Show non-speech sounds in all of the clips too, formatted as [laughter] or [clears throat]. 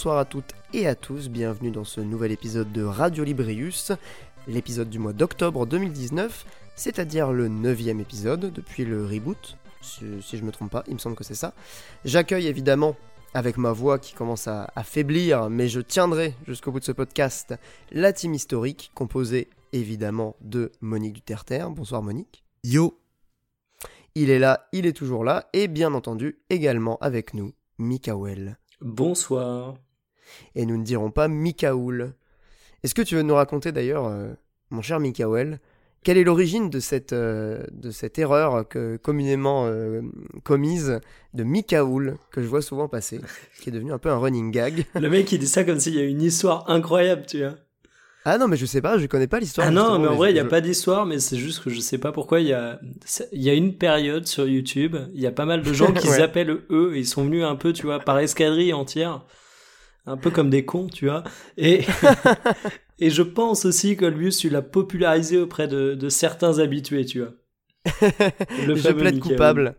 Bonsoir à toutes et à tous, bienvenue dans ce nouvel épisode de Radio Librius, l'épisode du mois d'octobre 2019, c'est-à-dire le neuvième épisode depuis le reboot, si, si je me trompe pas, il me semble que c'est ça. J'accueille évidemment, avec ma voix qui commence à, à faiblir, mais je tiendrai jusqu'au bout de ce podcast, la team historique, composée évidemment de Monique Duterter. Bonsoir Monique. Yo Il est là, il est toujours là, et bien entendu également avec nous, Mikael. Bonsoir. Et nous ne dirons pas Mikaoul. Est-ce que tu veux nous raconter d'ailleurs, euh, mon cher Mikael, quelle est l'origine de cette, euh, de cette erreur que, communément euh, commise de Mikaoul, que je vois souvent passer, qui est devenu un peu un running gag? [laughs] Le mec il dit ça comme s'il y a une histoire incroyable, tu vois. Ah non, mais je sais pas, je connais pas l'histoire. Ah non, mais en vrai, il n'y a je- pas d'histoire, mais c'est juste que je sais pas pourquoi il y a, il y a une période sur YouTube, il y a pas mal de gens qui [laughs] Ouais. s'appellent eux, et ils sont venus un peu, tu vois, par escadrille entière, un peu comme des cons, tu vois. Et, [laughs] [laughs] et je pense aussi qu'Olbius, tu l'as popularisé auprès de, de certains habitués, tu vois. [laughs] Le je plaide Michael. coupable.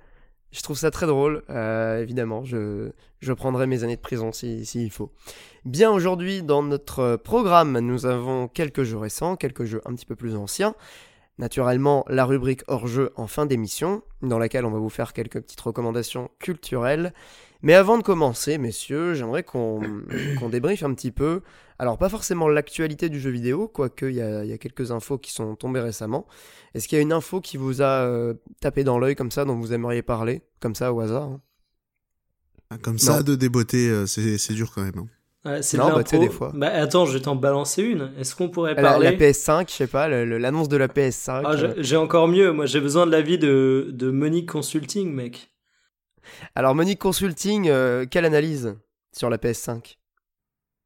Je trouve ça très drôle, euh, évidemment. Je, je prendrai mes années de prison s'il si, s'il faut. Bien, aujourd'hui, dans notre programme, nous avons quelques jeux récents, quelques jeux un petit peu plus anciens. Naturellement, la rubrique hors-jeu en fin d'émission, dans laquelle on va vous faire quelques petites recommandations culturelles. Mais avant de commencer, messieurs, j'aimerais qu'on [coughs] qu'on débriefe un petit peu. Alors, pas forcément l'actualité du jeu vidéo, quoique il y y a quelques infos qui sont tombées récemment. Est-ce qu'il y a une info qui vous a euh, tapé dans l'œil comme ça, dont vous aimeriez parler, comme ça au hasard hein? Ah, Comme ça, Non. de déboter, euh, c'est dur quand même. hein. Ouais, c'est bah, des fois. Bah, attends, je vais t'en balancer une. Est-ce qu'on pourrait la, parler? La PS5, je sais pas, l'annonce de la PS5. Ah, euh. j'ai- j'ai encore mieux. Moi, j'ai besoin de l'avis de, de Monique Consulting, mec. Alors, Monique Consulting, euh, quelle analyse sur la PS5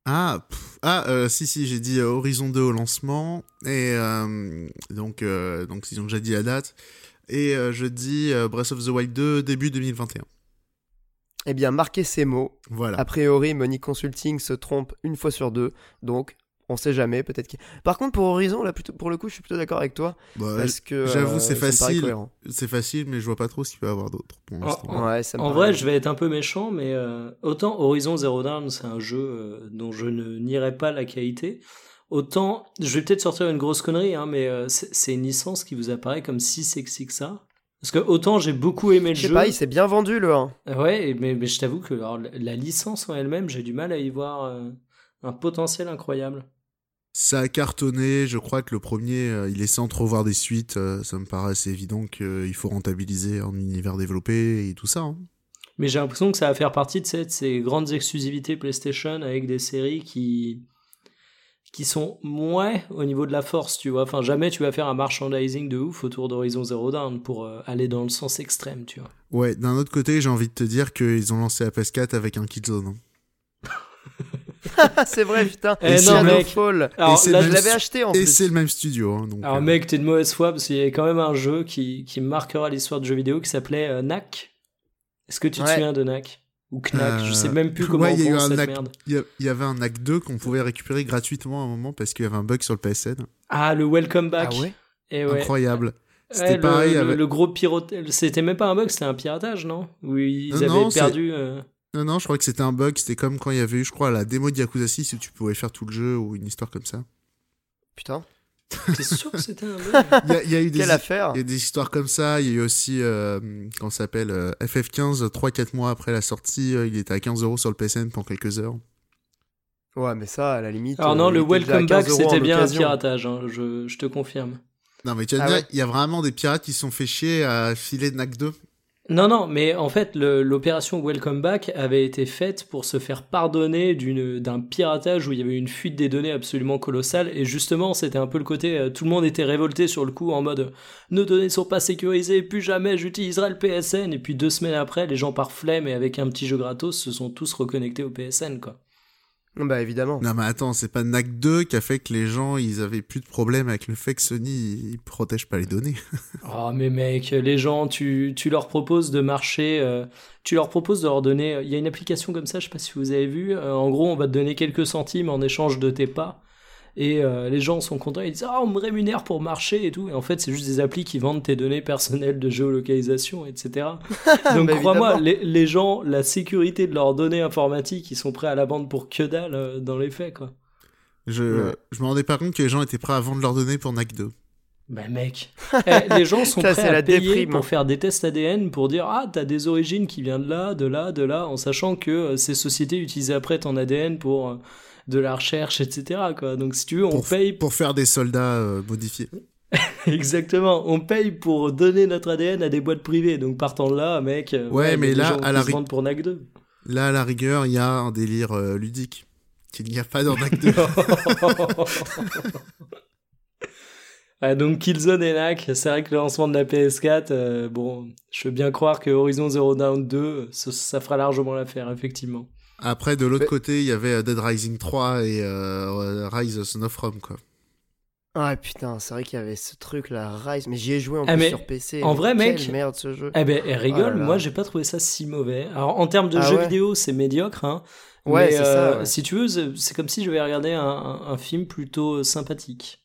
Ah, pff, ah euh, si, si, j'ai dit euh, Horizon 2 au lancement. Et euh, donc, donc, ils ont déjà dit la date. Et je dis Breath of the Wild 2 début 2021. Eh bien, marquez ces mots. Voilà. A priori, Monique Consulting se trompe une fois sur deux, donc on sait jamais, peut-être qu'il- Par contre, pour Horizon, là, plutôt, pour le coup, je suis plutôt d'accord avec toi, Bah, parce que... j'avoue, euh, c'est facile. c'est facile, mais je vois pas trop ce qu'il peut y avoir d'autre pour Oh. Ouais, En paraît- vrai, je vais être un peu méchant, mais euh, autant Horizon Zero Dawn, c'est un jeu euh, dont je ne nierai pas la qualité. Autant, je vais peut-être sortir une grosse connerie, hein, mais euh, c'est une licence qui vous apparaît comme si sexy que ça. Parce que autant j'ai beaucoup aimé le Je sais jeu. pas, il s'est bien vendu, le 1. Ouais, mais, mais je t'avoue que alors, la- la licence en elle-même, j'ai du mal à y voir euh, un potentiel incroyable. Ça a cartonné, je crois que le premier, euh, il laissait entrevoir des suites, euh, ça me paraît assez évident qu'il faut rentabiliser un univers développé et tout ça. hein. Mais j'ai l'impression que ça va faire partie de cette- ces grandes exclusivités PlayStation avec des séries qui qui sont moins au niveau de la force, tu vois. Enfin, jamais tu vas faire un merchandising de ouf autour d'Horizon Zero Dawn pour euh, aller dans le sens extrême, tu vois. Ouais, d'un autre côté, j'ai envie de te dire qu'ils ont lancé la PS4 avec un Killzone. [laughs] c'est vrai, putain. Eh Shadow non, mec. Fall. Alors, c'est là, je l'avais acheté en Et plus. c'est le même studio. hein, donc, Alors, euh, mec, t'es de mauvaise foi parce qu'il y a quand même un jeu qui, qui marquera l'histoire du jeu vidéo qui s'appelait euh, Knack. Est-ce que tu te Ouais. souviens de Knack Ou Knack? Je Euh, sais même plus ouais, comment il y a on cette Knack- merde. il y, avait un acte 2 qu'on pouvait récupérer gratuitement à un moment parce qu'il y avait un bug sur le PSN. Ah, le Welcome Ah Back. ouais? Et ouais. Incroyable. Ouais, C'était pareil le, avec- le gros pirotage. C'était même pas un bug, c'était un piratage, non? Où ils Non, avaient non, perdu. euh, Non, non, je crois que c'était un bug. C'était comme quand il y avait eu, je crois, la démo de Yakuza 6 où tu pouvais faire tout le jeu ou une histoire comme ça. Putain. [laughs] T'es sûr que c'était un bug? Il y a, il y a eu des, Quelle affaire il y a des histoires comme ça. Il y a eu aussi, euh, comment ça s'appelle, euh, FF15, 3-4 mois après la sortie. euh, il était à 15 euros sur le PSN pendant quelques heures. Ouais, mais ça, à la limite. Alors euh, non, il le Welcome 15 Back, c'était bien un piratage, hein, je, je te confirme. Non, mais tu vois, Ah il y a- ouais il y a vraiment des pirates qui se sont fait chier à filer NAC 2. Non, non, mais en fait, l'opération Welcome Back avait été faite pour se faire pardonner d'un piratage où il y avait une fuite des données absolument colossale. Et justement, c'était un peu le côté, euh, tout le monde était révolté sur le coup en mode nos données sont pas sécurisées, plus jamais j'utiliserai le PSN. Et puis deux semaines après, les gens par flemme et avec un petit jeu gratos se sont tous reconnectés au PSN, quoi. Bah évidemment. Non, mais attends, c'est pas NAC 2 qui a fait que les gens, ils avaient plus de problème avec le fait que Sony, ils protègent pas les données. Oh [laughs] mais mec, les gens, tu, tu leur proposes de marcher, euh, tu leur proposes de leur donner, il y a une application comme ça, je sais pas si vous avez vu, euh, en gros on va te donner quelques centimes en échange de tes pas, et euh, les gens sont contents, ils disent ah on me rémunère pour marcher et tout, et en fait c'est juste des applis qui vendent tes données personnelles de géolocalisation, etc. [laughs] Donc Bah, crois-moi, évidemment. les, les gens, la sécurité de leurs données informatiques, ils sont prêts à la vendre pour que dalle euh, dans les faits quoi. Je, Ouais. je me rendais pas compte que les gens étaient prêts à vendre leurs données pour NAC 2. Bah mec, Eh, les gens [laughs] sont Ça, prêts à la payer déprime, hein. pour faire des tests ADN pour dire ah t'as des origines qui viennent de là, de là, de là, en sachant que euh, ces sociétés utilisent après ton ADN pour euh, de la recherche, etc. Quoi. Donc si tu veux, on Pour, paye pour faire des soldats euh, modifiés. [laughs] exactement, on paye pour donner notre ADN à des boîtes privées. Donc partant de là, mec, euh, Ouais, a mais là, à la se ri- vendent pour NAC 2. Là, à la rigueur, il y a un délire euh, ludique qu'il n'y a pas dans NAC 2. [laughs] Ouais, donc Killzone et NAC, c'est vrai que le lancement de la PS4, euh, bon, je veux bien croire que Horizon Zero Dawn 2, ça, ça fera largement l'affaire, effectivement. Après, de l'autre Mais- côté, il y avait euh, Dead Rising 3 et euh, Rise Son of Rome, quoi. Ah putain, c'est vrai qu'il y avait ce truc là, Rise, mais j'y ai joué en Ah, plus mais sur PC. en vrai, mec, merde ce jeu. Eh ben, elle rigole, Oh moi j'ai pas trouvé ça si mauvais. Alors en termes de Ah jeux ouais vidéo, c'est médiocre, hein. Ouais, mais, c'est ça, euh, ouais. Si tu veux, c'est comme si je vais regarder un, un- un film plutôt sympathique.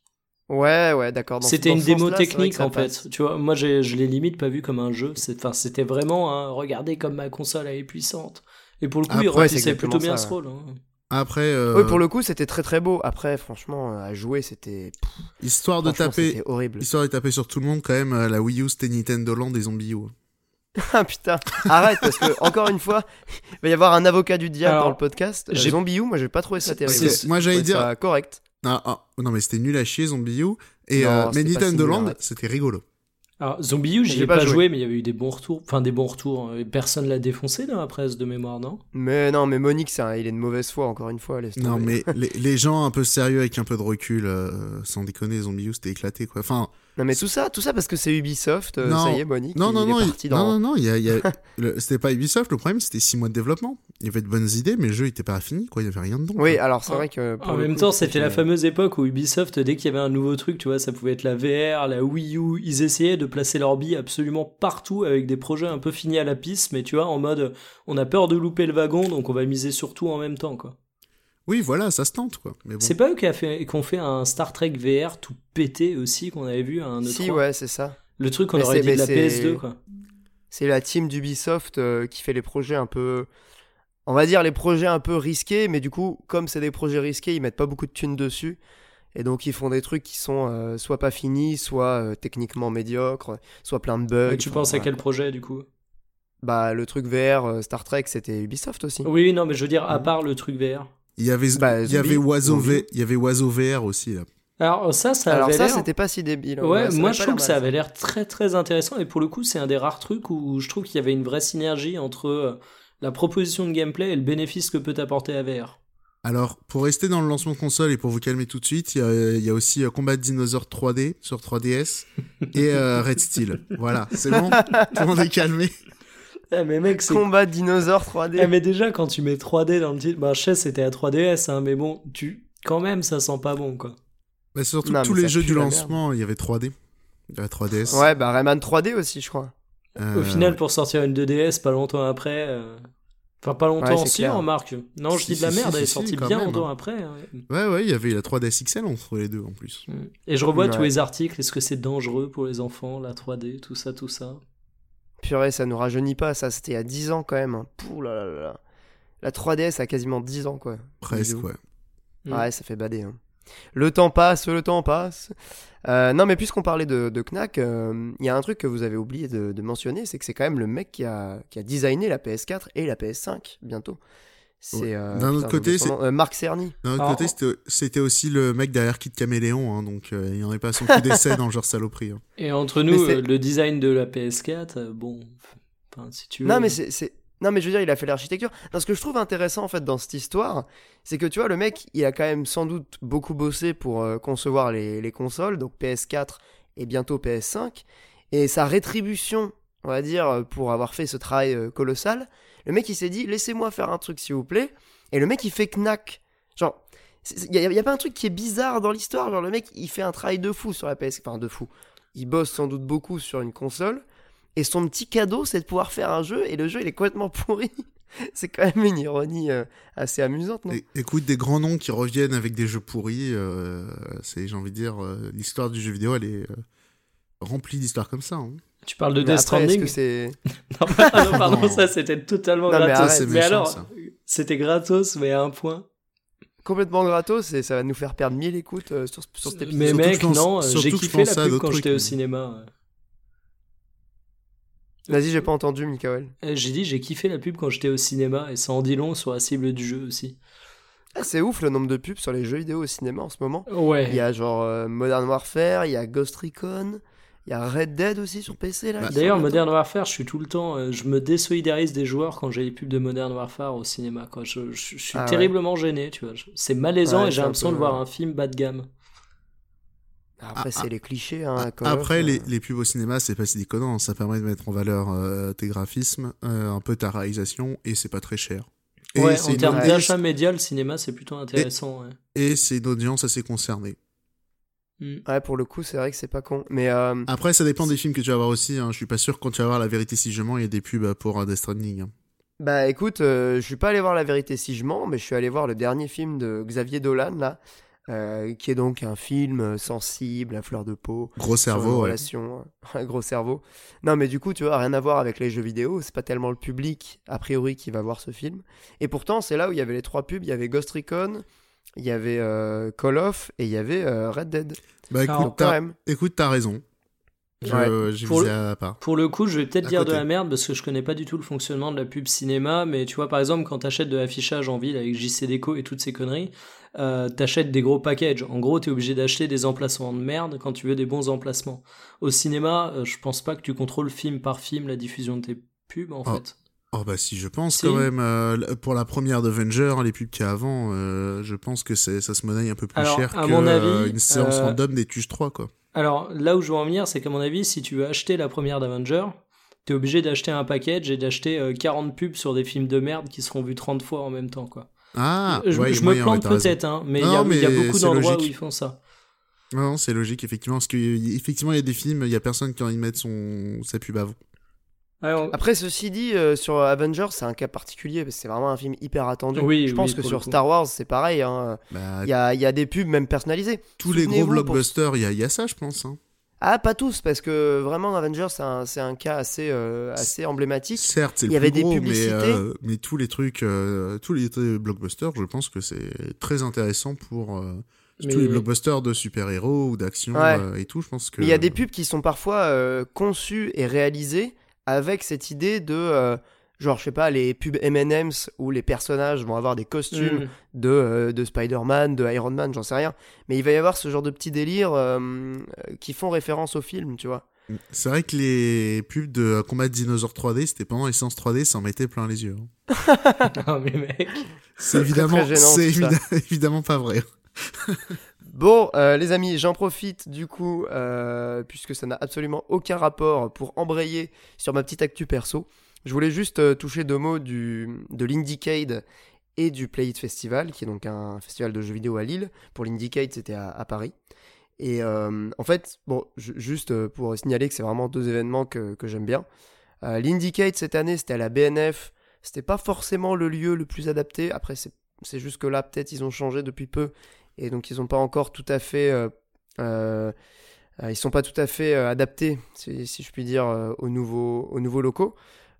Ouais, ouais, d'accord. C'était une démo technique en passe. fait. Tu vois, moi j'ai- je l'ai limite pas vu comme un jeu. C'est- Enfin, c'était vraiment, hein, regardez comme ma console elle est puissante. Et pour le coup, il Après, c'est remplissait plutôt bien ça, ce rôle. hein. Après, euh, Oui, pour le coup, c'était très très beau. Après, franchement, euh, à jouer, c'était. histoire de taper, C'était horrible. histoire de taper sur tout le monde, quand même, euh, la Wii U, c'était Nintendo Land et Zombie U. Ah putain, arrête parce que encore une fois, il va y avoir un avocat du diable Alors, dans le podcast. Euh, j'ai- Zombie U, moi j'ai pas trouvé ça C'est- terrible. c'est- moi, j'allais dire- ça correct. Ah, ah, non, mais c'était nul à chier, Zombie U. Et, Non, euh, mais Nintendo Land, c'était rigolo. Alors, Zombie U, j'y ai pas pas, joué. joué, mais il y avait eu des bons retours. Enfin, des bons retours. Et Personne l'a défoncé dans la presse de mémoire, non? Mais non, mais Monique, c'est un- il est de mauvaise foi encore une fois. Non, tomber. mais [laughs] les, les gens un peu sérieux avec un peu de recul, euh, sans déconner, Zombie U, c'était éclaté, quoi. Enfin, Non, mais tout ça, tout ça parce que c'est Ubisoft. euh, Non. ça y est, Monique. non, non, est non, il- dans. non, non, il y a, il y a- [laughs] le- c'était pas Ubisoft, le problème, c'était 6 mois de développement. Il y avait de bonnes idées, mais le jeu était pas fini, quoi. Il y avait rien dedans. Oui, quoi. alors c'est En- vrai que. En même coup, temps, c'était la fameuse époque où Ubisoft, dès qu'il y avait un nouveau truc, tu vois, ça pouvait être la VR, la Wii U, ils essayaient de placer leur billes absolument partout avec des projets un peu finis à la piste, mais tu vois, en mode, on a peur de louper le wagon, donc on va miser sur tout en même temps, quoi. Oui, voilà, ça se tente, quoi. Mais bon. C'est pas eux qui fait, ont fait un Star Trek VR tout pété aussi, qu'on avait vu à un E3 Si, ouais, c'est ça. Le truc qu'on Mais aurait c'est- dit de la mais c'est- PS2, quoi. C'est la team d'Ubisoft euh, qui fait les projets un peu. On va dire les projets un peu risqués, mais du coup, comme c'est des projets risqués, ils mettent pas beaucoup de thunes dessus. Et donc, ils font des trucs qui sont euh, soit pas finis, soit euh, techniquement médiocres, soit plein de bugs. Et tu penses à quel projet, du coup? Bah, le truc VR, euh, Star Trek, c'était Ubisoft aussi. Oui, oui, non, mais je veux dire, à Mhm. part le truc VR. Il y avait, Bah, il y avait Oiseau. V, il y avait Oiseau VR aussi, là. Alors, ça, ça Alors avait ça, l'air- c'était pas si débile. Ouais, moi je trouve que ça avait l'air très très intéressant et pour le coup c'est un des rares trucs où je trouve qu'il y avait une vraie synergie entre euh, la proposition de gameplay et le bénéfice que peut apporter AVR. Alors, pour rester dans le lancement console et pour vous calmer tout de suite, il y a, il y a aussi euh, Combat Dinosaur 3D sur 3DS et euh, Red Steel. Voilà, c'est bon? Tout le monde est calmé? Eh mais mec c'est... Combat dinosaure 3D. Eh, mais déjà quand tu mets 3D dans le titre, bah je sais c'était à 3DS hein, mais bon, tu... quand même ça sent pas bon quoi. bah, Surtout Non, tous mais les jeux du la lancement, il y avait 3D. Il y avait 3DS. Ouais, bah Rayman 3D aussi, je crois. Euh, Au final pour sortir une 2DS pas longtemps après... euh, Enfin pas longtemps Ouais, si clair. remarque. Non je Si, dis de la si, merde, si, elle est si, sortie bien même, longtemps hein. après. ouais. Ouais, ouais, il y avait la 3DS XL entre les deux en plus. Mm. Et je revois Ouais. tous les articles, est-ce que c'est dangereux pour les enfants, la 3D, tout ça, tout ça? Purée, ça nous rajeunit pas, ça. C'était il y a 10 ans quand même. hein. Pouh là là là là. La 3DS a quasiment 10 ans, quoi. Presque, ouais. Mm. Ouais, ça fait bader. hein. Le temps passe, le temps passe. Euh, non, mais puisqu'on parlait de, de Knack, euh, il y a un truc que vous avez oublié de, de mentionner, c'est que c'est quand même le mec qui a, qui a designé la PS4 et la PS5 bientôt. C'est Ouais. euh, D'un autre côté. Euh, Marc Cerny. D'un autre Alors, côté, on- c'était- c'était aussi le mec derrière Kid Caméléon, hein, donc euh, il n'y en avait pas son coup d'essai dans le genre saloperie. hein. Et entre nous, euh, le design de la PS4, euh, bon, enfin, si tu veux. Non, mais c'est. c'est- Non, mais je veux dire, il a fait l'architecture. Non, ce que je trouve intéressant, en fait, dans cette histoire, c'est que, tu vois, le mec, il a quand même sans doute beaucoup bossé pour euh, concevoir les, les consoles, donc PS4 et bientôt PS5. Et sa rétribution, on va dire, pour avoir fait ce travail euh, colossal, le mec, il s'est dit, laissez-moi faire un truc, s'il vous plaît. Et le mec, il fait knack. Genre, il n'y a, pas un truc qui est bizarre dans l'histoire? Genre, le mec, il fait un travail de fou sur la PS. Enfin, de fou. Il bosse sans doute beaucoup sur une console. Et son petit cadeau, c'est de pouvoir faire un jeu, et le jeu, il est complètement pourri. [laughs] c'est quand même une ironie euh, assez amusante, non? Écoute, des grands noms qui reviennent avec des jeux pourris, euh, c'est, j'ai envie de dire, euh, l'histoire du jeu vidéo, elle est remplie d'histoires comme ça. hein. Tu parles de Mais Death Stranding que c'est [laughs] Non, pardon, [laughs] ça c'était totalement Non, mais gratos. mais méchant, alors, ça. c'était gratos, mais à un point. complètement gratos et ça va nous faire perdre 1000 écoutes euh, sur, sur cet épisode Mais Surtout mec, pense- non, euh, j'ai kiffé la pub quand trucs, j'étais au cinéma. Vas-y, j'ai pas entendu, Mikael. Euh, J'ai dit, j'ai kiffé la pub quand j'étais au cinéma et ça en dit long sur la cible du jeu aussi. Ah, c'est ouf le nombre de pubs sur les jeux vidéo au cinéma en ce moment. Ouais. Il y a genre euh, Modern Warfare, il y a Ghost Recon, il y a Red Dead aussi sur PC là. Bah, D'ailleurs. Modern Warfare, je suis tout le temps, euh, je me désolidarise des joueurs quand j'ai les pubs de Modern Warfare au cinéma. Quoi. Je, je- je suis Ah ouais. terriblement gêné, tu vois. C'est malaisant Ouais, et j'ai c'est un l'impression de voir un film bas de gamme. Après, Ah, c'est les clichés. Hein, Après, euh. les, les pubs au cinéma, c'est pas si déconnant. Ça permet de mettre en valeur euh, tes graphismes, euh, un peu ta réalisation, et c'est pas très cher. Et ouais, c'est en termes d'achat média, le cinéma, c'est plutôt intéressant. ouais. et c'est une audience assez concernée. Mm. Ouais, pour le coup, c'est vrai que c'est pas con. Mais euh, Après, ça dépend des films que tu vas voir aussi. Hein. Je suis pas sûr que quand tu vas voir La Vérité si je mens, il y a des pubs pour Death Stranding. hein. bah écoute, euh, je suis pas allé voir La Vérité si je mens, mais je suis allé voir le dernier film de Xavier Dolan là, euh, qui est donc un film sensible, à fleur de peau. Gros cerveau. ouais. relation, [laughs] un gros cerveau. Non, mais du coup, tu vois, rien à voir avec les jeux vidéo. C'est pas tellement le public, a priori, qui va voir ce film. Et pourtant, c'est là où il y avait les trois pubs. Il y avait Ghost Recon, il y avait euh, Call of et il y avait euh, Red Dead. Bah Alors, écoute, t'as même. écoute, t'as raison. Je- Ouais. J'ai Pour le- à part. Pour le coup, je vais peut-être dire de la merde parce que je connais pas du tout le fonctionnement de la pub cinéma, mais tu vois, par exemple, quand t'achètes de l'affichage en ville avec JC Déco et toutes ces conneries, euh, t'achètes des gros packages. En gros, t'es obligé d'acheter des emplacements de merde quand tu veux des bons emplacements. Au cinéma, euh, je pense pas que tu contrôles film par film la diffusion de tes pubs, en Oh. fait. Oh bah si, je pense Si. quand même. euh, pour la première d'Avenger, les pubs qu'il y a avant, euh, je pense que c'est ça se monnaie un peu plus Alors, cher avis, euh, séance euh, random des Tuches 3, quoi. Alors, là où je veux en venir, c'est qu'à mon avis, si tu veux acheter la première d'Avenger, t'es obligé d'acheter un package et d'acheter euh, 40 pubs sur des films de merde qui seront vus 30 fois en même temps, quoi. Ah, je ouais, je moyen, me plante peut-être, hein, mais il y, a- y beaucoup d'endroits où ils font ça. Non, c'est logique, effectivement, parce qu'effectivement, il y a des films, il y a personne qui a envie de mettre son... sa pub avant. Ouais, on- Après, ceci dit, euh, sur Avengers, c'est un cas particulier parce que c'est vraiment un film hyper attendu. Oui, je pense oui, que pour sur. Star Wars, c'est pareil. hein. Bah, Il y, a, il y a des pubs même personnalisées. tous les gros pour- blockbusters, il y, a, il y a ça, je pense. Hein. Ah, pas tous, parce que vraiment, Avengers, c'est un, c'est un cas assez, euh, assez emblématique. Certes, c'est Il le y avait plus des gros, publicités. mais, euh, mais tous les trucs, euh, tous les blockbusters, je pense que c'est très intéressant pour euh, Mais- tous les blockbusters de super-héros ou d'action Ouais. euh, et tout. Je pense que Mais il y a des pubs qui sont parfois euh, conçues et réalisées avec cette idée de. euh, genre, je sais pas, les pubs M&M's où les personnages vont avoir des costumes Mm. de, euh, de Spider-Man, de Iron Man, j'en sais rien. Mais il va y avoir ce genre de petits délires euh, qui font référence au film, tu vois. C'est vrai que les pubs de combat de dinosaures 3D, c'était pendant les séances 3D, ça en mettait plein les yeux. hein. [laughs] Ah, mais mec. C'est évidemment, très gênant, évidemment, [laughs] évidemment pas vrai. [laughs] Bon, euh, les amis, j'en profite du coup, euh, puisque ça n'a absolument aucun rapport, pour embrayer sur ma petite actu perso. Je voulais juste euh, toucher deux mots de l'Indiecade et du Play It Festival, qui est donc un festival de jeux vidéo à Lille. Pour l'Indiecade, c'était à, Paris. Et en fait, bon, ju- juste pour signaler que c'est vraiment deux événements que, j'aime bien. L'Indiecade cette année, c'était à la BNF. C'était pas forcément le lieu le plus adapté. Après, c'est juste que là, peut-être, ils ont changé depuis peu. Et donc, ils sont pas encore tout à fait. euh, euh, euh, ils sont pas tout à fait adaptés, si, je puis dire, aux, nouveaux, aux nouveaux locaux.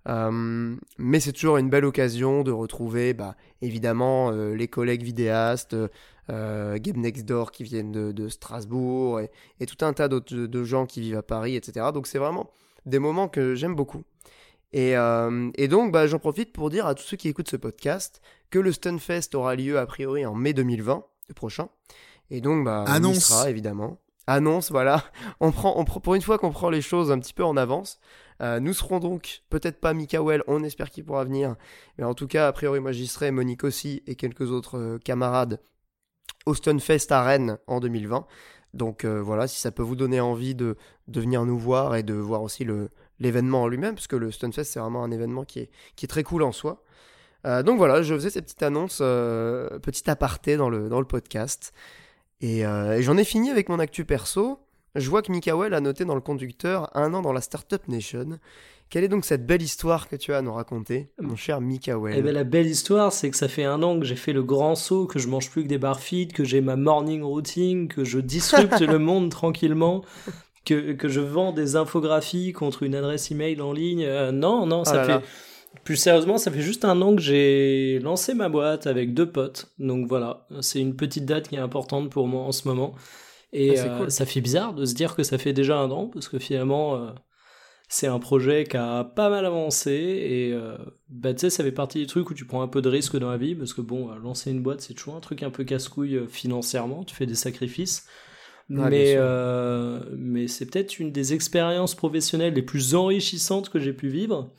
Mais c'est toujours une belle occasion de retrouver, bah, évidemment, les collègues vidéastes, euh, Game Next Door qui viennent de, de Strasbourg et, et tout un tas d'autres de, gens qui vivent à Paris, etc. Donc c'est vraiment des moments que j'aime beaucoup. Et, et donc bah, j'en profite pour dire à tous ceux qui écoutent ce podcast que le Stunfest aura lieu a priori en mai 2020, le prochain. Et donc bah, on y Annonce. sera évidemment. Annonce, voilà. [laughs] On prend, on pour une fois qu'on prend les choses un petit peu en avance. Euh, nous serons donc, peut-être pas Mikael, on espère qu'il pourra venir, mais en tout cas, a priori, moi j'y serai, Monique aussi, et quelques autres euh, camarades au Stunfest à Rennes en 2020. Donc euh, voilà, si ça peut vous donner envie de, de venir nous voir et de voir aussi le, l'événement en lui-même, parce que le Stunfest c'est vraiment un événement qui est, qui est très cool en soi. Euh, donc voilà, je faisais cette petite annonce, euh, petite aparté dans le, dans le podcast. Et, euh, et j'en ai fini avec mon actu perso. Je vois que Mikael a noté dans le conducteur un an dans la Startup Nation, Quelle est donc cette belle histoire que tu as à nous raconter, mon cher Mikael Eh ben, la belle histoire, c'est que ça fait un an que j'ai fait le grand saut, que je mange plus que des barfeeds, que j'ai ma morning routine, que je disrupte [laughs] le monde tranquillement, que, que je vends des infographies contre une adresse email en ligne. Euh, non, non, ça Oh là fait. là. Plus sérieusement, ça fait juste un an que j'ai lancé ma boîte avec deux potes. Donc voilà, c'est une petite date qui est importante pour moi en ce moment. Et Ah, euh, ça fait bizarre de se dire que ça fait déjà un an, parce que finalement, euh, c'est un projet qui a pas mal avancé. Et euh, bah, tu sais, ça fait partie des trucs où tu prends un peu de risque dans la vie, parce que bon, euh, lancer une boîte, c'est toujours un truc un peu casse-couille financièrement, tu fais des sacrifices. Mais mais c'est peut-être une des expériences professionnelles les plus enrichissantes que j'ai pu vivre.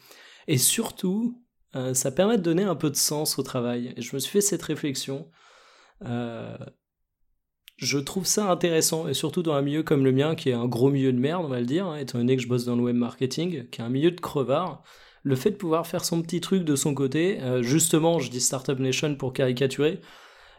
Et surtout, euh, ça permet de donner un peu de sens au travail. Et je me suis fait cette réflexion. Euh, je trouve ça intéressant, et surtout dans un milieu comme le mien, qui est un gros milieu de merde, on va le dire, hein, étant donné que je bosse dans le web marketing, qui est un milieu de crevards. Le fait de pouvoir faire son petit truc de son côté, euh, justement, je dis Startup Nation pour caricaturer,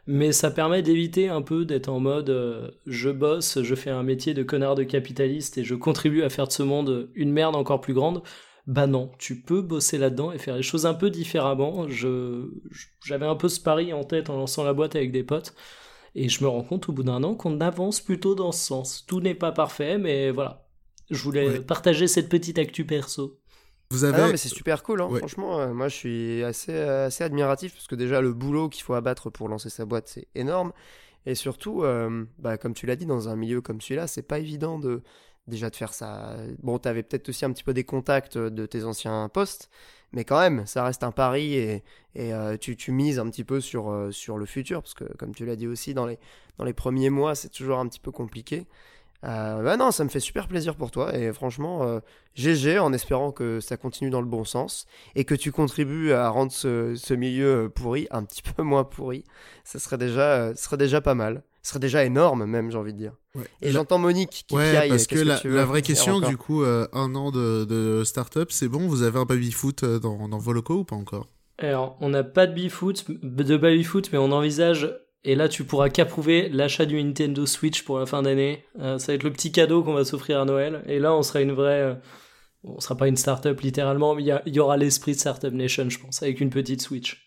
mais ça permet d'éviter un peu d'être en mode je bosse, je fais un métier de connard de capitaliste et je contribue à faire de ce monde une merde encore plus grande. Bah non, tu peux bosser là-dedans et faire les choses un peu différemment. Je, j'avais un peu ce pari en tête en lançant la boîte avec des potes. Et je me rends compte au bout d'un an qu'on avance plutôt dans ce sens. Tout n'est pas parfait, mais voilà. Je voulais Ouais. partager cette petite actu perso. Vous Ah avez. non, mais c'est super cool, hein. Ouais. franchement. euh, moi, je suis assez, euh, assez admiratif parce que déjà, le boulot qu'il faut abattre pour lancer sa boîte, c'est énorme. Et surtout, euh, bah, comme tu l'as dit, dans un milieu comme celui-là, c'est pas évident de déjà de faire ça. Bon, t'avais peut-être aussi un petit peu des contacts de tes anciens postes, mais quand même, ça reste un pari et, et euh, tu, tu mises un petit peu sur, euh, sur le futur parce que, comme tu l'as dit aussi, dans les, dans les premiers mois, c'est toujours un petit peu compliqué. Euh, bah non, ça me fait super plaisir pour toi et franchement, euh, GG en espérant que ça continue dans le bon sens et que tu contribues à rendre ce, ce milieu euh, pourri un petit [laughs] peu moins pourri. Ça serait déjà, euh, ce serait déjà pas mal. Ce serait déjà énorme même, j'ai envie de dire. Ouais. Et La- j'entends Monique qui Ouais, piaille, parce que qu'est-ce la, vraie question, du coup, euh, un an de, de start-up, c'est bon Vous avez un baby-foot euh, dans, dans vos locaux ou pas encore? Alors, on n'a pas de baby-foot, de baby-foot, mais on envisage, et là tu pourras qu'approuver l'achat du Nintendo Switch pour la fin d'année. Euh, ça va être le petit cadeau qu'on va s'offrir à Noël. Et là, on sera une vraie. euh, on sera pas une start-up littéralement, mais il y, y aura l'esprit de Startup Nation, je pense, avec une petite Switch.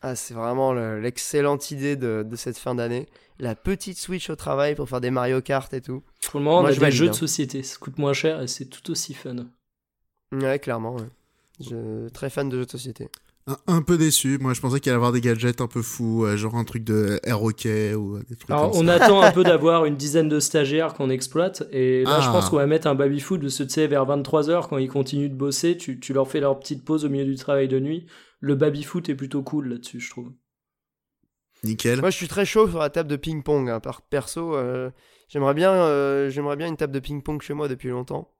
Ah, c'est vraiment le- l'excellente idée de, de cette fin d'année. La petite Switch au travail pour faire des Mario Kart et tout. Pour le moment, Moi, on a je des jeux hein. de société, ça coûte moins cher et c'est tout aussi fun. Ouais, clairement. ouais. Je très fan de jeux de société. un, un peu déçu. Moi, je pensais qu'il allait y avoir des gadgets un peu fous, euh, genre un truc de air hockey ou euh, des trucs Alors, comme on ça. attend un [laughs] peu d'avoir une dizaine de stagiaires qu'on exploite. Et là, je Ah. pense qu'on va mettre un baby-foot de ce, tu sais, vers 23h, quand ils continuent de bosser, tu, tu leur fais leur petite pause au milieu du travail de nuit. Le baby-foot est plutôt cool là-dessus, je trouve. Nickel. Moi, je suis très chaud sur la table de ping-pong. hein. Par perso, euh, j'aimerais bien, euh, j'aimerais bien une table de ping-pong chez moi depuis longtemps.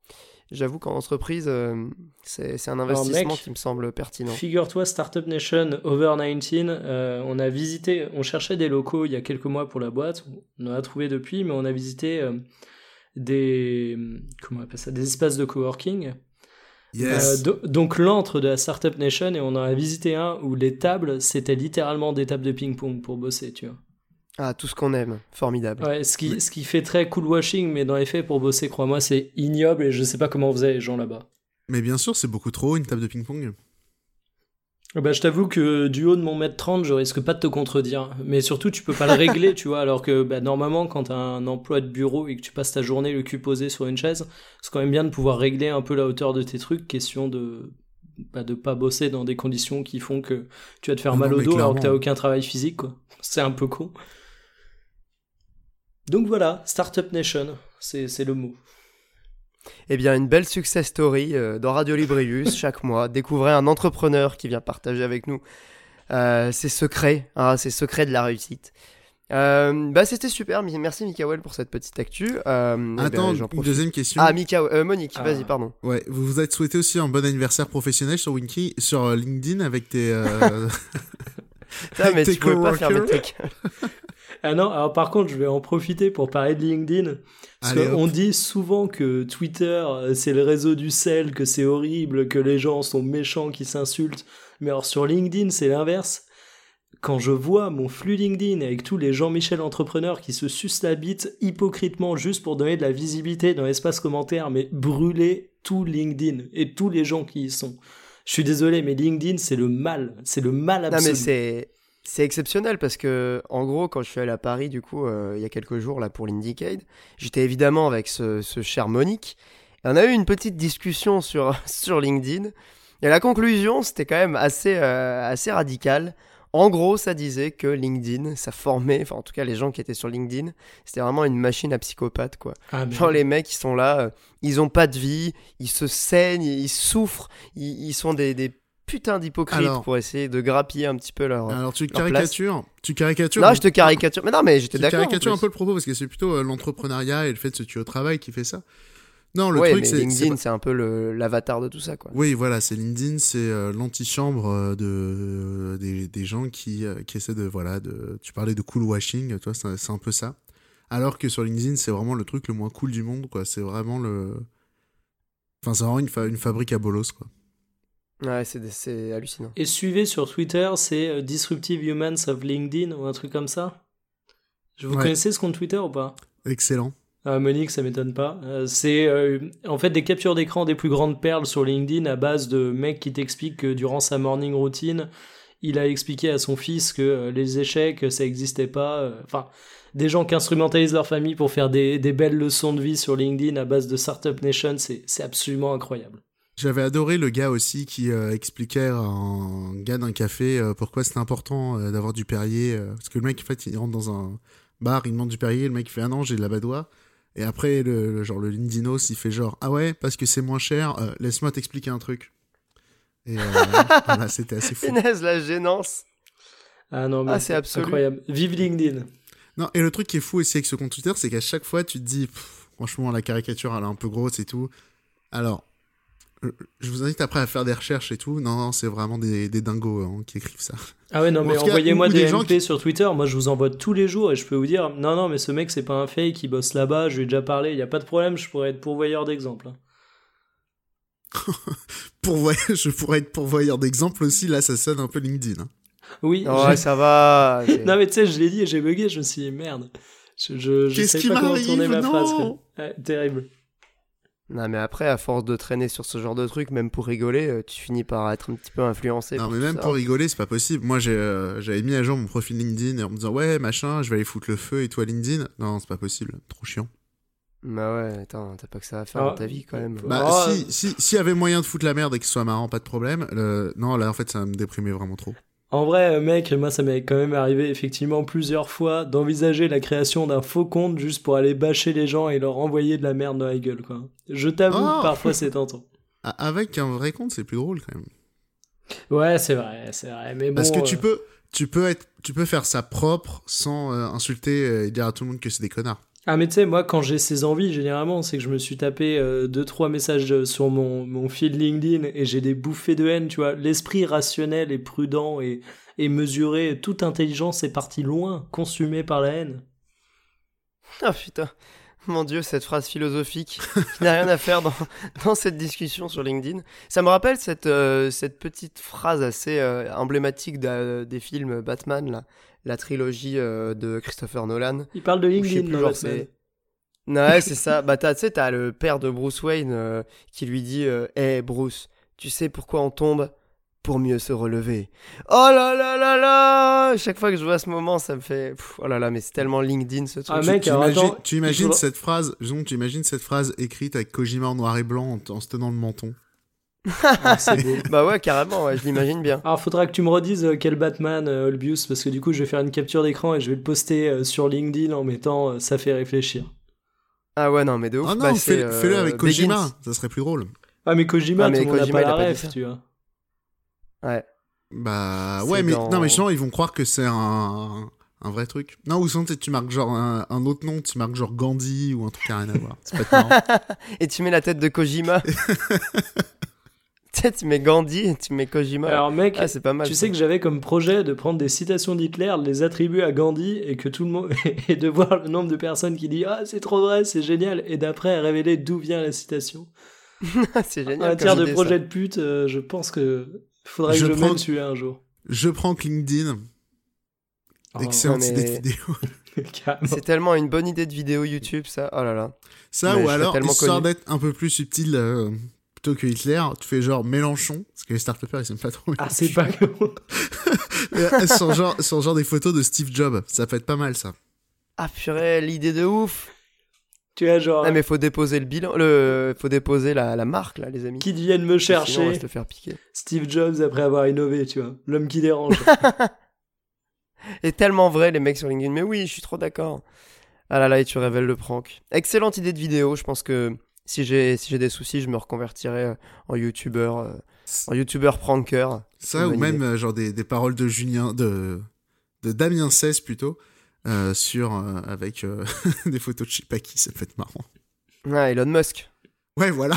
J'avoue qu'en entreprise, euh, c'est c'est un investissement mec, qui me semble pertinent. Figure-toi, Startup Nation Over 19, euh, on a visité, on cherchait des locaux il y a quelques mois pour la boîte, on en a trouvé depuis, mais on a visité euh, des, comment on appelle ça, des espaces de coworking. Yes. Euh, do- donc l'antre de la Startup Nation, et on en a visité un où les tables, c'était littéralement des tables de ping-pong pour bosser, tu vois. Ah, tout ce qu'on aime, formidable. Ouais, ce qui, ce qui fait très cool washing, mais dans les faits, pour bosser, crois-moi, c'est ignoble, et je sais pas comment faisaient les gens là-bas. Mais bien sûr, c'est beaucoup trop une table de ping-pong. Bah, je t'avoue que du haut de mon mètre 30, je risque pas de te contredire. Mais surtout, tu peux pas le régler, tu vois. Alors que bah, normalement, quand t'as un emploi de bureau et que tu passes ta journée le cul posé sur une chaise, c'est quand même bien de pouvoir régler un peu la hauteur de tes trucs. Question de bah, de pas bosser dans des conditions qui font que tu vas te faire Non, mal au dos alors que t'as aucun travail physique, quoi. C'est un peu con. Donc voilà, Startup Nation, c'est le mot. Eh bien, une belle success story euh, dans Radio Librius [laughs] chaque mois. Découvrez un entrepreneur qui vient partager avec nous euh, ses secrets, hein, ses secrets de la réussite. Euh, bah, c'était super. Merci Mikael pour cette petite actu. Euh, eh Attends, une profite. deuxième question. Ah, Mikael, euh, Monique, Ah. vas-y, pardon. Ouais, vous vous êtes souhaité aussi un bon anniversaire professionnel sur Winky, sur LinkedIn avec tes. [laughs] Ah, mais tu pouvais pas coworkers. fermer ta gueule. Ah non, alors par contre, je vais en profiter pour parler de LinkedIn. Parce qu'on dit souvent que Twitter, euh, c'est le réseau du sel, que c'est horrible, que les gens sont méchants, qui s'insultent. Mais alors sur LinkedIn, c'est l'inverse. quand je vois mon flux LinkedIn avec tous les Jean-Michel entrepreneurs qui se sucent la bite hypocritement juste pour donner de la visibilité dans l'espace commentaire, mais brûler tout LinkedIn et tous les gens qui y sont. Je suis désolé, mais LinkedIn, c'est le mal. C'est le mal absolu. Non, mais c'est. C'est exceptionnel parce que, en gros, quand je suis allé à Paris, du coup, euh, il y a quelques jours, là, pour l'Indiecade, j'étais évidemment avec ce, ce cher Monique. Et on a eu une petite discussion sur, [laughs] sur LinkedIn. Et la conclusion, c'était quand même assez, euh, assez radical. En gros, ça disait que LinkedIn, ça formait, enfin en tout cas les gens qui étaient sur LinkedIn, c'était vraiment une machine à psychopathe quoi. Ah, Genre les mecs, ils sont là, euh, ils ont pas de vie, ils se saignent, ils souffrent, ils, ils sont des, des putains d'hypocrites Alors- pour essayer de grappiller un petit peu leur... Alors tu leur caricatures, tu caricatures. non, je te caricature. Mais non, mais j'étais tu d'accord. en caricatures un peu le propos parce que c'est plutôt euh, l'entrepreneuriat et le fait de se tuer au travail qui fait ça. Non, le ouais, truc c'est c'est LinkedIn, pas- c'est un peu l'avatar de tout ça quoi. Oui, voilà, c'est LinkedIn, c'est euh, l'antichambre euh, de des, des gens qui euh, qui essaient de voilà de. Tu parlais de cool washing, toi, c'est c'est un peu ça. Alors que sur LinkedIn, c'est vraiment le truc le moins cool du monde, quoi. C'est vraiment le. Enfin, c'est vraiment une, fa- une fabrique à bolos, quoi. Ouais, c'est c'est hallucinant. Et suivez sur Twitter, c'est euh, Disruptive Humans of LinkedIn ou un truc comme ça? Je vous Ouais. connaissez ce compte Twitter ou pas? Excellent. Ah, Monique, ça m'étonne pas. Euh, c'est euh, en fait des captures d'écran des plus grandes perles sur LinkedIn à base de mecs qui t'expliquent que durant sa morning routine, il a expliqué à son fils que euh, les échecs, ça n'existait pas. Enfin, des gens qui instrumentalisent leur famille pour faire des, belles leçons de vie sur LinkedIn à base de Startup Nation, c'est absolument incroyable. J'avais adoré le gars aussi qui expliquait à un gars d'un café pourquoi c'était important d'avoir du Perrier. parce que le mec, en fait, il rentre dans un bar, il demande du Perrier, le mec fait Ah non, j'ai de la badoie. Et après, le, le- genre, le Lindinos, il fait genre Ah ouais, parce que c'est moins cher, euh, laisse-moi t'expliquer un truc. Et euh, [laughs] voilà, c'était assez fou. Finesse, la gênance. Ah non, mais Ah, c'est incroyable. Vive LinkedIn. Non, et le truc qui est fou aussi avec ce compte Twitter, c'est qu'à chaque fois, tu te dis, Pff, franchement, la caricature, elle est un peu grosse et tout. Alors, je vous invite après à faire des recherches et tout. Non, non, c'est vraiment des, des dingos hein, qui écrivent ça. Ah ouais, non, mais envoyez-moi des, des gens MP sur Twitter. Moi, je vous envoie tous les jours et je peux vous dire, non, non, mais ce mec, c'est pas un fake, il bosse là-bas, je lui ai déjà parlé, il n'y a pas de problème, je pourrais être pourvoyeur d'exemple. hein. [laughs] Pourvoyeur, [laughs] je pourrais être pourvoyeur d'exemple aussi. Là, ça sonne un peu LinkedIn. hein. Oui. Ouais, ça va. non, mais tu sais, je l'ai dit et j'ai bugué, je me suis dit, merde. Je, je, je Qu'est-ce sais qui pas comment m'arrive tourner ma Non phrase. Ouais, terrible. Non, mais après, à force de traîner sur ce genre de truc, même pour rigoler, euh, tu finis par être un petit peu influencé. Non, mais tout même ça. pour rigoler, c'est pas possible. Moi, j'ai, euh, j'avais mis à jour mon profil LinkedIn en me disant, ouais, machin, je vais aller foutre le feu et toi, LinkedIn. Non, c'est pas possible. Trop chiant. Bah ouais, attends, t'as pas que ça à faire Ah. dans ta vie quand même. Bah, Oh, si, si, s'il y avait moyen de foutre la merde et que ce soit marrant, pas de problème. Le- Non, là, en fait, ça me déprimait vraiment trop. En vrai, euh, mec, moi, ça m'est quand même arrivé effectivement plusieurs fois d'envisager la création d'un faux compte juste pour aller bâcher les gens et leur envoyer de la merde dans la gueule, quoi. Je t'avoue, Oh. parfois c'est tentant. [laughs] Ah, Avec un vrai compte, c'est plus drôle quand même. Ouais, c'est vrai, c'est vrai. Mais bon, Parce que tu euh, peux, tu peux être, tu peux faire ça propre sans euh, insulter et dire à tout le monde que c'est des connards. Ah mais tu sais, moi quand j'ai ces envies, généralement, c'est que je me suis tapé euh, deux trois messages euh, sur mon, mon feed LinkedIn et j'ai des bouffées de haine, tu vois. L'esprit rationnel et prudent et, et mesuré, toute intelligence est partie loin, consumée par la haine. Ah putain, mon dieu, cette phrase philosophique qui n'a rien à faire dans, dans cette discussion sur LinkedIn. Ça me rappelle cette, euh, cette petite phrase assez euh, emblématique des films Batman, là, la trilogie euh, de Christopher Nolan. Il parle de Ou je sais LinkedIn, plus, dans genre, Batman. c'est- Ouais, c'est [laughs] ça. Bah, tu sais, t'as le père de Bruce Wayne euh, qui lui dit Hé Bruce, tu sais pourquoi on tombe? Pour mieux se relever. Oh là là là là Chaque fois que je vois ce moment, ça me fait. Pff, oh là là, mais c'est tellement LinkedIn ce truc. Ah, mec, tu imagines, attends, tu il imagines faudra- cette phrase, disons, tu imagines cette phrase écrite avec Kojima en noir et blanc en, en se tenant le menton? Ah, c'est [laughs] beau. Bah ouais, carrément, ouais, je l'imagine bien. Alors, faudra que tu me redises euh, quel Batman, euh, Olbius, parce que du coup, je vais faire une capture d'écran et je vais le poster euh, sur LinkedIn en mettant euh, ça fait réfléchir. Ah ouais, non, mais de ouf. Oh non, bah, euh, fais-le avec Kojima, Begins. ça serait plus drôle. Ah, mais Kojima, Ah, mais tout le monde n'a Kojima, pas il a la pas ref, ça. tu vois. Ouais. Bah ouais, mais dans- non, mais ils vont croire que c'est un, un vrai truc. Non, ou sinon tu marques genre un, un autre nom, tu marques genre Gandhi ou un truc à rien à voir. Pas. [laughs] Et tu mets la tête de Kojima. [laughs] tu sais, [laughs] tu mets Gandhi tu mets Kojima. Alors, mec, ah, c'est pas mal. Tu ça. sais que j'avais comme projet de prendre des citations d'Hitler, de les attribuer à Gandhi et que tout le monde [laughs] et de voir le nombre de personnes qui disent ah c'est trop vrai, c'est génial et d'après révéler d'où vient la citation. [laughs] c'est En génial. matière comme de projet ça. de pute, euh, je pense que faudrait Je que je prends- mène celui-là un jour. Je prends LinkedIn Excellente mais- idée de vidéo. C'est tellement une bonne idée de vidéo YouTube, ça. Oh là là. Ça, Mais ou alors, histoire d'être un peu plus subtil, euh, plutôt que Hitler, tu fais genre Mélenchon, parce que les start ils s'aiment pas trop. Ah, c'est pas. [laughs] Mélenchon. sur, genre, sur genre des photos de Steve Jobs, ça peut être pas mal ça. Ah purée, l'idée de ouf. Tu vois, genre, Ah mais faut déposer le bilan, le, faut déposer la, la marque là, les amis. qui viennent me Sinon, on va chercher se faire piquer. Steve Jobs après avoir innové, tu vois. L'homme qui dérange. [laughs] Et tellement vrai les mecs sur LinkedIn. Mais oui, je suis trop d'accord. Ah là là, et tu révèles le prank. Excellente idée de vidéo. Je pense que si j'ai si j'ai des soucis, je me reconvertirai euh, en youtubeur, euh, en youtubeur pranker. Ça, ou même idée. euh, genre des, des paroles de Julien, de, de Damien Cesse plutôt, euh, sur, euh, avec euh, [laughs] des photos de Chipaki, ça peut être marrant. Ah, Elon Musk. Ouais, voilà.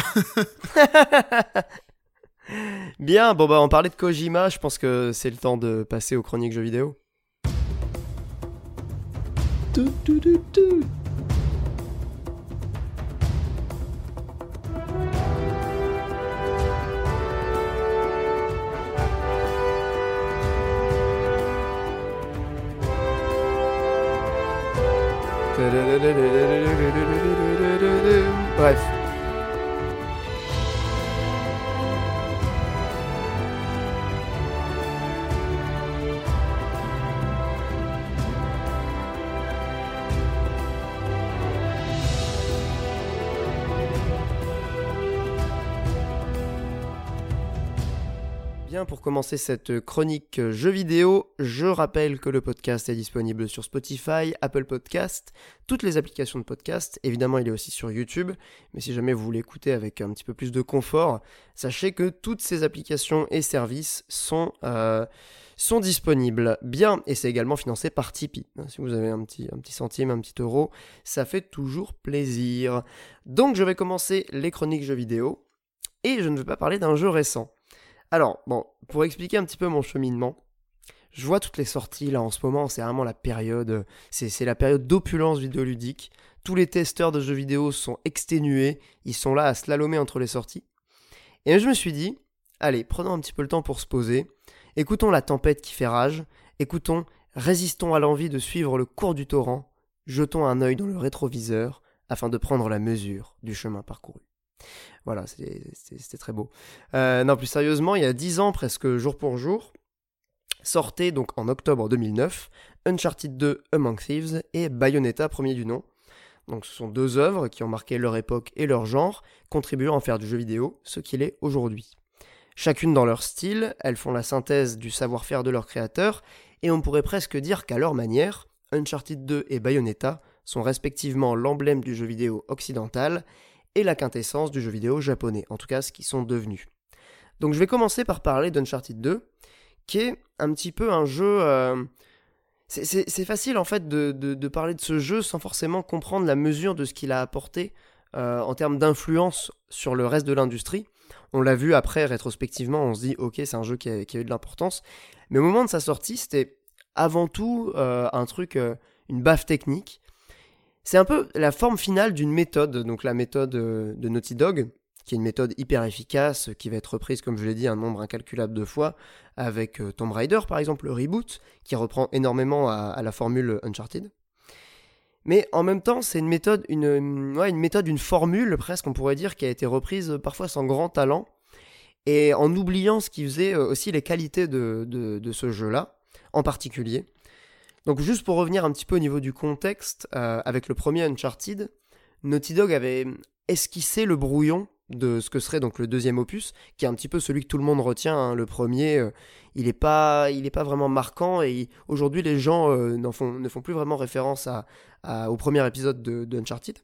[laughs] [laughs] Bien, bon bah on parlait de Kojima, je pense que c'est le temps de passer aux chroniques jeux vidéo. Tout, tout, tout, Bref. Pour commencer cette chronique jeux vidéo, je rappelle que le podcast est disponible sur Spotify, Apple Podcast, toutes les applications de podcast. Évidemment, il est aussi sur YouTube. Mais si jamais vous voulez écouter avec un petit peu plus de confort, sachez que toutes ces applications et services sont, euh, sont disponibles. Bien, et c'est également financé par Tipeee. Si vous avez un petit, un petit centime, un petit euro, ça fait toujours plaisir. Donc, je vais commencer les chroniques jeux vidéo. Et je ne vais pas parler d'un jeu récent. Alors, bon, pour expliquer un petit peu mon cheminement, je vois toutes les sorties là en ce moment, c'est vraiment la période, c'est la période d'opulence vidéoludique. Tous les testeurs de jeux vidéo sont exténués, ils sont là à slalomer entre les sorties. Et je me suis dit, allez, prenons un petit peu le temps pour se poser, écoutons la tempête qui fait rage, écoutons, résistons à l'envie de suivre le cours du torrent, jetons un œil dans le rétroviseur afin de prendre la mesure du chemin parcouru. Voilà, c'était très beau. Euh, non, plus sérieusement, il y a 10 ans, presque jour pour jour, sortait donc en octobre 2009 Uncharted 2 Among Thieves et Bayonetta premier du nom. Donc ce sont deux œuvres qui ont marqué leur époque et leur genre, contribuant à faire du jeu vidéo ce qu'il est aujourd'hui. Chacune dans leur style, elles font la synthèse du savoir-faire de leurs créateurs, et on pourrait presque dire qu'à leur manière, Uncharted 2 et Bayonetta sont respectivement l'emblème du jeu vidéo occidental et la quintessence du jeu vidéo japonais, en tout cas ce qu'ils sont devenus. Donc je vais commencer par parler d'Uncharted 2, qui est un petit peu un jeu... euh, c'est- facile en fait de, parler de ce jeu sans forcément comprendre la mesure de ce qu'il a apporté euh, en termes d'influence sur le reste de l'industrie. On l'a vu après rétrospectivement, on se dit ok c'est un jeu qui a, eu de l'importance, mais au moment de sa sortie c'était avant tout euh, un truc, une baffe technique. C'est un peu la forme finale d'une méthode, donc la méthode euh, de Naughty Dog, qui est une méthode hyper efficace, qui va être reprise, comme je l'ai dit, un nombre incalculable de fois, avec euh, Tomb Raider par exemple, le reboot, qui reprend énormément à, la formule Uncharted. Mais en même temps, c'est une méthode, une, méthode, une formule presque, on pourrait dire, qui a été reprise parfois sans grand talent, et en oubliant ce qui faisait euh, aussi les qualités de ce jeu-là, en particulier. Donc juste pour revenir un petit peu au niveau du contexte, euh, avec le premier Uncharted, Naughty Dog avait esquissé le brouillon de ce que serait donc le deuxième opus, qui est un petit peu celui que tout le monde retient. hein. Le premier, euh, il n'est pas, pas vraiment marquant et aujourd'hui les gens euh, font, ne font plus vraiment référence au premier épisode de, Uncharted.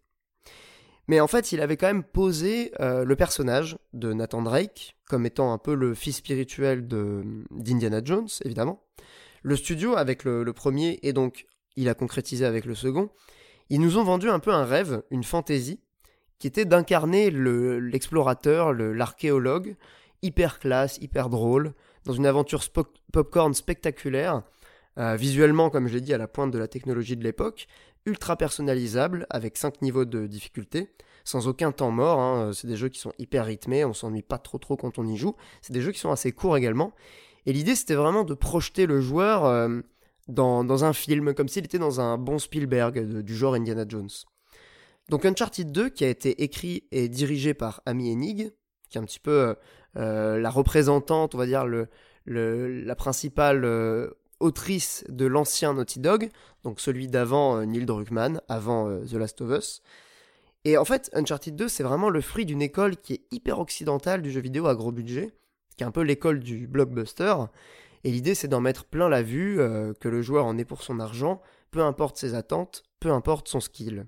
Mais en fait, il avait quand même posé le personnage de Nathan Drake comme étant un peu le fils spirituel d'Indiana Jones, évidemment. Le studio, avec le, premier, et donc il a concrétisé avec le second, ils nous ont vendu un peu un rêve, une fantaisie, qui était d'incarner le- l'explorateur, le- l'archéologue, hyper classe, hyper drôle, dans une aventure popcorn spectaculaire, euh, visuellement, comme je l'ai dit, à la pointe de la technologie de l'époque, ultra personnalisable, avec 5 niveaux de difficulté, sans aucun temps mort. hein. C'est des jeux qui sont hyper rythmés, on s'ennuie pas trop trop quand on y joue. C'est des jeux qui sont assez courts également. Et l'idée, c'était vraiment de projeter le joueur euh, dans, un film, comme s'il était dans un bon Spielberg du genre Indiana Jones. Donc Uncharted 2, qui a été écrit et dirigé par Amy Hennig, qui est un petit peu la représentante, on va dire, le, la principale autrice de l'ancien Naughty Dog, donc celui d'avant Neil Druckmann, avant The Last of Us. Et en fait, Uncharted 2, c'est vraiment le fruit d'une école qui est hyper occidentale du jeu vidéo à gros budget, qui est un peu l'école du blockbuster. Et l'idée, c'est d'en mettre plein la vue, euh, que le joueur en ait pour son argent, peu importe ses attentes, peu importe son skill.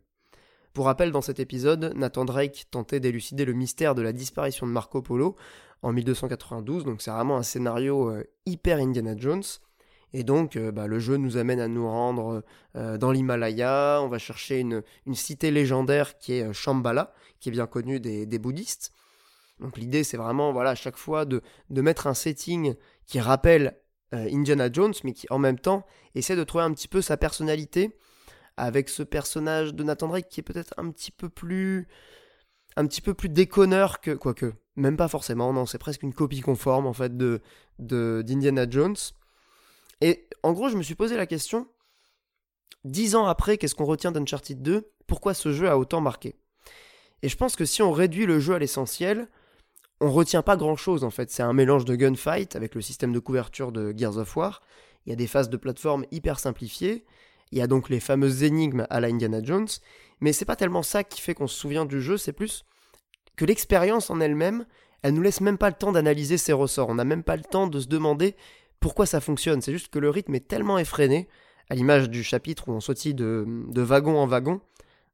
Pour rappel, dans cet épisode, Nathan Drake tentait d'élucider le mystère de la disparition de Marco Polo en 1292, donc c'est vraiment un scénario euh, hyper Indiana Jones. Et donc, euh, bah, le jeu nous amène à nous rendre dans l'Himalaya. On va chercher une, cité légendaire qui est Shambhala, qui est bien connue des, bouddhistes. Donc, l'idée, c'est vraiment, voilà, à chaque fois de, mettre un setting qui rappelle Indiana Jones, mais qui en même temps essaie de trouver un petit peu sa personnalité avec ce personnage de Nathan Drake qui est peut-être un petit peu plus un petit peu plus déconneur que quoique même pas forcément non c'est presque une copie conforme en fait de d'Indiana Jones. Et en gros, je me suis posé la question, dix ans après, qu'est-ce qu'on retient d'Uncharted 2 Pourquoi ce jeu a autant marqué? Et je pense que si on réduit le jeu à l'essentiel, on retient pas grand-chose en fait. C'est un mélange de gunfight avec le système de couverture de Gears of War. Il y a des phases de plateforme hyper simplifiées. Il y a donc les fameuses énigmes à la Indiana Jones. Mais c'est pas tellement ça qui fait qu'on se souvient du jeu, c'est plus que l'expérience en elle-même, elle nous laisse même pas le temps d'analyser ses ressorts. On n'a même pas le temps de se demander pourquoi ça fonctionne. C'est juste que le rythme est tellement effréné, à l'image du chapitre où on sautille de, de wagon en wagon,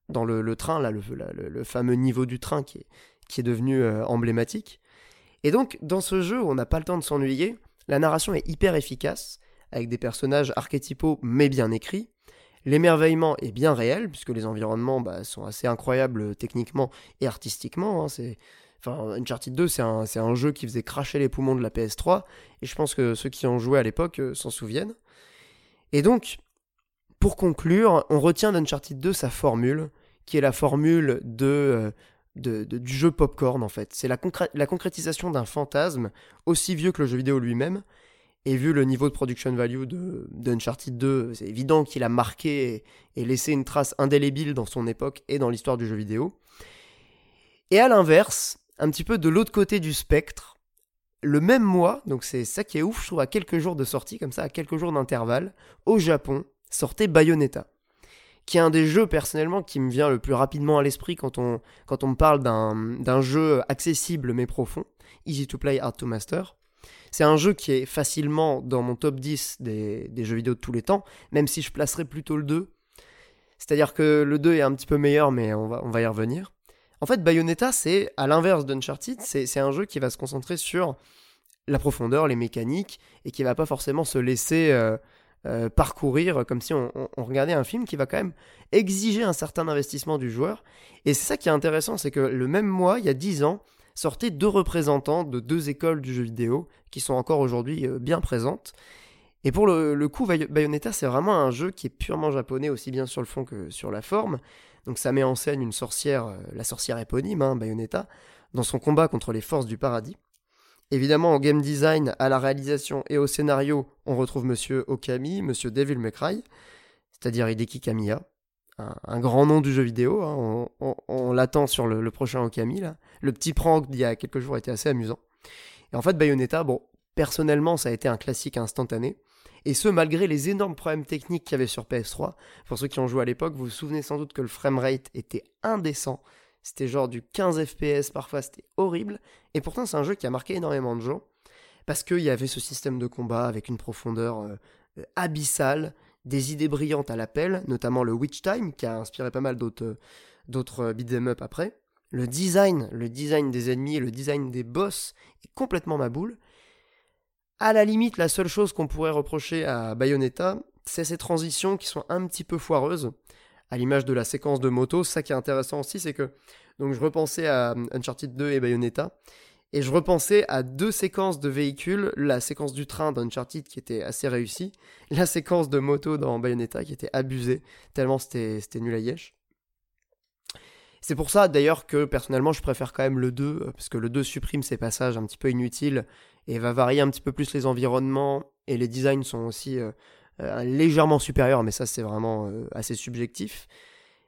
dans le, train, là, le, fameux niveau du train qui est, qui est devenu euh, emblématique. Et donc, dans ce jeu on n'a pas le temps de s'ennuyer, la narration est hyper efficace, avec des personnages archétypaux mais bien écrits. L'émerveillement est bien réel, puisque les environnements bah, sont assez incroyables techniquement et artistiquement. Hein. C'est Uncharted 2, c'est un, jeu qui faisait cracher les poumons de la PS3, et je pense que ceux qui ont joué à l'époque euh, s'en souviennent. Et donc, pour conclure, on retient d'Uncharted 2 sa formule, qui est la formule de, euh, du jeu popcorn en fait. C'est la, concrétisation d'un fantasme aussi vieux que le jeu vidéo lui-même. Et vu le niveau de production value d'Uncharted 2, c'est évident qu'il a marqué et laissé une trace indélébile dans son époque et dans l'histoire du jeu vidéo. Et à l'inverse, un petit peu de l'autre côté du spectre, le même mois, donc c'est ça qui est ouf, je trouve, à quelques jours de sortie, comme ça, à quelques jours d'intervalle, au Japon, sortait Bayonetta, qui est un des jeux personnellement qui me vient le plus rapidement à l'esprit quand on, me parle d'un jeu accessible mais profond, easy to play, hard to master. C'est un jeu qui est facilement dans mon top 10 des, jeux vidéo de tous les temps, même si je placerais plutôt le 2. C'est-à-dire que le 2 est un petit peu meilleur, mais on va, on va y revenir. En fait, Bayonetta, c'est à l'inverse d'Uncharted, c'est un jeu qui va se concentrer sur la profondeur, les mécaniques, et qui va pas forcément se laisser euh, euh, parcourir comme si on, regardait un film qui va quand même exiger un certain investissement du joueur. Et c'est ça qui est intéressant, c'est que le même mois, il y a 10 ans, sortaient deux représentants de deux écoles du jeu vidéo qui sont encore aujourd'hui euh, bien présentes. Et pour le coup, Bayonetta, c'est vraiment un jeu qui est purement japonais, aussi bien sur le fond que sur la forme. Donc ça met en scène une sorcière, euh, la sorcière éponyme, hein, Bayonetta, dans son combat contre les forces du paradis. Évidemment, en game design, à la réalisation et au scénario, on retrouve Monsieur Okami, Monsieur Devil May Cry, c'est-à-dire Hideki Kamiya, un, grand nom du jeu vidéo. Hein, on, l'attend sur le, prochain Okami. Là. Le petit prank d'il y a quelques jours était assez amusant. Et en fait, Bayonetta, bon, personnellement, ça a été un classique instantané. Et ce, malgré les énormes problèmes techniques qu'il y avait sur PS3. Pour ceux qui ont joué à l'époque, vous vous souvenez sans doute que le framerate était indécent. C'était genre du 15 FPS parfois, c'était horrible. Et pourtant, c'est un jeu qui a marqué énormément de gens. Parce qu'il y avait ce système de combat avec une profondeur euh, abyssale, des idées brillantes à l'appel, notamment le Witch Time, qui a inspiré pas mal d'autres, euh, d'autres euh, beat'em up après. Le design, le design des ennemis et le design des boss est complètement ma boule. À la limite, la seule chose qu'on pourrait reprocher à Bayonetta, c'est ces transitions qui sont un petit peu foireuses, à l'image de la séquence de moto. Ça qui est intéressant aussi, c'est que donc je repensais à Uncharted 2 et Bayonetta, et je repensais à deux séquences de véhicules, la séquence du train d'Uncharted qui était assez réussie, la séquence de moto dans Bayonetta qui était abusée, tellement c'était nul à yesh. C'est pour ça d'ailleurs que personnellement je préfère quand même le 2, parce que le 2 supprime ces passages un petit peu inutiles et va varier un petit peu plus les environnements et les designs sont aussi euh, légèrement supérieur, mais ça c'est vraiment assez subjectif.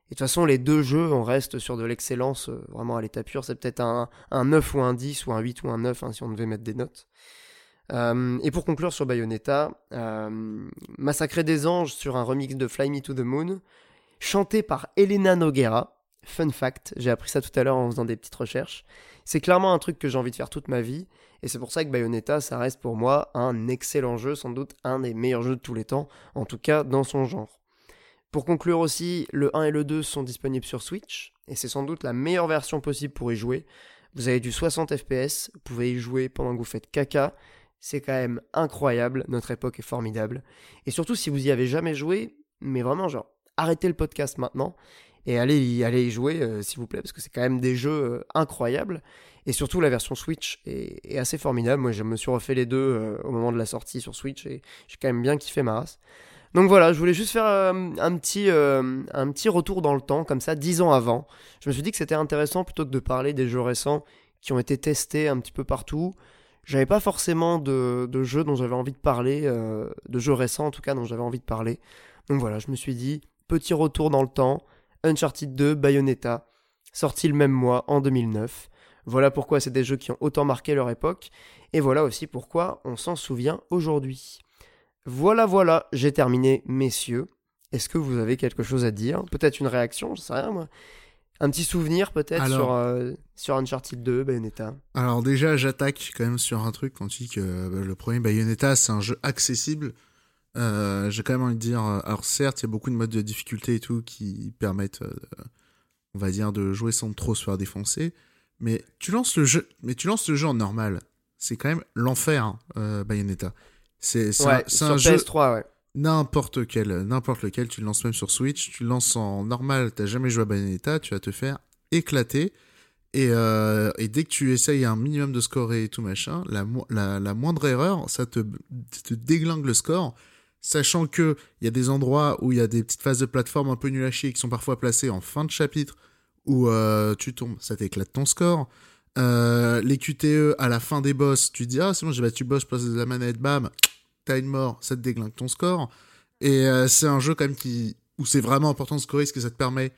Et de toute façon, les deux jeux, on reste sur de l'excellence vraiment à l'état pur. C'est peut-être un, un 9 ou un 10 ou un 8 ou un 9 hein, si on devait mettre des notes. Euh, et pour conclure sur Bayonetta, euh, Massacrer des anges sur un remix de Fly Me to the Moon, chanté par Elena Noguera. Fun fact, j'ai appris ça tout à l'heure en faisant des petites recherches. C'est clairement un truc que j'ai envie de faire toute ma vie, et c'est pour ça que Bayonetta, ça reste pour moi un excellent jeu, sans doute un des meilleurs jeux de tous les temps, en tout cas dans son genre. Pour conclure aussi, le 1 et le 2 sont disponibles sur Switch, et c'est sans doute la meilleure version possible pour y jouer. Vous avez du 60 FPS, vous pouvez y jouer pendant que vous faites caca, c'est quand même incroyable, notre époque est formidable. Et surtout si vous y avez jamais joué, mais vraiment genre, arrêtez le podcast maintenant et allez y, allez y jouer euh, s'il vous plaît, parce que c'est quand même des jeux euh, incroyables. Et surtout la version Switch est, assez formidable. Moi je me suis refait les deux euh, au moment de la sortie sur Switch et j'ai quand même bien kiffé ma race. Donc voilà, je voulais juste faire un, petit, un petit retour dans le temps, comme ça, dix ans avant. Je me suis dit que c'était intéressant plutôt que de parler des jeux récents qui ont été testés un petit peu partout j'avais pas forcément de, de jeux dont j'avais envie de parler, euh, de jeux récents en tout cas dont j'avais envie de parler. Donc voilà, je me suis dit, petit retour dans le temps, Uncharted 2, Bayonetta, sorti le même mois en 2009. Voilà pourquoi c'est des jeux qui ont autant marqué leur époque, et voilà aussi pourquoi on s'en souvient aujourd'hui. Voilà, voilà, j'ai terminé, messieurs. Est-ce que vous avez quelque chose à dire? Peut-être une réaction, je sais rien moi. Un petit souvenir peut-être sur, euh, sur Uncharted 2, Bayonetta? Alors déjà, j'attaque quand même sur un truc quand tu dis que bah, le premier Bayonetta, c'est un jeu accessible. Euh, j'ai quand même envie de dire, euh, alors certes, il y a beaucoup de modes de difficulté et tout qui permettent, on va dire, de jouer sans trop se faire défoncer. Mais tu lances le jeu, mais tu lances le jeu en normal. C'est quand même l'enfer, hein, Bayonetta. C'est ouais, un, un, jeu. PS3, ouais n'importe quel, n'importe lequel, tu le lances même sur Switch, tu le lances en normal, t'as jamais joué à Bayonetta, tu vas te faire éclater. Et, euh, et, dès que tu essayes un minimum de score et tout machin, la, la, moindre erreur, ça te, te, déglingue le score. Sachant que il y a des endroits où il y a des petites phases de plateforme un peu nul à chier qui sont parfois placées en fin de chapitre où euh, tu tombes, ça t'éclate ton score. Euh, les QTE à la fin des boss, tu dis ah c'est bon j'ai battu boss, je passe la manette, bam, t'as une mort, ça te déglingue ton score. Et euh, c'est un jeu quand même qui où c'est vraiment important de scorer parce que ça te permet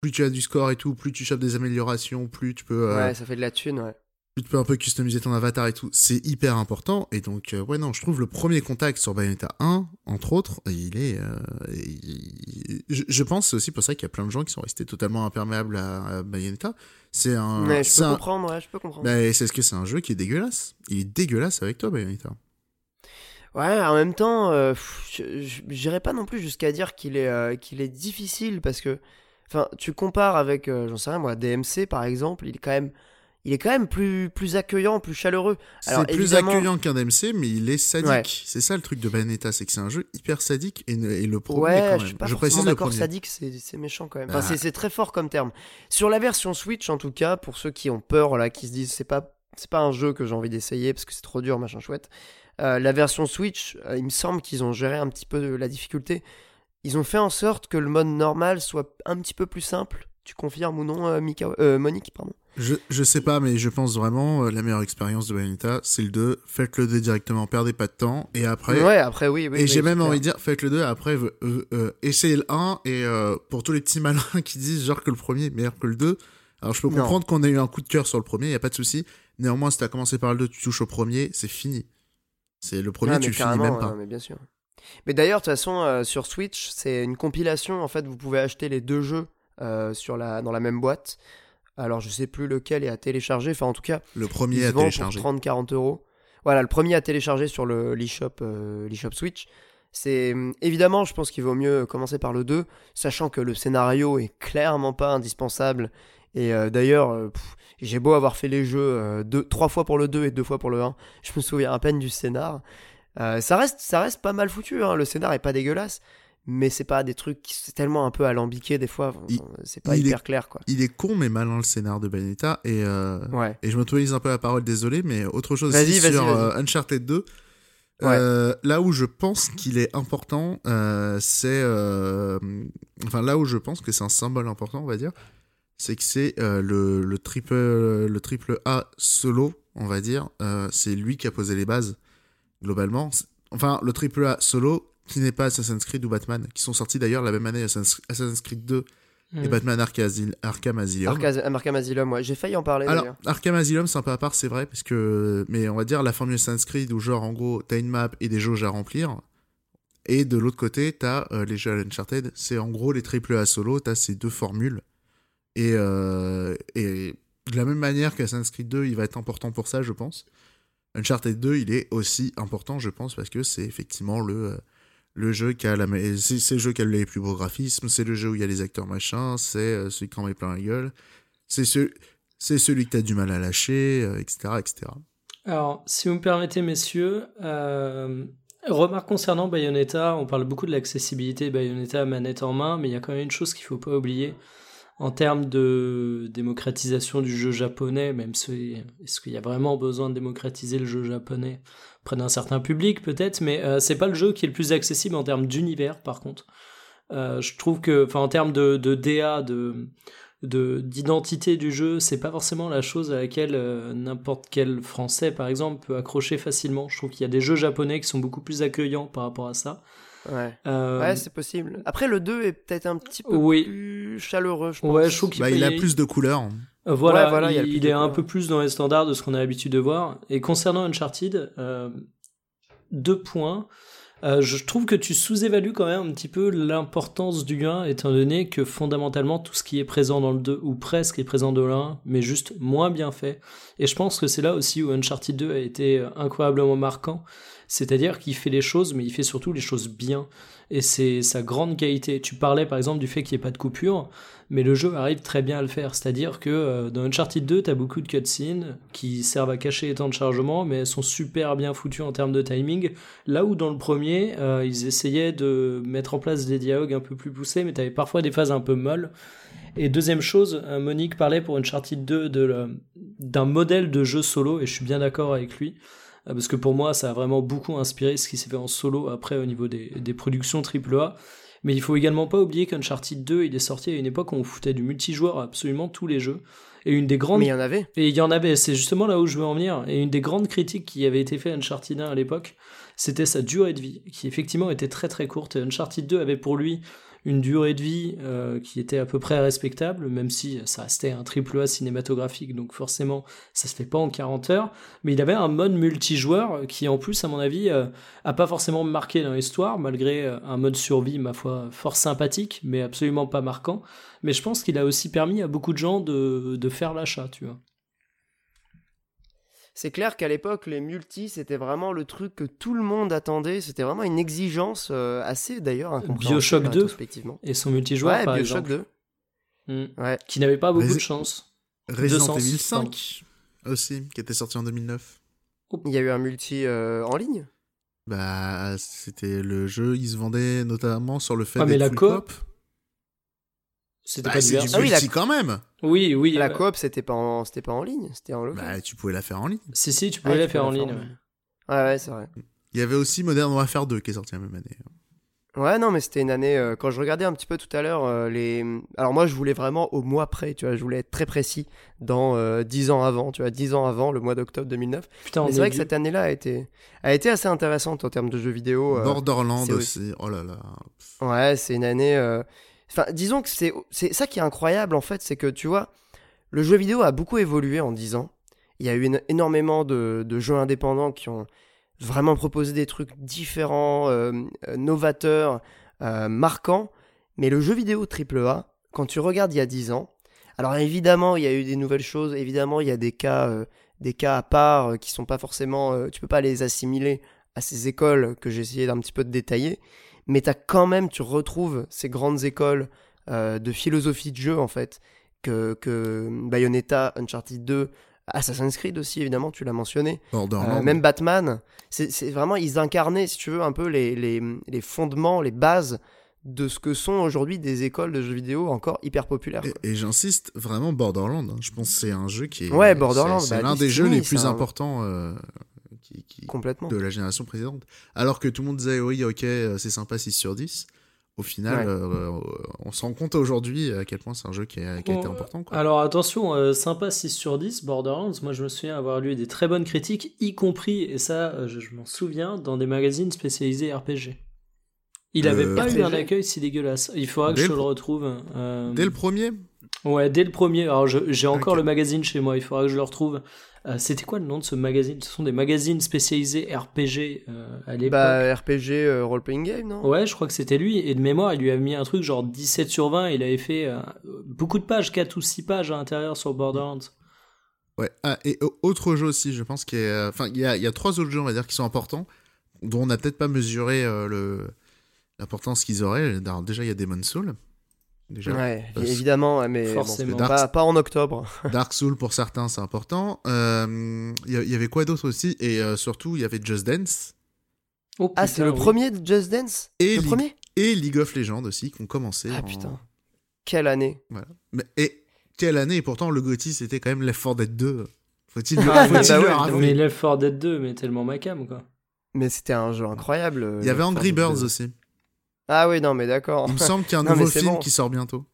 plus tu as du score et tout, plus tu chopes des améliorations, plus tu peux Ouais, ça fait de la thune, ouais. Tu peux un peu customiser ton avatar et tout, c'est hyper important et donc euh, ouais non, je trouve le premier contact sur Bayonetta 1 entre autres, il est je, pense c'est aussi pour ça qu'il y a plein de gens qui sont restés totalement imperméables à, Bayonetta. C'est un je peux comprendre, ouais, je peux comprendre. Bah, c'est ce que c'est un jeu qui est dégueulasse. Il est dégueulasse avec toi Bayonetta. Ouais, en même temps, euh, j'irais pas non plus jusqu'à dire qu'il est, euh, qu'il est difficile parce que, enfin, tu compares avec, euh, j'en sais rien moi, DMC par exemple, il est quand même, il est quand même plus, plus accueillant, plus chaleureux. C'est plus accueillant qu'un DMC, mais il est sadique. C'est ça le truc de Bayonetta, c'est que c'est un jeu hyper sadique et, le premier ouais, quand même. Je, suis pas je précise d'accord, sadique, c'est méchant quand même. Enfin, ah. c'est très fort comme terme. Sur la version Switch, en tout cas, pour ceux qui ont peur là, qui se disent c'est pas, c'est pas un jeu que j'ai envie d'essayer parce que c'est trop dur, machin chouette. Euh, la version Switch, euh, il me semble qu'ils ont géré un petit peu la difficulté. Ils ont fait en sorte que le mode normal soit un petit peu plus simple. Tu confirmes ou non, euh, Mika, Monique pardon? Je, je sais pas, mais je pense vraiment la meilleure expérience de Bayonetta, c'est le 2. Faites le 2 directement, perdez pas de temps. Et après. Ouais, après, oui. et j'ai même envie de dire, faites le 2, après, essayez le 1. Et pour tous les petits malins qui disent genre que le premier est meilleur que le 2, alors je peux comprendre qu'on ait eu un coup de cœur sur le premier, y a pas de souci. Néanmoins, si t'as commencé par le 2, tu touches au premier, c'est fini. C'est le premier, tu finis même pas. mais bien sûr. Mais d'ailleurs, de toute façon, euh, sur Switch, c'est une compilation. En fait, vous pouvez acheter les deux jeux euh, sur la, dans la même boîte. Alors, je sais plus lequel est à télécharger. Enfin, en tout cas, le premier à télécharger. 30-40 euros. Voilà, le premier à télécharger sur le l'eShop euh, Switch. C'est évidemment, je pense qu'il vaut mieux commencer par le 2, sachant que le scénario est clairement pas indispensable. Et d'ailleurs, j'ai beau avoir fait les jeux euh, deux, trois fois pour le 2 et deux fois pour le 1, je me souviens à peine du scénar. Euh, ça, reste, ça reste pas mal foutu, hein. le scénar est pas dégueulasse, mais c'est pas des trucs qui c'est tellement un peu alambiqué des fois, c'est pas hyper clair quoi. Il est con mais malin le scénar de Bayonetta et, euh, et je m'autorise un peu la parole, désolé, mais autre chose aussi sur Uncharted 2. là où je pense qu'il est important, c'est enfin là où je pense que c'est un symbole important, on va dire, c'est que c'est euh, le, le, triple, le triple A solo, on va dire. Euh, c'est lui qui a posé les bases, globalement. Enfin, le triple A solo, qui n'est pas Assassin's Creed ou Batman, qui sont sortis d'ailleurs la même année Assassin's Creed 2 et Batman Arkham Asylum. Arkham Asylum, ouais, j'ai failli en parler. Alors, Arkham Asylum, c'est un peu à part, c'est vrai, parce que. Mais on va dire la formule Assassin's Creed où, genre, en gros, t'as une map et des jauges à remplir. Et de l'autre côté, t'as euh, les jeux Uncharted. C'est en gros les triple A solo, t'as ces deux formules. Et, euh, et de la même manière qu'Assassin's Creed 2, il va être important pour ça, je pense. Uncharted 2, il est aussi important, je pense, parce que c'est effectivement le, euh, le jeu qui a la c'est le jeu qui a les plus beaux graphismes, c'est le jeu où il y a les acteurs machin, c'est euh, celui qui en met plein la gueule, c'est ce, c'est celui que t'as du mal à lâcher, etc., euh, etc. Alors, si vous me permettez, messieurs, euh, remarque concernant Bayonetta, on parle beaucoup de l'accessibilité Bayonetta manette en main, mais il y a quand même une chose qu'il faut pas oublier, en termes de démocratisation du jeu japonais, même si est-ce qu'il y a vraiment besoin de démocratiser le jeu japonais près d'un certain public peut-être, mais euh, c'est pas le jeu qui est le plus accessible en termes d'univers par contre. Euh, je trouve que, en termes de, de DA, de d'identité du jeu, c'est pas forcément la chose à laquelle euh, n'importe quel Français, par exemple, peut accrocher facilement. Je trouve qu'il y a des jeux japonais qui sont beaucoup plus accueillants par rapport à ça. Ouais, euh, ouais c'est possible. Après, le 2 est peut-être un petit peu plus chaleureux, je pense. Ouais, je trouve qu'il bah, il a plus de couleurs. Euh, voilà, il, il, est un peu plus dans les standards de ce qu'on a l'habitude de voir. Et concernant Uncharted, euh, deux points. Euh, je trouve que tu sous-évalues quand même un petit peu l'importance du 1, étant donné que fondamentalement tout ce qui est présent dans le 2, ou presque est présent dans le 1, mais juste moins bien fait. Et je pense que c'est là aussi où Uncharted 2 a été incroyablement marquant. C'est-à-dire qu'il fait les choses, mais il fait surtout les choses bien. Et c'est sa grande qualité. Tu parlais par exemple du fait qu'il n'y ait pas de coupure, mais le jeu arrive très bien à le faire. C'est-à-dire que euh, dans Uncharted 2, tu as beaucoup de cutscenes qui servent à cacher les temps de chargement, mais elles sont super bien foutues en termes de timing. Là où dans le premier, euh, ils essayaient de mettre en place des dialogues un peu plus poussés, mais tu avais parfois des phases un peu molles. Et deuxième chose, euh, Monique parlait pour Uncharted 2 d'un modèle de jeu solo, et je suis bien d'accord avec lui. Euh, parce que pour moi, ça a vraiment beaucoup inspiré ce qui s'est fait en solo après au niveau des, des productions AAA. Mais il faut également pas oublier qu'Uncharted 2, il est sorti à une époque où on foutait du multijoueur à absolument tous les jeux. Et une des grandes. Mais il y en avait. Et il y en avait, c'est justement là où je veux en venir. Et une des grandes critiques qui avait été faite à Uncharted 1 à l'époque, c'était sa durée de vie, qui effectivement était très très courte. Et Uncharted 2 avait pour lui une durée de vie euh, qui était à peu près respectable, même si ça restait un triple A cinématographique, donc forcément ça se fait pas en 40 heures. Mais il avait un mode multijoueur qui en plus, à mon avis, euh, a pas forcément marqué dans l'histoire, malgré euh, un mode survie, ma foi, fort sympathique, mais absolument pas marquant. Mais je pense qu'il a aussi permis à beaucoup de gens de, de faire l'achat, tu vois c'est clair qu'à l'époque, les multis, c'était vraiment le truc que tout le monde attendait. C'était vraiment une exigence euh, assez, d'ailleurs, Bioshock 2 et son multijoueur, ouais, par Bioshock exemple. 2. Hmm. Ouais. Qui n'avait pas beaucoup de chance. Resident Evil 5 aussi, qui était sorti en 2009. Il y a eu un multi euh, en ligne? Bah, c'était le jeu, il se vendait notamment sur le fait ah, mais la coop. C'était bah, pas du ah, oui, la... quand même. Oui, oui. La coop, c'était pas en, c'était pas en ligne, c'était en local. Bah, tu pouvais la faire en ligne. Si, si, tu pouvais ah, la, faire, en ligne, ouais. Ouais, c'est vrai. Il y avait aussi Modern Warfare 2 qui est sorti la même année. Ouais, non, mais c'était une année. Euh, quand je regardais un petit peu tout à l'heure, euh, les. Alors, moi, je voulais vraiment au mois près, tu vois, je voulais être très précis dans euh, 10 ans avant, tu vois, 10 ans avant, le mois d'octobre 2009. Putain, mais c'est vrai que cette année-là a été, a été assez intéressante en termes de jeux vidéo. Euh, Borderlands aussi. oh là là. Ouais, c'est une année. Disons que c'est ça qui est incroyable en fait, c'est que tu vois, le jeu vidéo a beaucoup évolué en 10 ans. Il y a eu énormément de, jeux indépendants qui ont vraiment proposé des trucs différents, euh, euh, novateurs, euh, marquants. Mais le jeu vidéo AAA, quand tu regardes il y a 10 ans, alors évidemment il y a eu des nouvelles choses, évidemment il y a des cas, des cas à part qui sont pas forcément, tu peux pas les assimiler à ces écoles que j'ai essayé d'un petit peu de détailler mais quand même, tu retrouves ces grandes écoles euh, de philosophie de jeu, en fait, que, que Bayonetta, Uncharted 2, Assassin's Creed aussi, évidemment, tu l'as mentionné. Euh, même Batman. C'est vraiment, ils incarnaient, si tu veux, un peu les, les, les fondements, les bases de ce que sont aujourd'hui des écoles de jeux vidéo encore hyper populaires. Et, j'insiste vraiment Borderlands. Hein. Je pense que c'est un jeu qui est. Ouais, Borderlands. C'est bah, l'un des jeux les plus importants euh, Complètement. de la génération précédente. Alors que tout le monde disait oui, ok, euh, c'est sympa 6 sur 10. Au final, euh, on se rend compte aujourd'hui à quel point c'est un jeu qui a, été important. Alors attention, euh, sympa 6 sur 10, Borderlands, moi je me souviens avoir lu des très bonnes critiques, y compris, et ça je, m'en souviens, dans des magazines spécialisés RPG. Il avait Le pas eu un accueil si dégueulasse. Il faudra que Dès je le- retrouve. euh, Dès le premier? Ouais, dès le premier. Alors, j'ai encore le magazine chez moi, il faudra que je le retrouve. Euh, C'était quoi le nom de ce magazine? Ce sont des magazines spécialisés RPG euh, à l'époque. Bah, RPG euh, role-playing game, non? Ouais, je crois que c'était lui. Et de mémoire, il lui a mis un truc genre 17 sur 20. Il avait fait euh, beaucoup de pages, 4 ou 6 pages à l'intérieur sur Borderlands. Ouais. Ah, et au- autre jeu aussi, je pense qu'il y a, enfin, il y a, il y a trois autres jeux, on va dire, qui sont importants, dont on n'a peut-être pas mesuré euh, le l'importance qu'ils auraient. Alors, déjà, il y a Demon's Soul. Déjà. Ouais, Euh, évidemment, mais bon, forcément. pas, pas en octobre. [laughs] Dark Soul pour certains, c'est important. Euh, Il y, il y avait quoi d'autre aussi? Et euh, surtout, il y avait Just Dance Oh, Ah, c'est le oui. premier de Just Dance? Et Le League- premier? et League of Legends aussi, qui ont commencé. Ah en- putain. Quelle année Voilà. Mais, et quelle année? Et pourtant, le GOTY, c'était quand même Left 4 Dead 2. Faut-il le, Ah, faut-il bah le ouais, Mais Left 4 Dead 2, mais tellement macam quoi. Mais c'était un jeu incroyable. euh, Il y avait Angry Birds 2. aussi. Ah oui, non, mais d'accord. Il me semble qu'il y a un [laughs] Non, nouveau film bon. qui sort bientôt.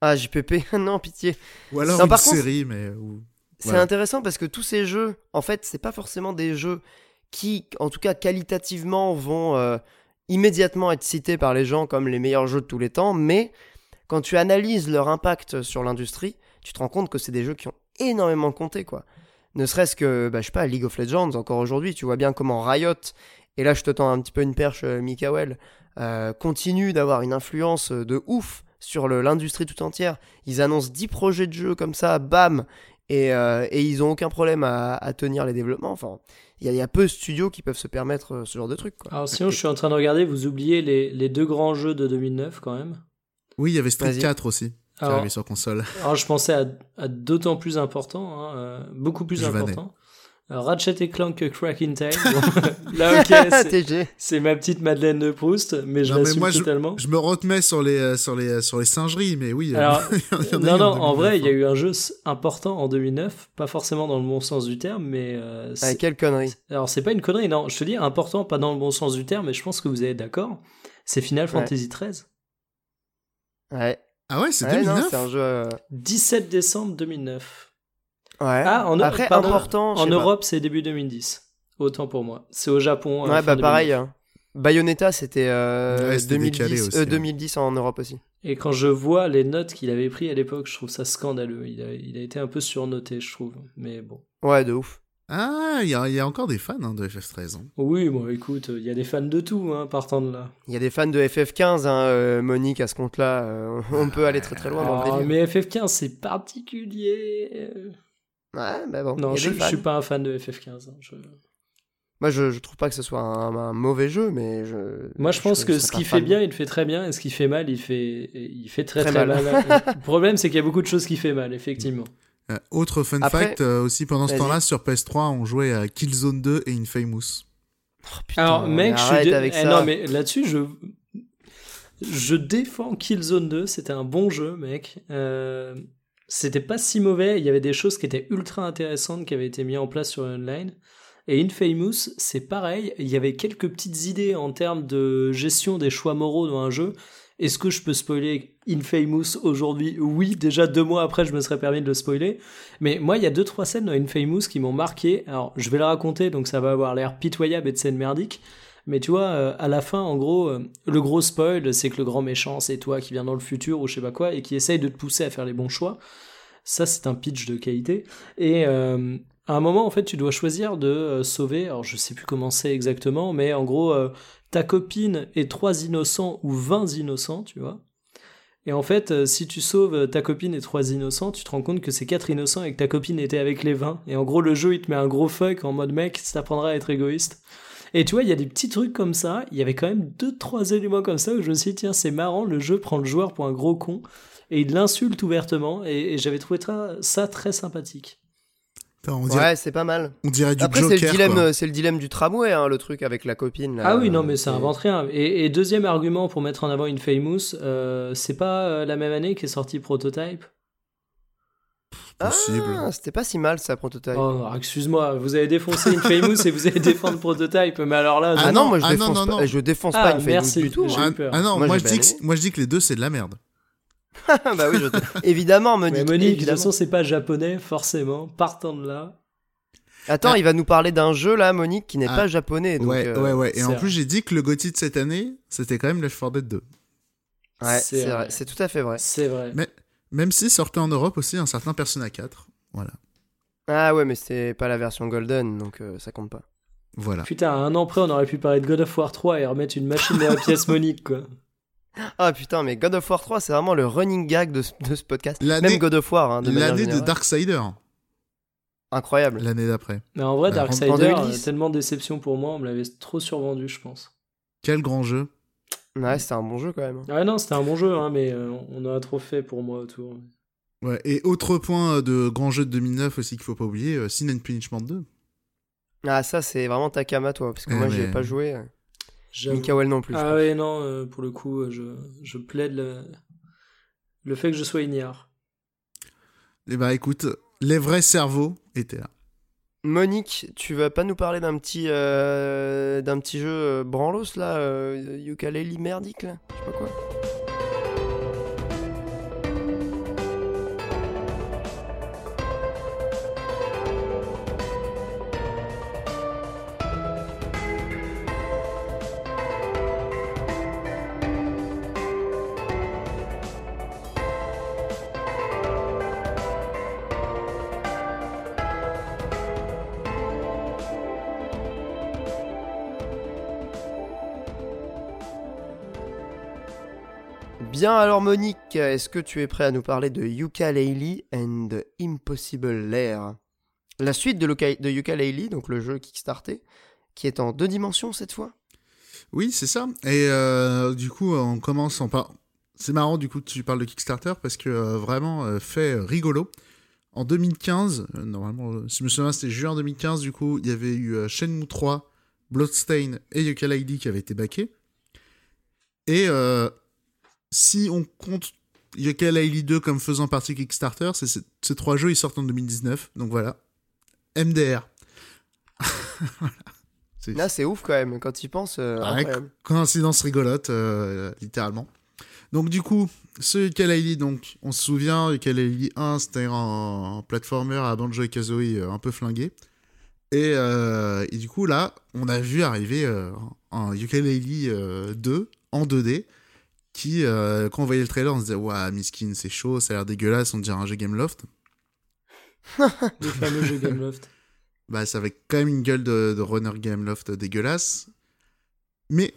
Ah, JPP, [laughs] non, pitié. Ou alors Non, une par contre- série, mais. C'est Voilà. intéressant parce que tous ces jeux, en fait, c'est pas forcément des jeux qui, en tout cas qualitativement, vont euh, immédiatement être cités par les gens comme les meilleurs jeux de tous les temps, mais quand tu analyses leur impact sur l'industrie, tu te rends compte que c'est des jeux qui ont énormément compté, quoi. Ne serait-ce que, bah, je sais pas, League of Legends, encore aujourd'hui, tu vois bien comment Riot, et là je te tends un petit peu une perche, euh, Mikael, euh, continue d'avoir une influence euh, de ouf sur l'industrie tout entière. Ils annoncent 10 projets de jeux comme ça, bam, et, euh, et ils ont aucun problème à, à tenir les développements. Enfin, il y, a- il y a peu de studios qui peuvent se permettre ce genre de truc. Quoi. Alors sinon, je suis en train de regarder, vous oubliez les, les deux grands jeux de 2009 quand même. Oui, il y avait Street Vas-y. 4 aussi, qui Alors, arrivé sur console. alors, je pensais à, à d'autant plus important, hein, euh, beaucoup plus Je important. Ratchet et Clank Cracking Time. [laughs] Bon, là, ok, [laughs] c'est- ma petite Madeleine de Proust, mais je Non, l'assume totalement. Je me retenais sur les, euh, sur les, euh, sur les singeries, mais oui. euh, Alors, [laughs] en non, non, en en vrai, 2009, il y a hein. eu un jeu important en 2009, pas forcément dans le bon sens du terme, mais euh, Ah, c'est- quelle connerie. alors c'est pas une connerie, non, je te dis important, pas dans le bon sens du terme, mais je pense que vous êtes d'accord. C'est Final Ouais. Fantasy XIII, Ouais, Ah ouais, c'est Ouais, non, 2009 c'est un jeu. euh, 17 décembre 2009. Ouais. Ah, en, Après, pardon, important. en. Europe, c'est début 2010. Autant pour moi. C'est au Japon. euh, Ouais, bah 2009. pareil. hein. Bayonetta, c'était euh, Ouais, c'était 2010, décalé aussi, euh, ouais. 2010 en Europe aussi. Et quand je vois les notes qu'il avait pris à l'époque, je trouve ça scandaleux. Il a, il a été un peu surnoté, je trouve. Mais bon. Ouais, de ouf. Ah, il y, a- il y a encore des fans hein, de FF13. hein. Oui, bon, écoute, il y a des fans de tout, hein, partant de là. Il y a des fans de FF15, hein, euh, Monique, à ce compte-là. euh, on peut aller très très loin dans le Ah, délire. mais FF15, c'est particulier. Ouais, mais bon. Non, je, je suis pas un fan de FF15. hein, je- Moi, je, je trouve pas que ce soit un, un mauvais jeu, mais je. Moi, je pense que ce fan. fait bien, il le fait très bien, et ce qu'il fait mal, il fait, il fait très très, Très mal. mal. [laughs] le problème, c'est qu'il y a beaucoup de choses qui fait mal, effectivement. Euh, autre fun Après- fact, euh, aussi pendant ce temps-là, sur PS3, on jouait à Killzone 2 et Infamous. Oh, putain, Alors, mec, je suis dé- avec eh ça. non, mais là-dessus, je je défends Killzone 2. C'était un bon jeu, mec. Euh, C'était pas si mauvais. Il y avait des choses qui étaient ultra intéressantes qui avaient été mises en place sur online. Et Infamous, c'est pareil. Il y avait quelques petites idées en termes de gestion des choix moraux dans un jeu. Est-ce que je peux spoiler Infamous aujourd'hui? Oui, déjà deux mois après, je me serais permis de le spoiler. Mais moi, il y a deux trois scènes dans Infamous qui m'ont marqué. Alors, je vais le raconter, donc ça va avoir l'air pitoyable et de scène merdique. Mais tu vois, euh, à la fin, en gros, euh, le gros spoil, c'est que le grand méchant, c'est toi qui viens dans le futur ou je sais pas quoi, et qui essaye de te pousser à faire les bons choix. Ça, c'est un pitch de qualité. Et euh, à un moment, en fait, tu dois choisir de sauver, alors je sais plus comment c'est exactement, mais en gros, ta copine et trois innocents ou 20 innocents, tu vois. Et en fait, si tu sauves ta copine et trois innocents, tu te rends compte que c'est quatre innocents et que ta copine était avec les 20. Et en gros, le jeu, il te met un gros fuck en mode mec, ça t'apprendra à être égoïste. Et tu vois, il y a des petits trucs comme ça. Il y avait quand même deux, trois éléments comme ça où je me suis dit, tiens, c'est marrant, le jeu prend le joueur pour un gros con et il l'insulte ouvertement. Et, et j'avais trouvé ça, ça très sympathique. Putain, on, dirait, Ouais, c'est pas mal. on dirait du Après, c'est Joker. le dilemme, c'est le dilemme du tramway, hein, le truc avec la copine. Là, ah oui, non, mais ça C'est- invente rien. Et, et deuxième argument pour mettre en avant Infamous, euh, c'est pas euh, la même année qu'est sorti Prototype Possible. Ah, c'était pas si mal ça, prototype. Oh, excuse-moi, vous avez défoncé Infamous et vous allez [laughs] défendre Prototype, mais alors là, Ah non, moi je ah non, défonce non, pas, non. je défonce Ah, pas une merci. du tout. Hein. Ah non, Moi, je dis que, moi je dis que les deux c'est de la merde. [laughs] bah oui, je- [laughs] évidemment, Mais Monique. Monique, de toute évidemment. façon, c'est pas japonais, forcément, partant de là. Attends, Ah. il va nous parler d'un jeu là, Monique, qui n'est Ah. pas japonais. Donc, ouais, euh, ouais, ouais. Et en vrai. plus, j'ai dit que le GOTY de cette année, c'était quand même Left 4 Dead 2. ouais, c'est tout à fait vrai. C'est vrai. Mais même si sortait en Europe aussi un certain Persona 4. Voilà. Ah ouais, mais c'était pas la version Golden, donc euh, ça compte pas. Voilà. Putain, un an près, on aurait pu parler de God of War 3 et remettre une machine dans la pièce [laughs] Monique, quoi. Ah putain, mais God of War 3, c'est vraiment le running gag de ce, de ce podcast. L'année- Même God of War, hein, L'année de. Darksider, Incroyable. l'année d'après. Mais en vrai, Bah, Darksider, 2010. euh, tellement de déception pour moi, on me l'avait trop survendu, je pense. Quel grand jeu. Ouais, c'était un bon jeu quand même. Ah non, c'était un bon jeu, hein, mais euh, on a trop fait pour moi autour. Ouais, et autre point euh, de grand jeu de 2009 aussi qu'il faut pas oublier, euh, Sin and Punishment 2. Ah, ça, c'est vraiment Takama, toi, parce que Eh, moi, j'y ai mais- pas joué. Mikael non plus. Ah ouais, non, euh, pour le coup, je, je plaide le... le fait que je sois ignare. Et bah écoute, les vrais cerveaux étaient là. Monique, tu vas pas nous parler d'un petit, euh, petit jeu euh, branlos là, euh, ukulele merdique là, je sais pas quoi. Bien alors Monique, est-ce que tu es prêt à nous parler de Yooka-Laylee and Impossible Lair? La suite de, de Yooka-Laylee, donc le jeu Kickstarter, qui est en deux dimensions cette fois? Oui, c'est ça. Et euh, du coup, on commence en par... C'est marrant du coup que tu parles de Kickstarter parce que euh, vraiment euh, fait rigolo. En 2015, euh, normalement, si je me souviens, c'était juin 2015, du coup, il y avait eu Shenmue 3, Bloodstain et Yooka-Laylee qui avaient été backés. Et si on compte Yooka-Laylee 2 comme faisant partie Kickstarter, ces trois jeux ils sortent en 2019. Donc voilà. MDR. Voilà. [laughs] Là c'est ouf quand même, quand tu y penses, euh, Ouais, incroyable. Coïncidence rigolote, euh, littéralement. Donc du coup, ce Yooka-Laylee, donc, on se souvient, Yooka-Laylee 1, c'était un, platformer à Banjo et Kazooie euh, un peu flingué. Et, euh, et du coup, là, on a vu arriver un Yooka-Laylee euh, 2 en 2D, qui, euh, quand on voyait le trailer, on se disait, waouh, miskin, c'est chaud, ça a l'air dégueulasse, on dirait un jeu Gameloft. [laughs] Le fameux jeu Gameloft. bah, ça avait quand même une gueule de, de runner Gameloft dégueulasse. Mais,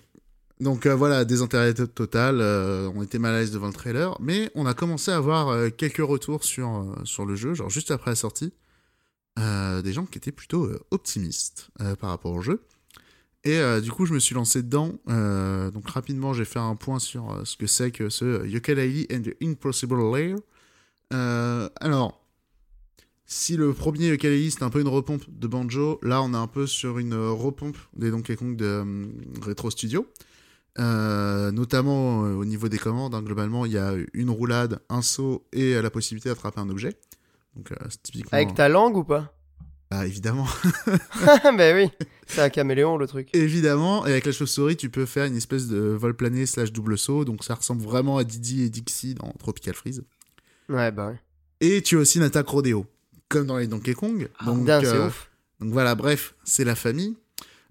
donc euh, voilà, désintérêt to- total, euh, on était mal à l'aise devant le trailer, mais on a commencé à avoir quelques retours sur, sur le jeu, genre juste après la sortie, des gens qui étaient plutôt optimistes par rapport au jeu. Et euh, du coup, je me suis lancé dedans. euh, donc rapidement, j'ai fait un point sur euh, ce que c'est que ce Yooka-Laylee and the Impossible. Euh, alors, si le premier Yooka-Laylee c'était un peu une repompe de Banjo, là on est un peu sur une repompe des Donkey Kong de Retro Studio. Notamment au niveau des commandes, hein, globalement il y a une roulade, un saut et la possibilité d'attraper un objet. Donc typiquement. Avec ta langue ou pas? [laughs] Ah, évidemment. Bah oui, c'est un caméléon le truc. évidemment, et avec la chauve-souris tu peux faire une espèce de vol plané slash double saut, donc ça ressemble vraiment à Didi et Dixie dans Tropical Freeze. Ouais bah ouais. Et tu as aussi une attaque rodéo, comme dans les Donkey Kong. donc, Putain, c'est euh, ouf. Donc voilà, bref, c'est la famille.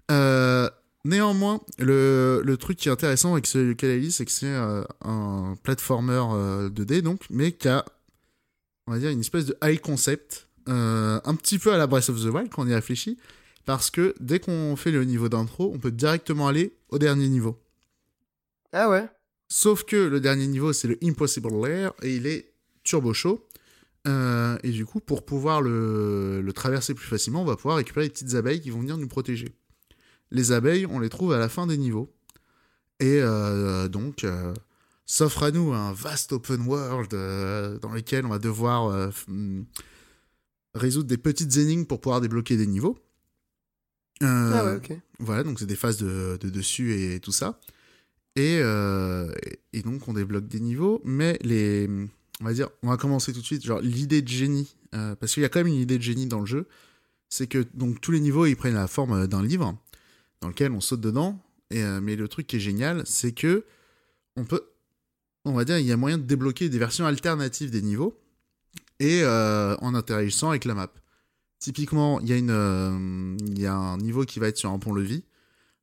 Euh, néanmoins, le, le truc qui est intéressant avec ce Yooka-Laylee, c'est que c'est euh, un platformer euh, 2D, donc, mais qui a, on va dire, une espèce de high concept, euh, un petit peu à la Breath of the Wild quand on y réfléchit, parce que dès qu'on fait le niveau d'intro, on peut directement aller au dernier niveau. Ah ouais Sauf que le dernier niveau, c'est le Impossible Lair, et il est turbo chaud. Euh, et du coup, pour pouvoir le, le traverser plus facilement, on va pouvoir récupérer les petites abeilles qui vont venir nous protéger. Les abeilles, on les trouve à la fin des niveaux. Et euh, donc, euh, s'offre à nous un vaste open world dans lequel on va devoir résoudre des petites énigmes pour pouvoir débloquer des niveaux. Euh, Ah ouais, ok. voilà, donc c'est des phases de, de dessus et tout ça. Et, euh, et donc on débloque des niveaux, mais les, on va dire, on va commencer tout de suite. Genre l'idée de génie, euh, parce qu'il y a quand même une idée de génie dans le jeu, c'est que donc tous les niveaux ils prennent la forme d'un livre dans lequel on saute dedans. Et, mais le truc qui est génial, c'est que on peut, on va dire, il y a moyen de débloquer des versions alternatives des niveaux et euh, en interagissant avec la map. Typiquement, il y, a une, euh, il y a un niveau qui va être sur un pont-levis.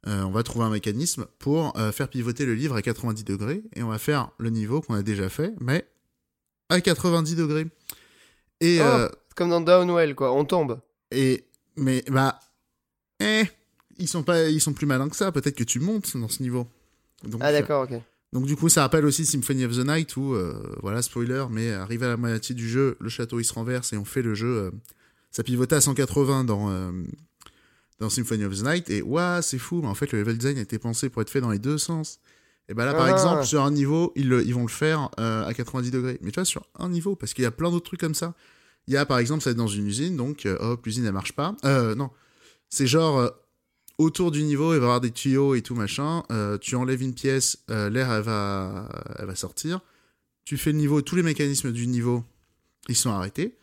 Euh, on va trouver un mécanisme pour faire pivoter le livre à 90 degrés et on va faire le niveau qu'on a déjà fait, mais à 90 degrés. Et Oh. euh, Comme dans Downwell, quoi. On tombe. et mais bah eh, ils sont pas ils sont plus malins que ça. Peut-être que tu montes dans ce niveau. Donc, Ah, d'accord, ok. Donc du coup, ça rappelle aussi Symphony of the Night où, euh, voilà, spoiler, mais arrivé à la moitié du jeu, le château il se renverse et on fait le jeu. euh, ça pivotait à 180 dans, euh, dans Symphony of the Night et ouah, c'est fou, mais en fait le level design a été pensé pour être fait dans les deux sens. Et bah là, par Ah. exemple, sur un niveau, ils, le- ils vont le faire euh, à 90 degrés. Mais tu vois, sur un niveau, parce qu'il y a plein d'autres trucs comme ça. Il y a par exemple, ça va être dans une usine, donc hop, l'usine elle marche pas. Euh, non, c'est genre autour du niveau, il va y avoir des tuyaux et tout machin. Euh, tu enlèves une pièce, euh, l'air elle va, elle va sortir. Tu fais le niveau, tous les mécanismes du niveau, ils sont arrêtés.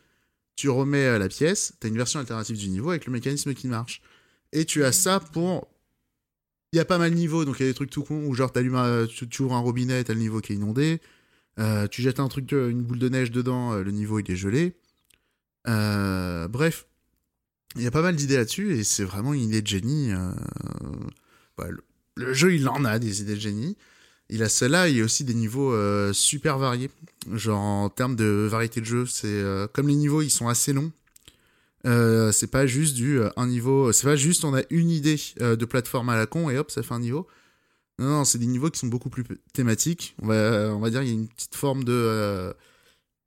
Tu remets euh, la pièce, tu as une version alternative du niveau avec le mécanisme qui marche. Et tu as ça pour. Il y a pas mal de niveaux, donc il y a des trucs tout cons où genre un- tu, tu ouvres un robinet, t'as le niveau qui est inondé. Tu jettes un truc, une boule de neige dedans, le niveau il est gelé. Bref, il y a pas mal d'idées là-dessus et c'est vraiment une idée de génie. euh, bah, le, jeu, il en a des idées de génie. Il a celle-là, il y a aussi des niveaux euh, super variés. Genre en termes de variété de jeu, c'est euh, comme les niveaux, ils sont assez longs. C'est pas juste du un niveau, c'est pas juste on a une idée de plateforme à la con et hop ça fait un niveau. Non non, c'est des niveaux qui sont beaucoup plus thématiques. On va on va dire il y a une petite forme de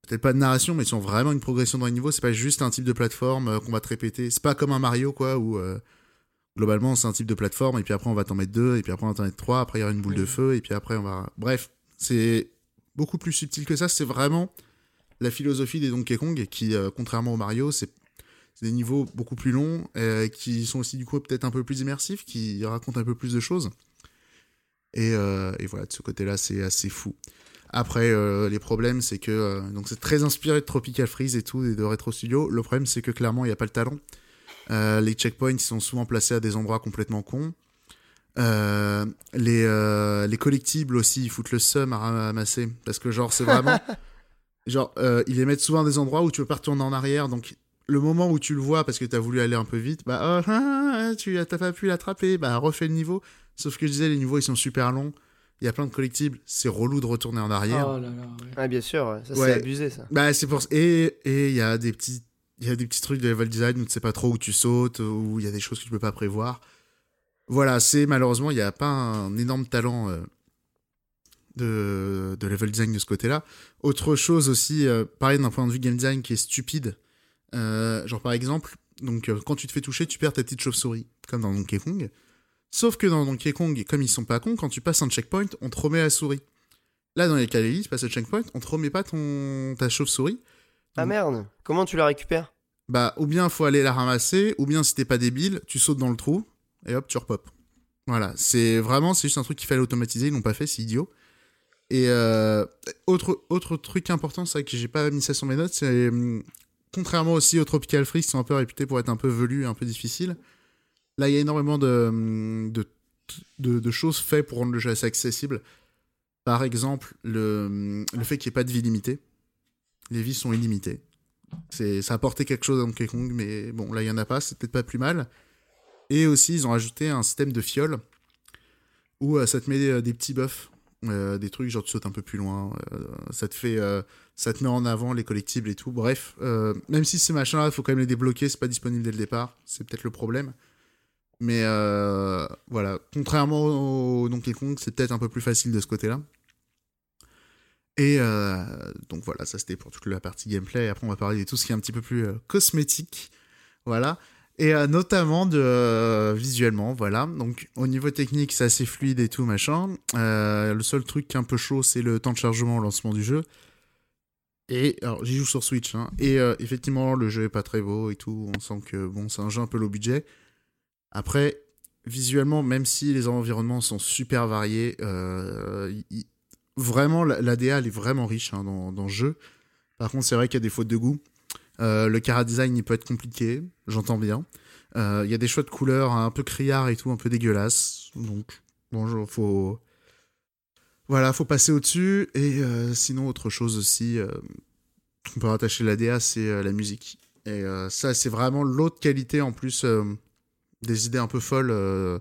peut-être pas de narration, mais ils sont vraiment une progression dans les niveaux. C'est pas juste un type de plateforme euh, qu'on va te répéter. C'est pas comme un Mario, quoi, où euh, globalement c'est un type de plateforme, et puis après on va t'en mettre deux, et puis après on va t'en mettre trois, après il y aura une boule de Mhm. feu, et puis après on va. Bref, c'est beaucoup plus subtil que ça. C'est vraiment la philosophie des Donkey Kong, qui, euh, contrairement au Mario, c'est c'est des niveaux beaucoup plus longs, euh, qui sont aussi du coup peut-être un peu plus immersifs, qui racontent un peu plus de choses. Et, euh, et voilà, de ce côté-là, c'est assez fou. Après, euh, les problèmes, c'est que euh, donc c'est très inspiré de Tropical Freeze et tout, et de Retro Studio. Le problème, c'est que clairement, il n'y a pas le talent. Euh, les checkpoints ils sont souvent placés à des endroits complètement cons. Les, les collectibles aussi, ils foutent le seum à ramasser. Parce que, genre, c'est vraiment. [laughs] genre, ils les mettent souvent à des endroits où tu peux pas retourner en arrière. Donc, le moment où tu le vois parce que tu as voulu aller un peu vite, bah, oh, ah, [laughs] tu t'as pas pu l'attraper, bah, refais le niveau. Sauf que je disais, les niveaux, ils sont super longs. Il y a plein de collectibles. C'est relou de retourner en arrière. Oh là là, ouais. Ah, bien sûr, ouais. ça Ouais. c'est abusé ça. Bah, c'est pour et et il y a des petits il y a des petits trucs de level design où tu sais pas trop où tu sautes où il y a des choses que tu peux pas prévoir. Voilà, c'est malheureusement il y a pas un énorme talent euh, de de level design de ce côté-là. Autre chose aussi euh, pareil d'un point de vue game design qui est stupide. Euh, genre par exemple, donc euh, quand tu te fais toucher, tu perds ta petite chauve-souris comme dans Donkey Kong. Sauf que dans Donkey Kong, comme ils sont pas cons, quand tu passes un checkpoint, on te remet la souris. Là, dans les Kaleli, tu passes le checkpoint, on te remet pas ton ta chauve-souris. Ah merde, comment tu la récupères? Bah, ou bien faut aller la ramasser, ou bien si t'es pas débile, tu sautes dans le trou, et hop, tu repop. Voilà, c'est vraiment, c'est juste un truc qu'il fallait automatiser, ils l'ont pas fait, c'est idiot. Et euh, autre, autre truc important, c'est vrai que j'ai pas mis ça sur mes notes, c'est hum, contrairement aussi aux Tropical Freeze qui sont un peu réputés pour être un peu velus, un peu difficiles, là il y a énormément de, hum, de, de, choses faites pour rendre le jeu assez accessible. Par exemple, le, hum, le fait qu'il n'y ait pas de vie limitée. Les vies sont illimitées. C'est, ça a apporté quelque chose à Donkey Kong, mais bon, là, il y en a pas, c'est peut-être pas plus mal. Et aussi, ils ont rajouté un système de fiole où euh, ça te met euh, des petits buffs, euh, des trucs genre tu sautes un peu plus loin, ça te fait, ça te met en avant les collectibles et tout. Bref, même si ces machins-là, il faut quand même les débloquer, c'est pas disponible dès le départ, c'est peut-être le problème. Mais euh, voilà, contrairement au Donkey Kong, c'est peut-être un peu plus facile de ce côté-là. Et euh, donc voilà, ça c'était pour toute la partie gameplay. Après, on va parler de tout ce qui est un petit peu plus euh, cosmétique. Voilà. Et notamment de visuellement, voilà. Donc au niveau technique, c'est assez fluide et tout machin. Le seul truc un peu chaud, c'est le temps de chargement au lancement du jeu. Et alors j'y joue sur Switch, hein. et effectivement le jeu est pas très beau et tout. On sent que bon, c'est un jeu un peu low budget. Après, visuellement, même si les environnements sont super variés, euh, vraiment la, la DA elle est vraiment riche hein, dans, le jeu. Par contre, c'est vrai qu'il y a des fautes de goût. Euh, le cara design il peut être compliqué, j'entends bien. Euh, Il y a des choix de couleurs un peu criards et tout, un peu dégueulasses. Donc, bon, faut. Voilà, faut passer au-dessus. Et sinon, autre chose aussi qu'on peut rattacher à la DA, c'est la musique. Et ça, c'est vraiment l'autre qualité en plus des idées un peu folles. euh,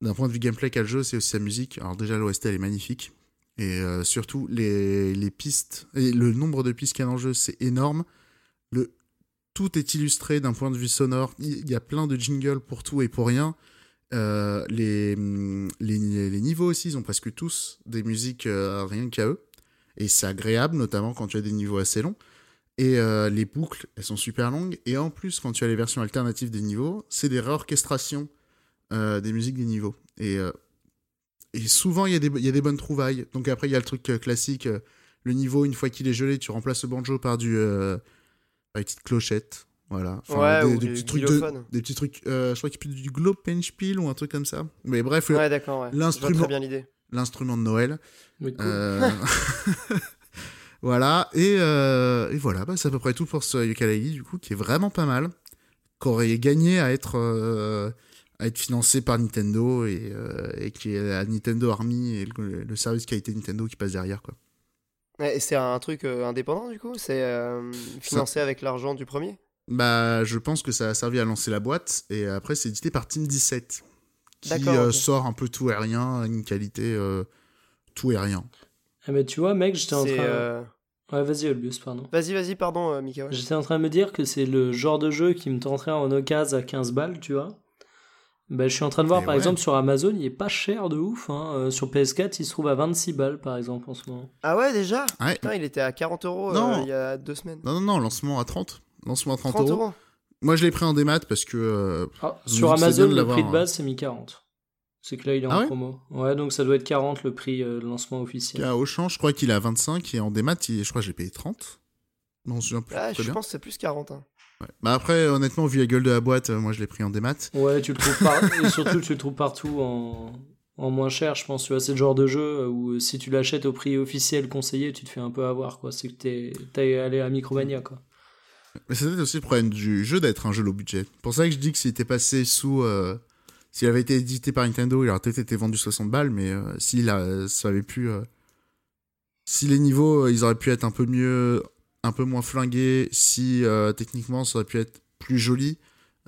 D'un point de vue gameplay qu'a le jeu, c'est aussi sa musique. Alors déjà, l'OST, elle est magnifique. Et euh, surtout, les, pistes, et le nombre de pistes qu'il y a dans le jeu, c'est énorme. Le, tout est illustré d'un point de vue sonore. Il y a plein de jingles pour tout et pour rien. Euh, les, niveaux aussi, ils ont presque tous des musiques rien qu'à eux. Et c'est agréable, notamment quand tu as des niveaux assez longs. Et euh, les boucles, elles sont super longues. Et en plus, quand tu as les versions alternatives des niveaux, c'est des réorchestrations euh, des musiques des niveaux. Et, euh, et souvent, il y, a des- il y a des bonnes trouvailles. Donc après, il y a le truc classique. le niveau, une fois qu'il est gelé, tu remplaces le banjo par du euh, par une petite clochette. Voilà. Ouais, des, ou des du petits trucs de, xylophone. des petits trucs. euh, je crois qu'il y a du Glockenspiel ou un truc comme ça. Mais bref, Ouais, ouais. L'instrument- de Noël. Cool. [laughs] [laughs] Voilà, et, euh, et voilà, bah, c'est à peu près tout pour ce ukulele, du coup, qui est vraiment pas mal, qui aurait gagné à être, euh, à être financé par Nintendo et, euh, et qui est la Nintendo Army et le, le service qualité Nintendo qui passe derrière, quoi. Ouais, et c'est un truc indépendant du coup? C'est financé avec l'argent du premier? Bah, je pense que ça a servi à lancer la boîte, et après, c'est édité par Team 17, qui sort un peu tout et rien, une qualité tout et rien. Ah, mais tu vois, mec, j'étais en train. euh, Ouais, vas-y, Olbius, pardon. Vas-y, vas-y, pardon, euh, Mika. ouais. J'étais en train de me dire que c'est le genre de jeu qui me tenterait en occasion à 15 balles, tu vois. Bah, je suis en train de voir, Et par ouais. exemple, sur Amazon, il est pas cher de ouf. Hein. Euh, sur PS4, il se trouve à 26 balles, par exemple, en ce moment. Ah ouais, déjà? Ouais. Putain, il était à 40 euros euh, il y a deux semaines. Non, non, non, lancement à 30. Lancement à 30, 30 euros. euros Moi, je l'ai pris en démat parce que euh, Ah, sur Amazon, le prix de base, c'est mis 40. C'est que là, il est Ah en ouais promo. Ouais, donc ça doit être 40 le prix euh, de lancement officiel. à Auchan, je crois qu'il est à 25 et en démat, il- je crois que j'ai payé 30. Non, je me plus Ah, je bien. pense que c'est plus 40. hein. Ouais. Bah après, honnêtement, vu la gueule de la boîte, euh, moi, je l'ai pris en démat. Ouais, tu le trouves par... [laughs] et surtout tu le trouves partout en... en moins cher, je pense. Tu vois, c'est le genre de jeu euh, où euh, si tu l'achètes au prix officiel conseillé, tu te fais un peu avoir, quoi. C'est que t'es t'es allé à Micromania, quoi. Mais c'est peut-être aussi le problème du jeu d'être un jeu low budget. pour ça que je dis que s'il était passé sous. euh, s'il avait été édité par Nintendo, il aurait peut-être été vendu 60 balles, mais euh, s'il a, ça avait euh, si les niveaux, euh, ils auraient pu être un peu mieux, un peu moins flingués, si techniquement ça aurait pu être plus joli,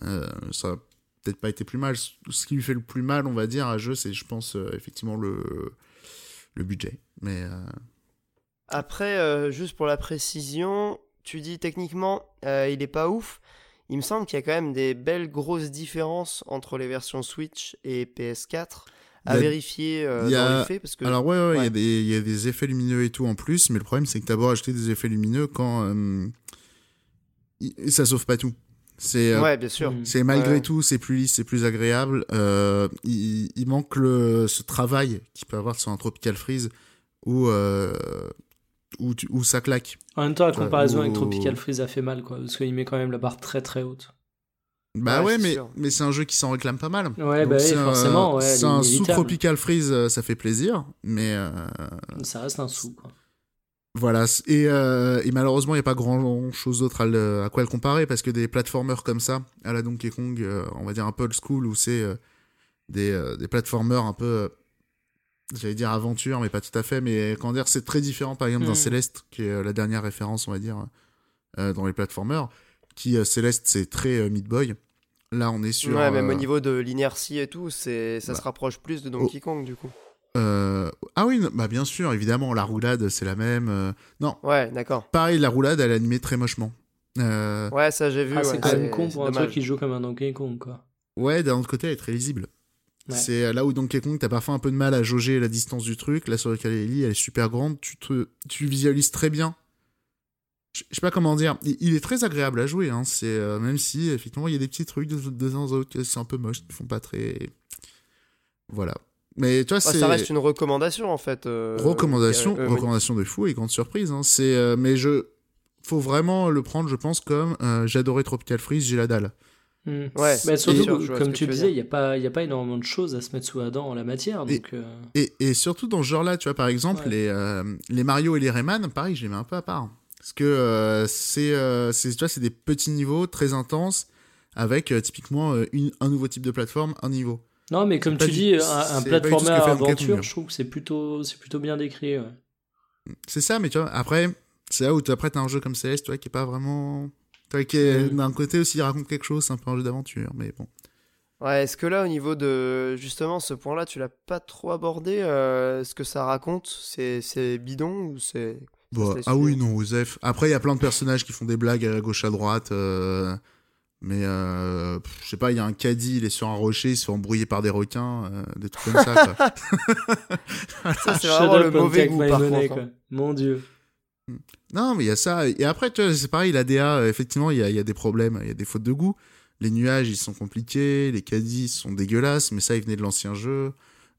ça aurait peut-être pas été plus mal. Ce qui lui fait le plus mal, on va dire, à jeu, c'est, je pense, effectivement le, le budget. Mais. Après, juste pour la précision, tu dis techniquement, il est pas ouf. Il me semble qu'il y a quand même des belles grosses différences entre les versions Switch et PS4 à vérifier euh, il y a- dans les faits parce que Alors ouais, ouais, il y, Ouais. a des- il y a des effets lumineux et tout en plus, mais le problème c'est que t'as beau acheter des effets lumineux quand euh, ça sauve pas tout. C'est euh, ouais, bien sûr. Mm. c'est malgré Ouais. tout, c'est plus lisse, c'est plus agréable. Euh, il, il manque le, ce travail qu'il peut avoir sur un Tropical Freeze où, euh, où, tu- où ça claque. En même temps, la comparaison ou- avec Tropical Freeze a fait mal, quoi. Parce qu'il met quand même la barre très très haute. Bah Ouais, mais, sûr. mais c'est un jeu qui s'en réclame pas mal. Ouais, Donc bah oui, c'est un- forcément, ouais, c'est un inévitable. sous-Tropical Freeze, euh, ça fait plaisir, mais euh, Ça reste un sou, quoi. Voilà, et, euh, et malheureusement, il n'y a pas grand chose d'autre à, le- à quoi le comparer parce que des platformers comme ça, à la Donkey Kong, euh, on va dire un peu old school, où c'est euh, des, euh, des platformers un peu, euh, j'allais dire aventure, mais pas tout à fait, mais comment dire, c'est très différent par exemple d'un Mm. Céleste, qui est euh, la dernière référence, on va dire, euh, dans les platformers, qui euh, Céleste, c'est très euh, Meat Boy. Là, on est sur. ouais, même au euh, niveau de l'inertie et tout, c'est ça bah. se rapproche plus de Donkey Kong du coup. euh, ah oui, bah bien sûr, évidemment, la roulade, c'est la même. euh, Non, Ouais, d'accord. pareil, la roulade, elle est animée très mochement. Euh, Ouais, ça j'ai vu. Ah, ouais, c'est quand même con pour un dommage. truc qui joue comme un Donkey Kong, quoi. Ouais, d'un autre côté, elle est très lisible. Ouais. C'est là où Donkey Kong, t'as parfois un peu de mal à jauger la distance du truc. Là, sur le Kaleli, elle est super grande. Tu, te, tu visualises très bien. Je sais pas comment dire. Il, il est très agréable à jouer. Hein. C'est euh, même si effectivement il y a des petits trucs de, de temps en temps que c'est un peu moche, qui font pas très. Voilà. Mais Ouais, c'est ça reste une recommandation en fait. euh, recommandation, euh, euh, recommandation de fou et grande surprise. Hein. C'est euh, mais je faut vraiment le prendre, je pense, comme euh, j'adorais Tropical Freeze, j'ai la dalle. Hmm. Ouais, Mais c'est surtout, sûr, comme tu veux disais, il n'y a, pas- y a pas énormément de choses à se mettre sous la dent en la matière. Et- Donc, euh, Et, et surtout dans ce genre-là, tu vois, par exemple, Ouais. les, euh, les Mario et les Rayman, pareil, je les mets un peu à part. Parce que euh, c'est, euh, tu vois, c'est des petits niveaux très intenses avec typiquement une, un nouveau type de plateforme, un niveau. Non, mais comme tu du- dis, un, un platformer aventure, je trouve que c'est plutôt, c'est plutôt bien décrit. ouais. C'est ça, mais tu vois, après, c'est là où tu t'as un jeu comme Céleste, tu vois, qui est pas vraiment Mm. D'un côté aussi, il raconte quelque chose, c'est un peu un jeu d'aventure, mais bon. Ouais, est-ce que là, au niveau de justement ce point-là, tu l'as pas trop abordé euh, Ce que ça raconte, c'est c'est bidon ou c'est laisse ah oui, non, Osef. Après, il y a plein de personnages qui font des blagues à gauche, à droite. euh, Mais, euh, je sais pas, il y a un caddie, il est sur un rocher, il se fait embrouiller par des requins, euh, des trucs comme ça, quoi. [laughs] Ça, [laughs] c'est vraiment le mauvais goût par money, contre. quoi. hein. Mon dieu. Non, mais il y a ça. Et après, tu vois, c'est pareil, la DA, euh, effectivement, il y a, il y a des problèmes, il y a des fautes de goût. Les nuages, ils sont compliqués, les caddies sont dégueulasses, mais ça, ils venaient de l'ancien jeu.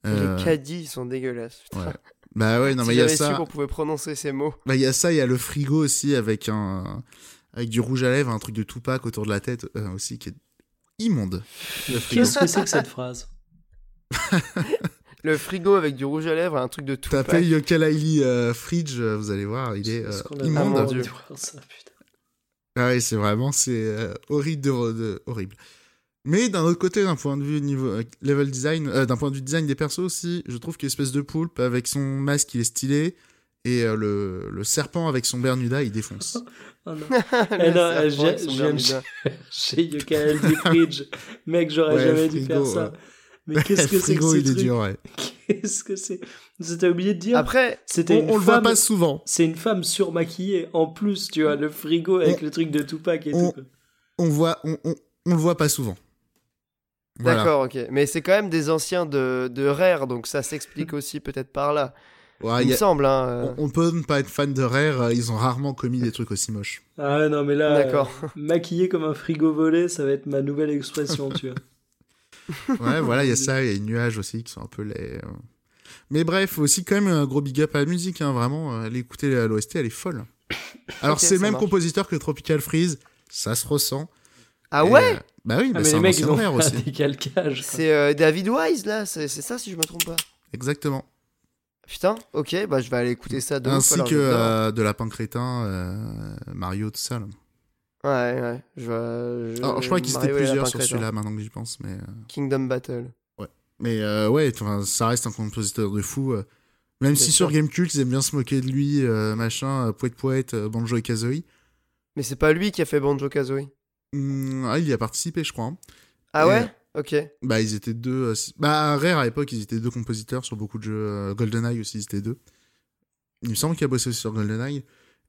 Euh, Les caddies ils sont dégueulasses. putain. ouais. Bah ouais, non, si mais il y a ça. qu'on pouvait prononcer ces mots. Bah, il y a ça, il y a le frigo aussi avec un. Avec du rouge à lèvres, un truc de Tupac autour de la tête euh, aussi qui est immonde. Qu'est-ce que c'est que cette phrase? [laughs] Le frigo avec du rouge à lèvres, un truc de tout. Tapez Yooka-Laylee euh, Fridge, euh, vous allez voir, il est euh, qu'on a immonde. Dieu. ça. Ah oui, c'est vraiment, c'est euh, horrible, de, de- horrible. Mais d'un autre côté, d'un point de vue niveau euh, level design, euh, d'un point de vue design des persos aussi, je trouve qu'espèce de poulpe avec son masque, il est stylé. Et euh, le, le serpent avec son Bermuda, il défonce. [laughs] Oh non. [laughs] Eh non, serpent j'ai- avec son je viens de- Bermuda. [laughs] Chez Yokael Fridge. Mec, j'aurais Ouais, jamais dû faire ça. ouais. Mais qu'est-ce que c'est que Frigo, ce il est truc dur, ouais. [laughs] Qu'est-ce que c'est T'as oublié de dire Après, C'était On, on le voit pas souvent. C'est une femme surmaquillée. En plus, tu vois, le frigo avec le truc de Tupac et on- tout. On voit, on, on, on le voit pas souvent. Voilà. d'accord, ok. Mais c'est quand même des anciens de, de Rare, donc ça s'explique [laughs] aussi peut-être par là. Ouais, Il me a- semble, hein. euh, on, on peut ne pas être fan de Rare, euh, ils ont rarement commis des trucs aussi moches. Ah non, mais là, D'accord. euh, maquillé comme un frigo volé, ça va être ma nouvelle expression, tu vois. [laughs] Ouais, voilà, il y a ça, il y a les nuages aussi qui sont un peu les. euh. Mais bref, aussi quand même un gros big up à la musique, hein, vraiment. euh, Allez écouter l'OST, elle est folle. [coughs] Alors, c'est le même marche. compositeur que Tropical Freeze, ça se ressent. Ah Et, ouais euh, Bah oui, Ah, bah, mais c'est les un mecs, ils ont [laughs] aussi. C'est euh, David Wise là, c'est c'est ça si je me trompe pas. Exactement. Putain, ok, bah je vais aller écouter ça de ouf, Ainsi que euh, de Lapin Crétin, euh, Mario, tout ça. là. Ouais, ouais. Je, je... Alors, je crois qu'ils étaient Mario et plusieurs sur celui-là maintenant que j'y pense, mais. euh, Kingdom Battle. Mais euh, ouais, enfin, ça reste un compositeur de fou. euh. Même Bien si sûr. sur Gamecult, ils aiment bien se moquer de lui, euh, machin, poète poète, Banjo et Kazooie. Mais c'est pas lui qui a fait Banjo Kazooie. Hmm, ah, il y a participé, je crois. hein. Ah Et, ouais Ok. Bah, ils étaient deux. Bah, Rare à l'époque, ils étaient deux compositeurs sur beaucoup de jeux. GoldenEye aussi, ils étaient deux. Il me semble qu'il a bossé aussi sur GoldenEye.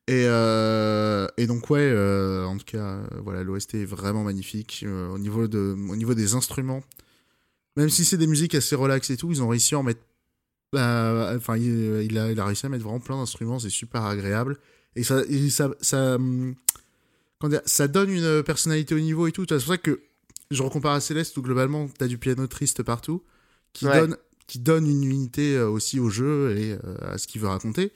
Et, euh, et donc, ouais, euh, en tout cas, euh, voilà, l'OST est vraiment magnifique. euh, au, niveau de, au niveau des instruments, même si c'est des musiques assez relax et tout, ils ont réussi à en mettre. bah, Enfin, il, il a, il a réussi à mettre vraiment plein d'instruments, c'est super agréable. Et ça, et ça, ça, hum, dire, ça donne une personnalité au niveau et tout. C'est pour ça que je recompare à Céleste où globalement t'as du piano triste partout qui Ouais. donne qui donne une unité aussi au jeu et à ce qu'il veut raconter.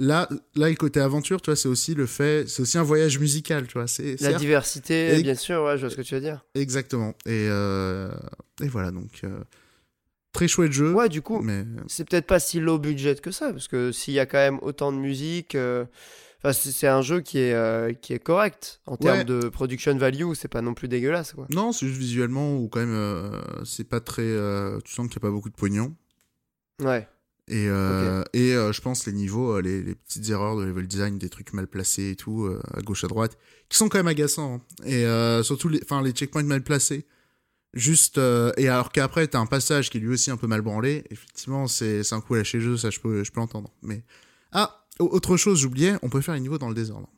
Là, là, le côté aventure, tu vois, c'est aussi le fait, c'est aussi un voyage musical, tu vois. C'est La diversité, Et- bien sûr, ouais, je vois ce que tu veux dire. exactement. Et euh, et voilà donc euh, très chouette jeu. Ouais, du coup, Mais c'est peut-être pas si low budget que ça, parce que s'il y a quand même autant de musique, euh, enfin, c'est un jeu qui est, qui est correct en termes de production value, c'est pas non plus dégueulasse, quoi. non, c'est juste visuellement ou quand même c'est pas très. tu sens qu'il y a pas beaucoup de pognon. Ouais. Et, euh, et euh, je pense les niveaux, euh, les, les petites erreurs de level design, des trucs mal placés et tout, euh, à gauche à droite, qui sont quand même agaçants. hein. Et surtout les, les checkpoints mal placés. Juste, et alors qu'après, t'as un passage qui est lui aussi un peu mal branlé. Effectivement, c'est un coup lâché jeu, ça je peux, je peux l'entendre. Mais. Ah, au- autre chose, j'oubliais, on peut faire les niveaux dans le désordre.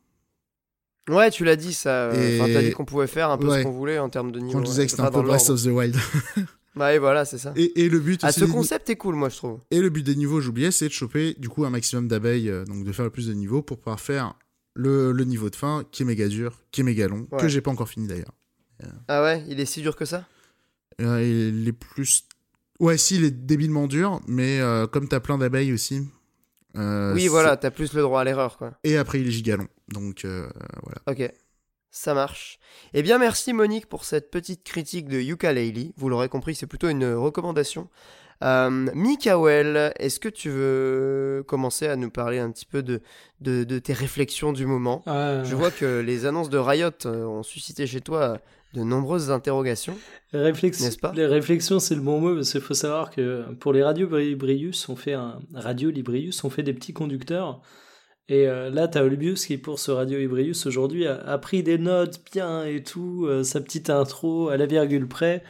Ouais, tu l'as dit ça. Et- Enfin, t'as dit qu'on pouvait faire un peu Ouais. ce qu'on voulait en termes de niveau. Je disais que c'était un peu Breath of the Wild. [laughs] Ouais, voilà, c'est ça. et, et le but Ah, ce des- concept est cool, moi, je trouve. Et le but des niveaux, j'oubliais, c'est de choper du coup un maximum d'abeilles, euh, donc de faire le plus de niveaux pour pouvoir faire le, le niveau de fin qui est méga dur, qui est méga long, que j'ai pas encore fini d'ailleurs. Ah ouais, il est si dur que ça? Euh, il est plus. Ouais, si, il est débilement dur, mais euh, comme t'as plein d'abeilles aussi. euh, Oui, voilà, t'as plus le droit à l'erreur, quoi. Et après, il est giga long. Donc voilà. Ok, ça marche. Eh bien, merci Monique pour cette petite critique de Yooka-Laylee. Vous l'aurez compris, c'est plutôt une recommandation. Euh, Mikael, est-ce que tu veux commencer à nous parler un petit peu de, de, de tes réflexions du moment? Ah, Je vois que les annonces de Riot ont suscité chez toi de nombreuses interrogations. Réflex- N'est-ce pas? Les réflexions, c'est le bon mot, parce qu'il faut savoir que pour les radios Librius, on fait un radio Librius, on fait des petits conducteurs. Et euh, là, t'as Olbius qui, pour ce Radio Ibrius aujourd'hui, a, pris des notes bien et tout, euh, sa petite intro à la virgule près,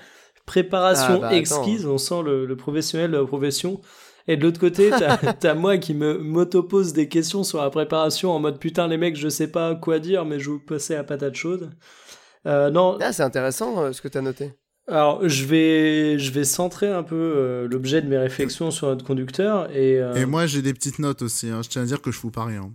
préparation ah, bah, exquise, on sent le, professionnel de la profession. Et de l'autre côté, [laughs] t'as moi qui me m'auto-pose des questions sur la préparation en mode putain, les mecs, je sais pas quoi dire, mais je vous passer à patate chaude. Euh, non. Ah, c'est intéressant ce que t'as noté. Alors, je vais, je vais centrer un peu euh, l'objet de mes réflexions sur notre conducteur. Et, euh, et moi, j'ai des petites notes aussi. Hein. Je tiens à dire que je fous pas rien.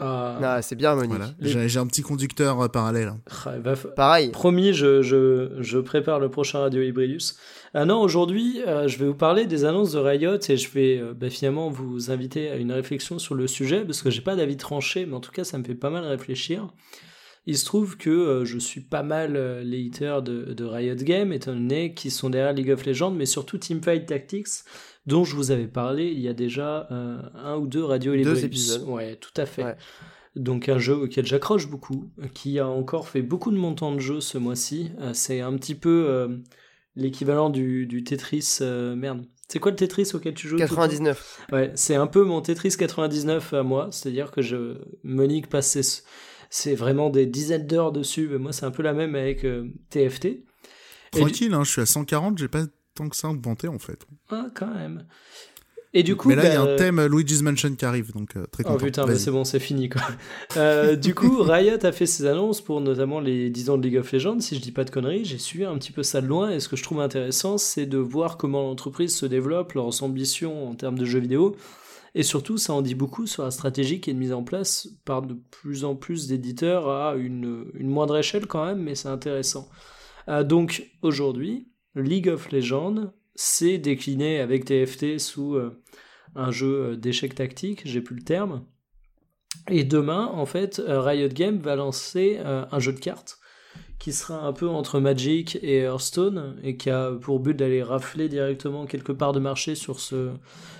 Ah, ah c'est bien, Monique. J'ai un petit conducteur euh, parallèle. Ah, Pareil. Promis, je, je, je, prépare le prochain Radio Hybridus. Ah non, aujourd'hui, je vais vous parler des annonces de Riot et je vais bah, finalement vous inviter à une réflexion sur le sujet parce que j'ai pas d'avis tranché, mais en tout cas, ça me fait pas mal réfléchir. Il se trouve que euh, je suis pas mal euh, les de, Riot Games, étant donné qu'ils sont derrière League of Legends, mais surtout Teamfight Tactics, dont je vous avais parlé il y a déjà euh, un ou deux radio Deux épisodes. Ouais, tout à fait. Donc un jeu auquel j'accroche beaucoup, qui a encore fait beaucoup de montants de jeu ce mois-ci. c'est un petit peu l'équivalent du, Tetris. merde. C'est quoi le Tetris auquel tu joues 99. Ouais, c'est un peu mon Tetris 99 à moi. C'est-à-dire que je Monique passait c'est vraiment des dizaines d'heures dessus. moi, c'est un peu la même avec TFT. Euh, Tranquille, hein, je suis à 140, j'ai pas tant que ça inventé en fait. Ah, quand même. Et du coup, mais là, il y a un bah, thème euh, Luigi's Mansion qui arrive, donc euh, très oh, content. Oh putain, c'est bon, c'est fini quoi. [laughs] du coup, Riot a fait ses annonces pour notamment les 10 ans de League of Legends. Si je dis pas de conneries, j'ai suivi un petit peu ça de loin. Et ce que je trouve intéressant, c'est de voir comment l'entreprise se développe, leurs ambitions en termes de jeux vidéo. Et surtout, ça en dit beaucoup sur la stratégie qui est mise en place par de plus en plus d'éditeurs à une, moindre échelle quand même, mais c'est intéressant. Euh, donc aujourd'hui, League of Legends s'est décliné avec TFT sous euh, un jeu euh, d'échecs tactique, j'ai plus le terme. Et demain, en fait, Riot Games va lancer un jeu de cartes qui sera un peu entre Magic et Hearthstone et qui a pour but d'aller rafler directement quelque part de marché sur ce,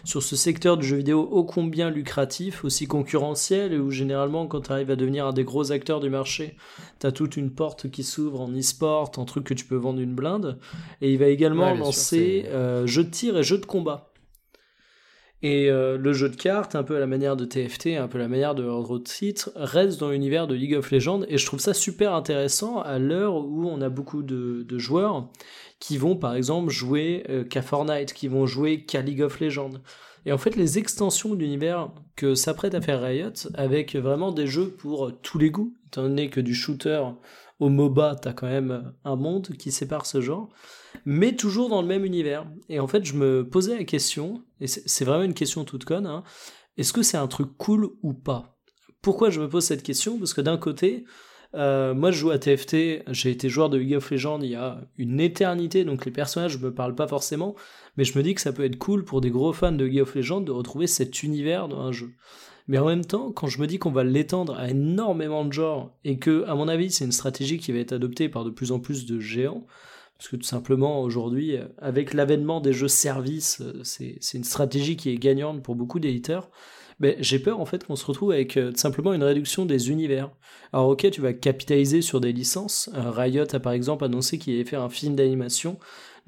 sur ce secteur du jeu vidéo ô combien lucratif, aussi concurrentiel et où généralement quand tu arrives à devenir un des gros acteurs du marché, tu as toute une porte qui s'ouvre en e-sport, en truc que tu peux vendre une blinde. Et il va également lancer euh, jeux de tir et jeux de combat. Et euh, le jeu de cartes, un peu à la manière de TFT, un peu à la manière de autres titres, reste dans l'univers de League of Legends et je trouve ça super intéressant à l'heure où on a beaucoup de, joueurs qui vont par exemple jouer euh, qu'à Fortnite, qui vont jouer qu'à League of Legends. Et en fait, les extensions d'univers que s'apprête à faire Riot, avec vraiment des jeux pour tous les goûts, étant donné que du shooter au MOBA, t'as quand même un monde qui sépare ce genre, mais toujours dans le même univers. Et en fait, je me posais la question, et c'est vraiment une question toute conne, hein, est-ce que c'est un truc cool ou pas? Pourquoi je me pose cette question? Parce que d'un côté, euh, moi je joue à TFT, j'ai été joueur de League of Legends il y a une éternité, donc les personnages me parlent pas forcément, mais je me dis que ça peut être cool pour des gros fans de League of Legends de retrouver cet univers dans un jeu. Mais en même temps, quand je me dis qu'on va l'étendre à énormément de genres et que, à mon avis, c'est une stratégie qui va être adoptée par de plus en plus de géants, parce que tout simplement aujourd'hui, avec l'avènement des jeux services, c'est une stratégie qui est gagnante pour beaucoup d'éditeurs. Mais j'ai peur en fait qu'on se retrouve avec euh, simplement une réduction des univers. Alors ok, tu vas capitaliser sur des licences. Euh, Riot a par exemple annoncé qu'il allait faire un film d'animation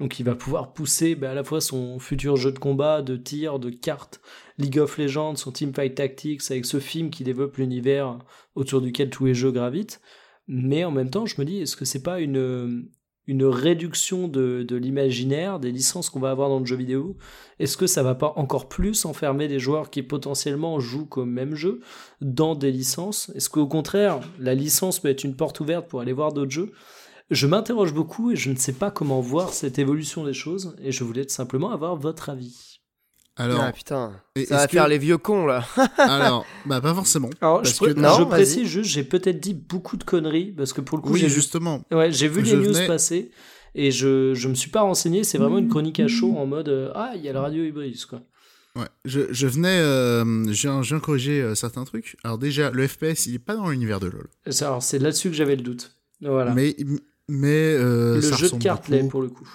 donc il va pouvoir pousser bah, à la fois son futur jeu de combat, de tir, de cartes, League of Legends, son Teamfight Tactics, avec ce film qui développe l'univers autour duquel tous les jeux gravitent. Mais en même temps, je me dis, est-ce que c'est pas une, une réduction de, l'imaginaire, des licences qu'on va avoir dans le jeu vidéo. Est-ce que ça va pas encore plus enfermer des joueurs qui potentiellement jouent comme même jeu dans des licences? Est-ce qu'au contraire, la licence peut être une porte ouverte pour aller voir d'autres jeux? Je m'interroge beaucoup et je ne sais pas comment voir cette évolution des choses et je voulais simplement avoir votre avis. Alors, ah, putain, ça va faire les vieux cons là. [laughs] alors, bah pas forcément. Alors, je, précise juste, j'ai peut-être dit beaucoup de conneries parce que pour le coup, j'ai justement. Ouais, j'ai vu les news passer et je je me suis pas renseigné. C'est vraiment une chronique à chaud en mode euh, ah il y a le radio hybride quoi. Ouais, je, je venais, euh, je, viens, corriger euh, certains trucs. Alors déjà, le FPS, il est pas dans l'univers de LoL. Alors c'est là-dessus que j'avais le doute. Voilà. Mais mais euh, le jeu de cartes l'est pour le coup.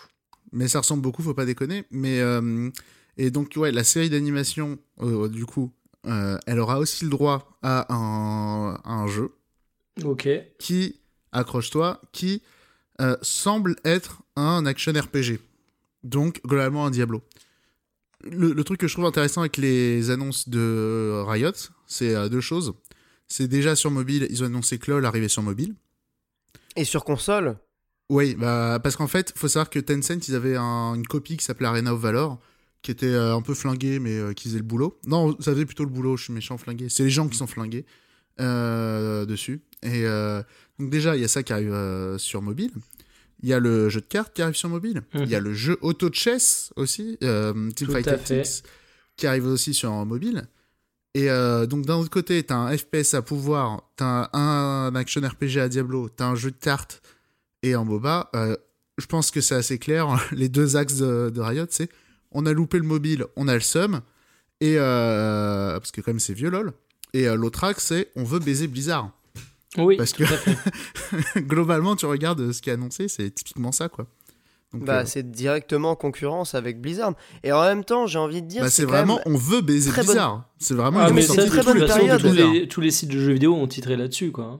Mais ça ressemble beaucoup, faut pas déconner. Mais euh, et donc ouais, la série d'animation, euh, du coup, elle aura aussi le droit à un, un jeu. Ok. Qui accroche-toi, qui semble être un action RPG. Donc globalement un Diablo. le, le truc que je trouve intéressant avec les annonces de Riot, c'est euh, deux choses. C'est déjà sur mobile, ils ont annoncé que LoL arrivait sur mobile. Et sur console? Oui, bah, parce qu'en fait, faut savoir que Tencent, ils avaient un- une copie qui s'appelait Arena of Valor, qui était euh, un peu flinguée, mais euh, qui faisait le boulot. Non, ça faisait plutôt le boulot, je suis méchant, flingué. C'est les gens qui sont flingués euh, dessus. Et donc déjà, il y a ça qui arrive sur mobile. Il y a le jeu de cartes qui arrive sur mobile. Mhm. Il y a le jeu auto chess aussi, euh, à fait. Tactics, qui arrive aussi sur mobile. Et euh, donc d'un autre côté, t'as un FPS à pouvoir, t'as un, un action RPG à Diablo, t'as un jeu de cartes et un MOBA. Euh, je pense que c'est assez clair. [laughs] Les deux axes de, de Riot, c'est on a loupé le mobile, on a le seum. Et euh, parce que quand même c'est vieux lol. Et euh, l'autre axe, c'est on veut baiser Blizzard. Oui, Parce tout que- à fait. [laughs] Globalement, tu regardes ce qui est annoncé, c'est typiquement ça, quoi. Donc, Bah, euh, c'est directement en concurrence avec Blizzard. Et en même temps, j'ai envie de dire, bah, c'est vraiment, on veut baiser bonne- Blizzard. C'est vraiment Ah, mais c'est très bonne période. tous les, tous les sites de jeux vidéo ont titré là-dessus, quoi.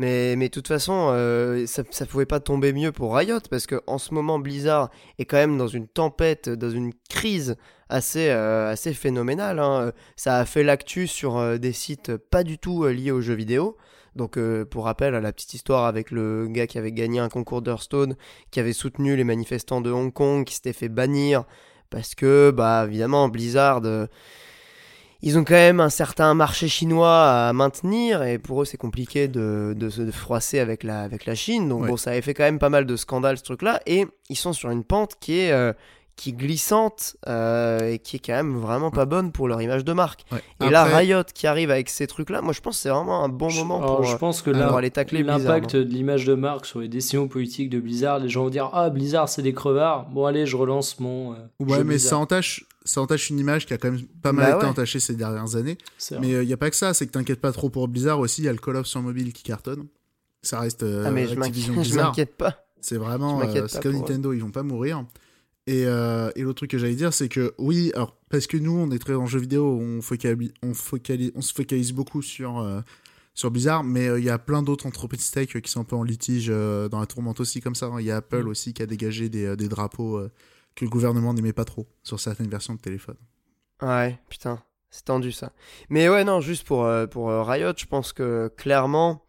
Mais, de toute façon, euh, ça, ça pouvait pas tomber mieux pour Riot parce que en ce moment, Blizzard est quand même dans une tempête, dans une crise assez, euh, assez phénoménale. hein. Ça a fait l'actu sur euh, des sites pas du tout liés aux jeux vidéo. Donc, pour rappel, la petite histoire avec le gars qui avait gagné un concours d'Hearthstone, qui avait soutenu les manifestants de Hong Kong, qui s'était fait bannir parce que, bah, évidemment, Blizzard. Ils ont quand même un certain marché chinois à maintenir et pour eux c'est compliqué de, de se froisser avec la, avec la Chine. Donc Ouais. bon, ça avait fait quand même pas mal de scandales ce truc-là et ils sont sur une pente qui est, euh, qui est glissante euh, et qui est quand même vraiment pas bonne pour leur image de marque. Ouais. Et là, Après- Riot qui arrive avec ces trucs-là, moi je pense que c'est vraiment un bon moment Alors, pour, je euh, pense que pour là, aller tacler Blizzard. l'impact hein. de l'image de marque sur les décisions politiques de Blizzard, les gens vont dire Ah, Blizzard, c'est des crevards. Bon, allez, je relance mon. euh, Ouais, jeu mais ça entache, ça entache une image qui a quand même pas mal Bah été ouais. entachée ces dernières années. Mais il n'y a pas que ça, c'est que t'inquiètes pas trop pour Blizzard aussi, il y a le Call of sur mobile qui cartonne. Ça reste euh, Ah mais je Activision m'inquiète [laughs] je Blizzard. m'inquiète pas. C'est vraiment, Je euh, c'est comme pour eux. Nintendo, ils vont pas mourir. Et, euh, et l'autre truc que j'allais dire, c'est que oui, alors parce que nous, on est très en jeu vidéo, on, focali- on, focali- on se focalise beaucoup sur, euh, sur Blizzard, mais euh, il y a plein d'autres entreprises tech qui sont un peu en litige euh, dans la tourmente aussi, comme ça. hein. Il y a Apple Mm. aussi qui a dégagé des, euh, des drapeaux que le gouvernement n'aimait pas trop sur certaines versions de téléphone. Ouais, putain, c'est tendu ça. Mais ouais, non, juste pour, pour Riot, je pense que clairement,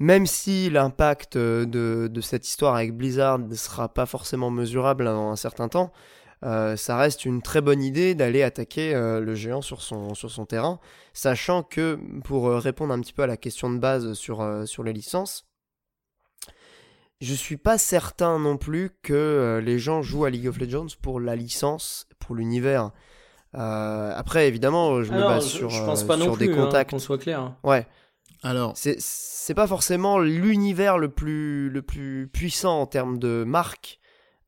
même si l'impact euh, de, de cette histoire avec Blizzard ne sera pas forcément mesurable dans un certain temps, euh, ça reste une très bonne idée d'aller attaquer euh, le géant sur son, sur son terrain, sachant que, pour répondre un petit peu à la question de base sur, euh, sur les licences, je suis pas certain non plus que les gens jouent à League of Legends pour la licence, pour l'univers. Après, évidemment, je me Alors, base je, sur, je pense pas non plus, des hein, contacts. qu'on soit clair. hein. Ouais, Alors, c'est c'est pas forcément l'univers le plus le plus puissant en termes de marque.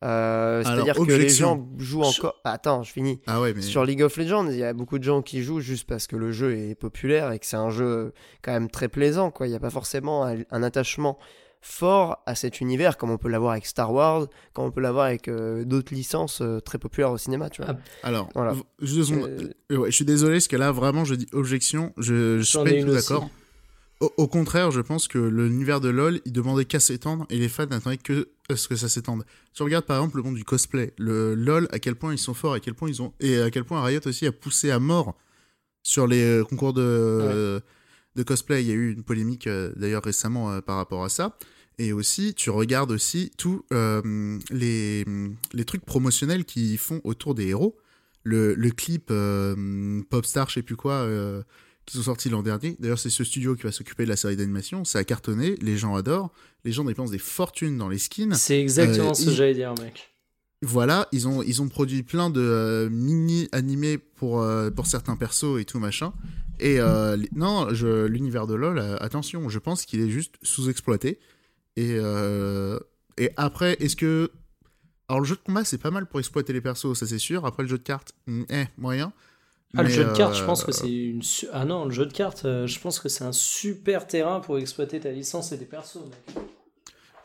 Euh, C'est-à-dire que les gens jouent encore. Attends, je finis. ah ouais, mais Sur League of Legends, il y a beaucoup de gens qui jouent juste parce que le jeu est populaire et que c'est un jeu quand même très plaisant. Quoi. Il n'y a pas forcément un, un attachement fort à cet univers comme on peut l'avoir avec Star Wars, comme on peut l'avoir avec euh, d'autres licences euh, très populaires au cinéma. Tu vois. alors, Voilà. Euh, Euh, ouais, je suis désolé, parce que là, vraiment, je dis objection. Je, je suis pas du tout d'accord. Au, au contraire, je pense que l'univers de LoL, il demandait qu'à s'étendre et les fans n'attendaient que à ce que ça s'étende. Tu regardes par exemple le monde du cosplay, le LoL, à quel point ils sont forts, à quel point ils ont et à quel point Riot aussi a poussé à mort sur les euh, concours de euh, de cosplay. Il y a eu une polémique euh, d'ailleurs récemment euh, par rapport à ça. Et aussi, tu regardes aussi tous les, les trucs promotionnels qu'ils font autour des héros. Le, le clip Popstar, je sais plus quoi, qui sont sortis l'an dernier. D'ailleurs, c'est ce studio qui va s'occuper de la série d'animation. Ça a cartonné, les gens adorent, les gens dépensent des fortunes dans les skins. C'est exactement Euh, ce que il- j'allais dire, mec. Voilà, ils ont, ils ont produit plein de euh, mini animés pour, euh, pour certains persos et tout machin. Et non, l'univers de LoL, attention, je pense qu'il est juste sous-exploité. Et, et après, est-ce que. Alors, le jeu de combat, c'est pas mal pour exploiter les persos, ça c'est sûr. Après, le jeu de cartes, hmm, eh, moyen. Ah, le jeu de cartes, euh, je pense que c'est une. su- Ah non, le jeu de cartes, euh, je pense que c'est un super terrain pour exploiter ta licence et tes persos, mec.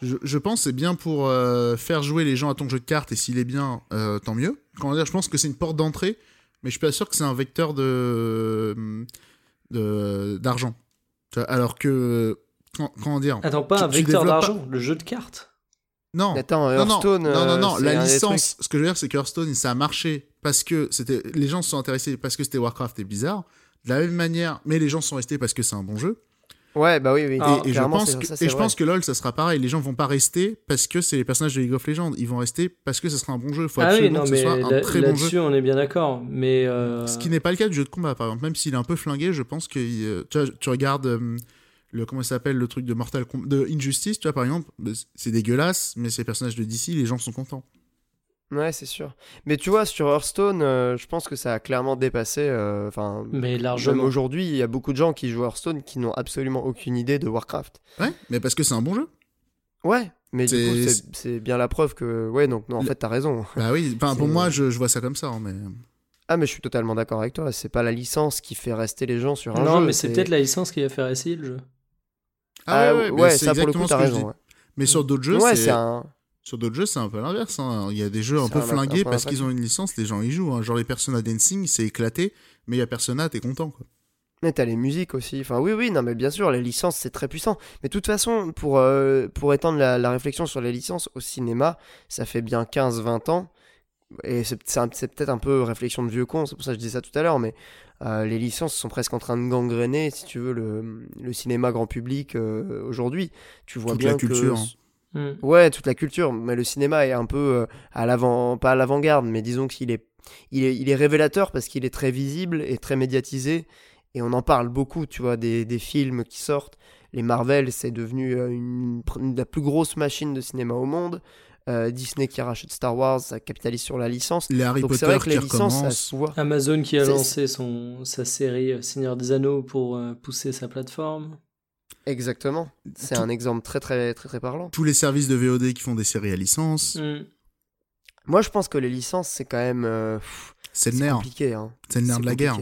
Je, je pense que c'est bien pour euh, faire jouer les gens à ton jeu de cartes et s'il est bien, euh, tant mieux. Comment dire, je pense que c'est une porte d'entrée, mais je suis pas sûr que c'est un vecteur de de- d'argent. Alors que quand- comment dire Attends, pas Tu- un vecteur pas- d'argent, le jeu de cartes? Non. Attends, Non, non, Hearthstone. non, non, euh, non, la licence, ce que je veux dire, c'est que Hearthstone, ça a marché parce que c'était, les gens se sont intéressés parce que c'était Warcraft et Blizzard. De la même manière, mais les gens sont restés parce que c'est un bon jeu. Ouais, bah oui, oui. Ah, et, et je pense que, ça, et je vrai. pense que LoL, ça sera pareil. Les gens vont pas rester parce que c'est les personnages de League of Legends. Ils vont rester parce que ce sera un bon jeu. Il faut Ah oui, absolument non, que ce mais soit un très bon jeu. là-dessus, on est bien d'accord. Mais euh, Ce qui n'est pas le cas du jeu de combat, par exemple. Même s'il est un peu flingué, je pense que euh, tu, vois, tu regardes euh, le comment ça s'appelle le truc de Mortal Kombat, de Injustice, tu vois par exemple, bah, c'est dégueulasse, mais ces personnages de DC, les gens sont contents. Ouais, c'est sûr. Mais tu vois, sur Hearthstone, euh, je pense que ça a clairement dépassé. euh, Enfin, mais largement. aujourd'hui, il y a beaucoup de gens qui jouent à Hearthstone qui n'ont absolument aucune idée de Warcraft. Ouais, mais parce que c'est un bon jeu. Ouais, mais du C'est- coup, c'est- c'est bien la preuve que. Ouais, donc, non, en fait, t'as raison. Bah oui, enfin pour moi, je, je vois ça comme ça, hein, mais Ah, mais je suis totalement d'accord avec toi. C'est pas la licence qui fait rester les gens sur un Non, jeu. mais c'est peut-être la licence qui va faire essayer le jeu. Ah, ouais, ouais, mais c'est ça pour le coup, t'as raison. dis. ouais. Mais sur d'autres jeux, Ouais, c'est un. sur d'autres jeux, c'est un peu l'inverse. hein. Il y a des jeux un peu un- flingués un peu parce qu'ils ont une licence, les gens y jouent. hein. Genre les Persona Dancing, c'est éclaté, mais il y a Persona, t'es content quoi. Mais t'as les musiques aussi. Enfin, oui, oui, non, mais bien sûr, les licences, c'est très puissant. Mais de toute façon, pour, euh, pour étendre la, la réflexion sur les licences au cinéma, ça fait bien 15-20 ans. Et c'est peut-être un peu réflexion de vieux con, c'est pour ça que je disais ça tout à l'heure, mais euh, les licences sont presque en train de gangréner, si tu veux, le, le cinéma grand public euh, aujourd'hui. Tu vois Toute bien la culture. que. hein. Hmm. Ouais, toute la culture, mais le cinéma est un peu euh, à l'avant, pas à l'avant-garde, mais disons qu'il est, il est, il est révélateur parce qu'il est très visible et très médiatisé, et on en parle beaucoup, tu vois, des, des films qui sortent. Les Marvel, c'est devenu une, une- la plus grosse machine de cinéma au monde. Euh, Disney qui rachète Star Wars, ça capitalise sur la licence. Les Harry Donc c'est Potter vrai que les qui licences, ça se recommencent. voit. Amazon qui a lancé son, sa série euh, Seigneur des Anneaux pour euh, pousser sa plateforme. Exactement. C'est Tout- un exemple très très très très parlant. Tous les services de VOD qui font des séries à licence, Hmm. Moi, je pense que les licences, c'est quand même euh, pff, c'est le nerf. compliqué. Hein. C'est le nerf de la guerre.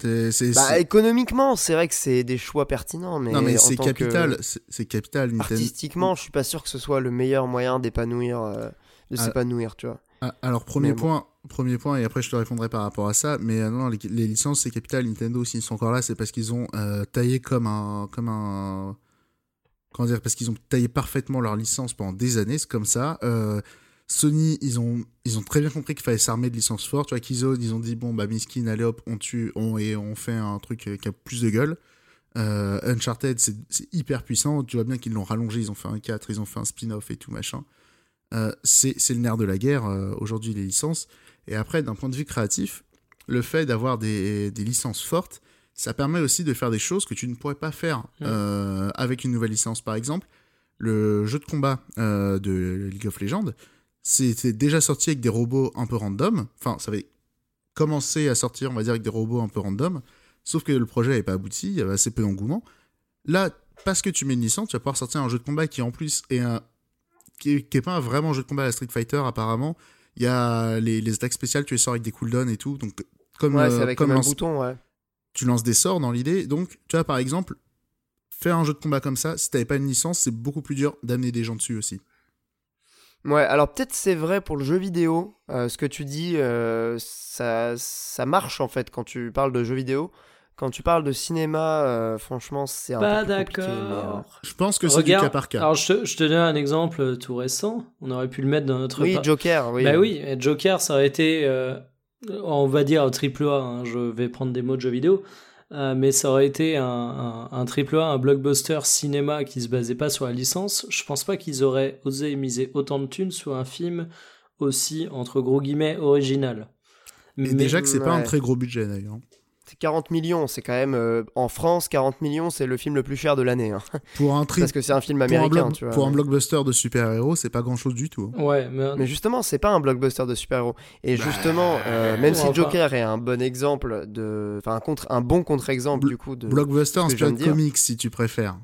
C'est- Bah, c'est- économiquement, c'est vrai que c'est des choix pertinents, mais, non mais en c'est tant capital, que c'est c'est capital. Nintendo. artistiquement, je suis pas sûr que ce soit le meilleur moyen d'épanouir, euh, de Ah. s'épanouir, tu vois. Ah, alors premier Mais bon. point, premier point et après je te répondrai par rapport à ça. Mais euh, non, les, les licences c'est capital. Nintendo s'ils sont encore là, c'est parce qu'ils ont euh, taillé comme un comme un comment dire parce qu'ils ont taillé parfaitement leur licence pendant des années. C'est comme ça. Euh, Sony, ils ont ils ont très bien compris qu'il fallait s'armer de licences fortes. Tu vois, Killzone, ils ont dit bon bah miskin, allez hop, on tue, on et on fait un truc qui a plus de gueule. Euh, Uncharted, c'est hyper puissant. Tu vois bien qu'ils l'ont rallongé. Ils ont fait un 4, ils ont fait un spin-off et tout machin. Euh, c'est le nerf de la guerre euh, aujourd'hui les licences. Et après, d'un point de vue créatif, le fait d'avoir des, des licences fortes, ça permet aussi de faire des choses que tu ne pourrais pas faire avec une nouvelle licence. Par exemple, le jeu de combat de League of Legends, c'était déjà sorti avec des robots un peu random. Enfin, ça avait commencé à sortir, on va dire, avec des robots un peu random. Sauf que le projet n'avait pas abouti, il y avait assez peu d'engouement. Là, parce que tu mets une licence, tu vas pouvoir sortir un jeu de combat qui en plus est un qui est, qui est pas un vraiment jeu de combat à la Street Fighter apparemment. Il y a les, les attaques spéciales, tu les sors avec des cooldowns et tout. Donc comme ouais, euh, c'est avec comme lance- bouton, ouais. tu lances des sorts dans l'idée. Donc tu vois par exemple faire un jeu de combat comme ça, si t'avais pas une licence, c'est beaucoup plus dur d'amener des gens dessus aussi. Ouais, alors peut-être c'est vrai pour le jeu vidéo. euh, ce que tu dis, euh, ça, ça marche en fait quand tu parles de jeux vidéo. Quand tu parles de cinéma, euh, franchement, c'est un Pas peu d'accord. Je pense que c'est du cas par cas. Alors, je te, je te donne un exemple tout récent. On aurait pu le mettre dans notre. Oui, Joker, oui. Bah oui, Joker, ça aurait été, euh, on va dire triple A. hein, je vais prendre des mots de jeux vidéo, euh, mais ça aurait été un, un, un triple A, un blockbuster cinéma qui se basait pas sur la licence. Je pense pas qu'ils auraient osé miser autant de thunes sur un film aussi entre gros guillemets original. Et Mais- déjà que c'est pas un ouais. très gros budget d'ailleurs. C'est 40 millions, c'est quand même. euh, en France, 40 millions, c'est le film le plus cher de l'année. hein. Pour un tri- Parce que c'est un film pour un, américain, bloc- tu vois. pour un blockbuster de super-héros, c'est pas grand-chose du tout. hein. Ouais, mais, Mais justement, c'est pas un blockbuster de super-héros. Et Bah, justement, euh, même si. Joker est un bon exemple de. Enfin, un, contre... un bon contre-exemple, Bl- du coup. De... Blockbuster inspiré de comics si tu préfères.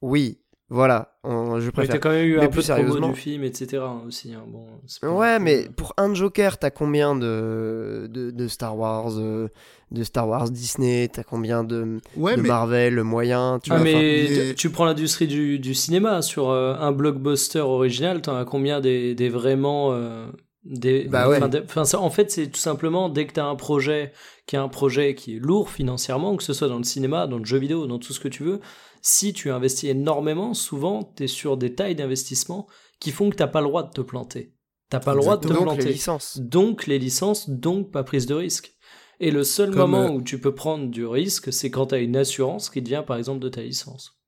Oui, voilà, on- je mais préfère. t'as quand même eu Mais un plus peu sérieusement- du film, etc. hein, aussi. hein, Bon, pas- Ouais, mais pour un Joker, t'as combien de, de, de Star Wars, euh, de Star Wars Disney, t'as combien de, Ouais, de mais Marvel, moyen, tu Ah, vois. mais tu- mais- prends l'industrie du, du cinéma sur euh, un blockbuster original, t'en as combien des, des vraiment euh, des, Bah ouais. des- ça, en fait, c'est tout simplement dès que t'as un projet qui est un projet qui est lourd financièrement, que ce soit dans le cinéma, dans le jeu vidéo, dans tout ce que tu veux, si tu investis énormément, souvent t'es sur des tailles d'investissement qui font que t'as pas le droit de te planter. T'as pas le droit de te Donc planter. les licences. Donc les licences, donc pas prise de risque. Et le seul Comme, moment euh, où tu peux prendre du risque, c'est quand tu as une assurance qui devient par exemple de ta licence.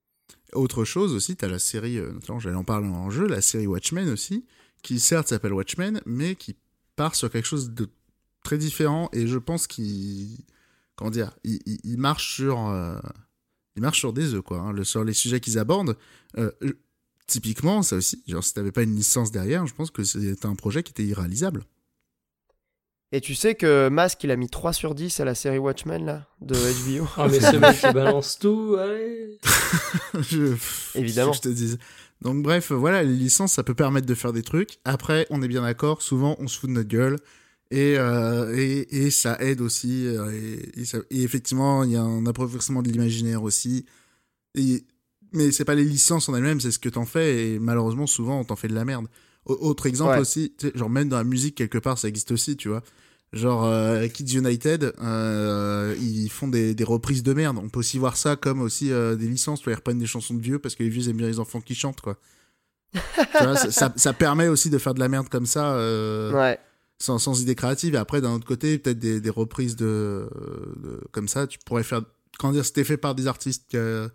Autre chose aussi, t'as la série, euh, notamment j'allais en parler en jeu, la série Watchmen aussi, qui certes s'appelle Watchmen, mais qui part sur quelque chose de très différent et je pense qu'il, comment dire, il, il- il marche sur, euh, il marche sur des œufs quoi, hein, le- sur les sujets qu'ils abordent. euh, typiquement, ça aussi, genre si t'avais pas une licence derrière, je pense que c'était un projet qui était irréalisable. Et tu sais que Mask, il a mis 3 sur 10 à la série Watchmen, là, de HBO. [laughs] Ah mais ce mec qui balance [laughs] tout, allez. [laughs] je, Évidemment. je te dise? Donc bref, voilà, les licences, ça peut permettre de faire des trucs. Après, on est bien d'accord, souvent on se fout de notre gueule. Et, euh, et, et ça aide aussi. euh, Et, et ça- et effectivement, il y a un approfondissement de l'imaginaire aussi. Et, mais c'est pas les licences en elles-mêmes, c'est ce que t'en fais. Et malheureusement, souvent, on t'en fait de la merde. Au- autre exemple Ouais. aussi, genre même dans la musique, quelque part, ça existe aussi, tu vois. Genre euh, Kids United, euh, ils font des, des reprises de merde. On peut aussi voir ça comme aussi euh, des licences, ils reprennent des chansons de vieux parce que les vieux aiment bien les enfants qui chantent, quoi. [laughs] tu vois, ça, ça, ça permet aussi de faire de la merde comme ça, Ouais. Sans, sans idée créative. Et après, d'un autre côté, peut-être des, des reprises de, de- comme ça, tu pourrais faire. Quand dire, c'était fait par des artistes qui, euh,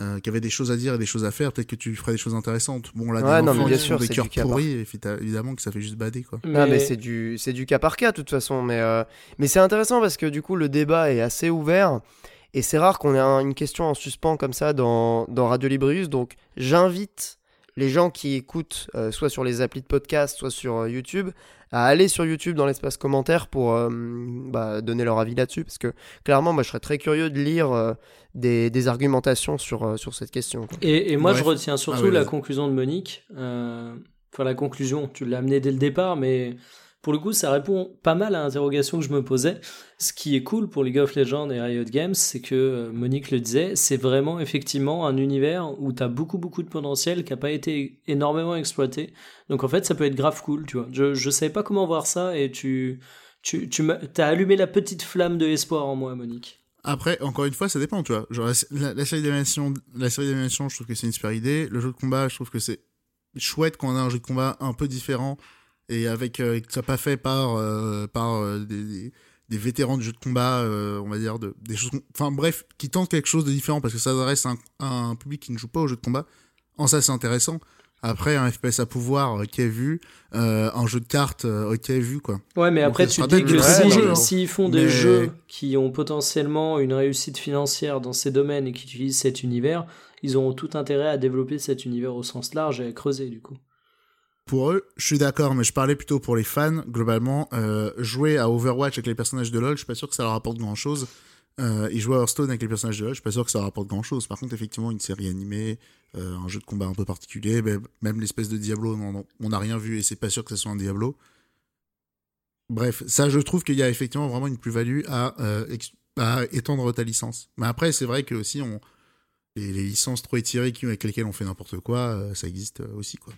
euh, qui avaient des choses à dire et des choses à faire, peut-être que tu ferais des choses intéressantes. Bon, là, Ouais, des non, enfants mais bien sûr, des cœurs pourris, et évidemment que ça fait juste bader, quoi. Ah, mais c'est du, c'est du cas par cas, de toute façon. Mais, euh, mais c'est intéressant parce que du coup, le débat est assez ouvert. Et c'est rare qu'on ait un- une question en suspens comme ça dans, dans Radio Librius. Donc, j'invite les gens qui écoutent, euh, soit sur les applis de podcast, soit sur euh, YouTube, à aller sur YouTube dans l'espace commentaire pour euh, bah, donner leur avis là-dessus. Parce que clairement, moi, je serais très curieux de lire euh, des, des argumentations sur, euh, sur cette question. quoi. Et, et moi, Bref. je retiens surtout Ah oui, la conclusion de Monique. Euh, Enfin, la conclusion, tu l'as amené dès le départ, mais pour le coup, ça répond pas mal à l'interrogation que je me posais. Ce qui est cool pour League of Legends et Riot Games, c'est que euh, Monique le disait, c'est vraiment effectivement un univers où t'as beaucoup, beaucoup de potentiel qui a pas été énormément exploité. Donc en fait, ça peut être grave cool, tu vois. Je, je savais pas comment voir ça et tu, tu, tu t'as allumé la petite flamme de espoir en moi, Monique. Après, encore une fois, ça dépend, tu vois. La, la- la série d'animation, la série d'animation, je trouve que c'est une super idée. Le jeu de combat, je trouve que c'est chouette qu'on a un jeu de combat un peu différent et avec euh, que ça soit pas fait par euh, par euh, des, vétérans du jeu de combat, euh, on va dire de, des choses. Enfin bref, qui tentent quelque chose de différent parce que ça s'adresse à un, à un public qui ne joue pas au jeu de combat. En ça, c'est intéressant. Après, un FPS à pouvoir, ok, vu. Euh, un jeu de cartes, euh, ok, vu, quoi. Ouais, mais Donc, après, tu dis que très si- s'ils font des Mais- jeux qui ont potentiellement une réussite financière dans ces domaines et qui utilisent cet univers, ils auront tout intérêt à développer cet univers au sens large et à creuser, du coup. Pour eux, je suis d'accord, mais je parlais plutôt pour les fans. Globalement, euh, jouer à Overwatch avec les personnages de LoL, je suis pas sûr que ça leur apporte grand chose. Euh, et jouer à Hearthstone avec les personnages de LoL, je suis pas sûr que ça leur apporte grand chose. Par contre, effectivement, une série animée, euh, un jeu de combat un peu particulier, ben, même l'espèce de Diablo, on n'a rien vu et c'est pas sûr que ce soit un Diablo. Bref, ça, je trouve qu'il y a effectivement vraiment une plus-value à, euh, étendre ta licence. Mais après, c'est vrai que aussi, on, les, licences trop étirées avec lesquelles on fait n'importe quoi, ça existe aussi, quoi.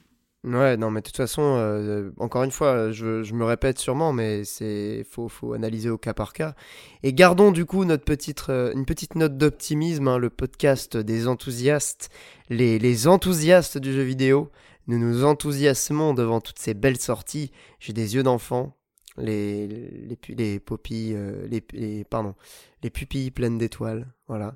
Ouais, non, mais de toute façon, euh, encore une fois, je, je me répète sûrement, mais c'est faut, faut analyser au cas par cas. Et gardons du coup notre petite, euh, une petite note d'optimisme, hein, le podcast des enthousiastes, les, les enthousiastes du jeu vidéo. Nous nous enthousiasmons devant toutes ces belles sorties. J'ai des yeux d'enfant, les, les, les euh, les, les, pardon, les pupilles pleines d'étoiles, voilà.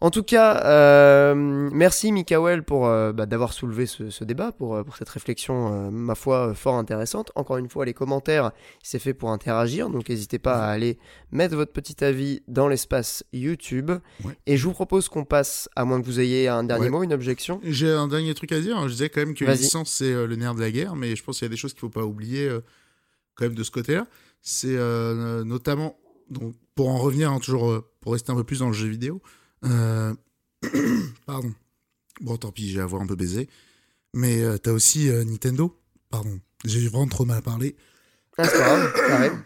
En tout cas, euh, merci Mikael pour euh, bah, d'avoir soulevé ce, ce débat, pour, euh, pour cette réflexion, euh, ma foi, fort intéressante. Encore une fois, les commentaires, c'est fait pour interagir, donc n'hésitez pas à aller mettre votre petit avis dans l'espace YouTube. Ouais. Et je vous propose qu'on passe, à moins que vous ayez un dernier Ouais. mot, une objection. J'ai un dernier truc à dire. Je disais quand même que la licence, c'est le nerf de la guerre, mais je pense qu'il y a des choses qu'il faut pas oublier quand même de ce côté-là. C'est notamment, donc, pour en revenir, hein, toujours pour rester un peu plus dans le jeu vidéo. Euh, [clears throat] Pardon. Bon, tant pis, j'ai à avoir un peu baisé. Mais euh, t'as aussi euh, Nintendo. Pardon, j'ai vraiment trop mal parlé. Ah, c'est pas grave, ça arrive. [clears throat]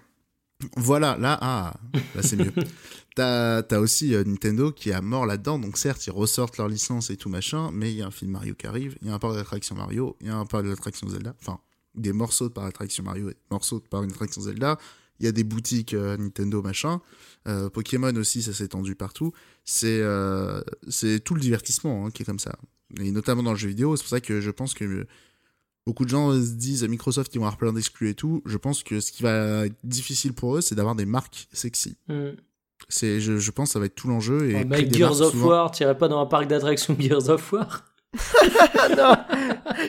Voilà, là, ah, là c'est mieux. [laughs] T'as as aussi euh, Nintendo qui a mort là-dedans, donc certes, ils ressortent leur licence et tout machin, mais il y a un film Mario qui arrive, il y a un parc d'attraction Mario, il y a un parc d'attraction Zelda, enfin, des morceaux de parc d'attraction Mario et des morceaux de parc d'attraction Zelda, il y a des boutiques euh, Nintendo machin, euh, Pokémon aussi, ça s'est étendu partout, c'est euh, c'est tout le divertissement hein, qui est comme ça. Et notamment dans le jeu vidéo, c'est pour ça que je pense que beaucoup de gens se disent à Microsoft qu'ils vont avoir plein d'exclus et tout. Je pense que ce qui va être difficile pour eux, c'est d'avoir des marques sexy. Hmm. C'est, je, je pense que ça va être tout l'enjeu. Et Oh, Gears of souvent- War, t'irais pas dans un parc d'attractions [laughs] Gears of War? [laughs] Non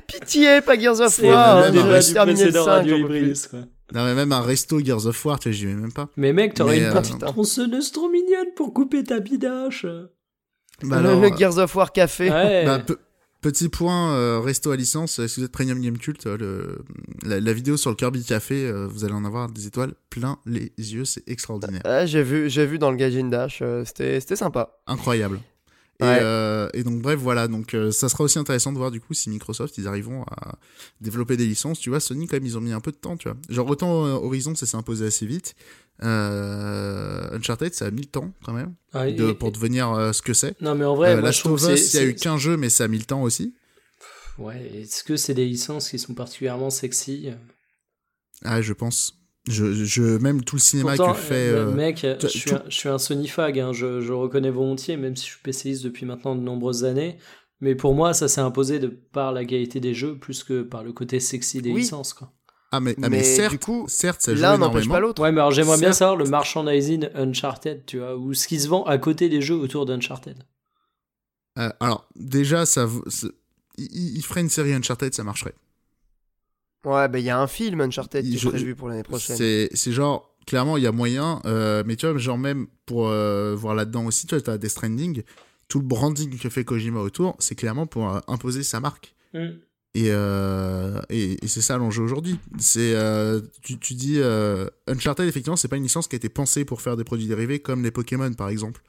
Pitié, pas Gears of C'est War vais reste terminer le précédent 5, Radio j'en peux plus. Ibris, quoi. Non, mais même un resto Gears of War, tu vois, j'y vais même pas. Mais mec, t'aurais une euh, petite tronçonneuse trop mignonne pour couper ta bidache. Bah le, alors, le Gears of War Café. Ouais. bah, pe- petit point, euh, resto à licence, euh, si vous êtes Premium Game Cult, euh, le, la, la vidéo sur le Kirby Café, euh, vous allez en avoir des étoiles plein les yeux, c'est extraordinaire. Ah, j'ai vu, j'ai vu dans le Gaijin Dash, euh, c'était, c'était sympa. Incroyable. Et, Ouais. euh, et donc bref voilà. Donc euh, ça sera aussi intéressant de voir du coup si Microsoft ils arriveront à développer des licences. Tu vois Sony quand même ils ont mis un peu de temps tu vois. Genre autant euh, Horizon ça s'est imposé assez vite Uncharted ça a mis le temps quand même Ah, de, et- pour devenir ce que c'est. Non, mais en vrai, Last trouve of Us il y a eu qu'un jeu mais ça a mis le temps aussi. Ouais, est-ce que c'est des licences qui sont particulièrement sexy? Ah je pense je, je même tout le cinéma Pourtant, que fait euh, euh, mec, je suis, un, je suis un Sony fag, hein, je, je le reconnais volontiers, même si je suis PCiste depuis maintenant de nombreuses années. Mais pour moi, ça s'est imposé de par la qualité des jeux plus que par le côté sexy des Oui. licences. Quoi. ah mais, ah, Mais mais certes du coup, certes ça joue L'un n'empêche énormément pas l'autre. Ouais, mais alors j'aimerais bien savoir le merchandising Uncharted, tu vois, ou ce qui se vend à côté des jeux autour d'Uncharted. Euh, alors déjà ça il ferait une série Uncharted ça marcherait Ouais, bah il y a un film Uncharted qui est prévu pour l'année prochaine. C'est, c'est genre, clairement, il y a moyen, euh, mais tu vois, genre même pour euh, voir là-dedans aussi, tu vois, t'as Death Stranding, tout le branding que fait Kojima autour, c'est clairement pour euh, imposer sa marque. Et, euh, et, et c'est ça l'enjeu aujourd'hui. C'est, euh, tu, tu dis, euh, Uncharted, effectivement, c'est pas une licence qui a été pensée pour faire des produits dérivés comme les Pokémon, par exemple.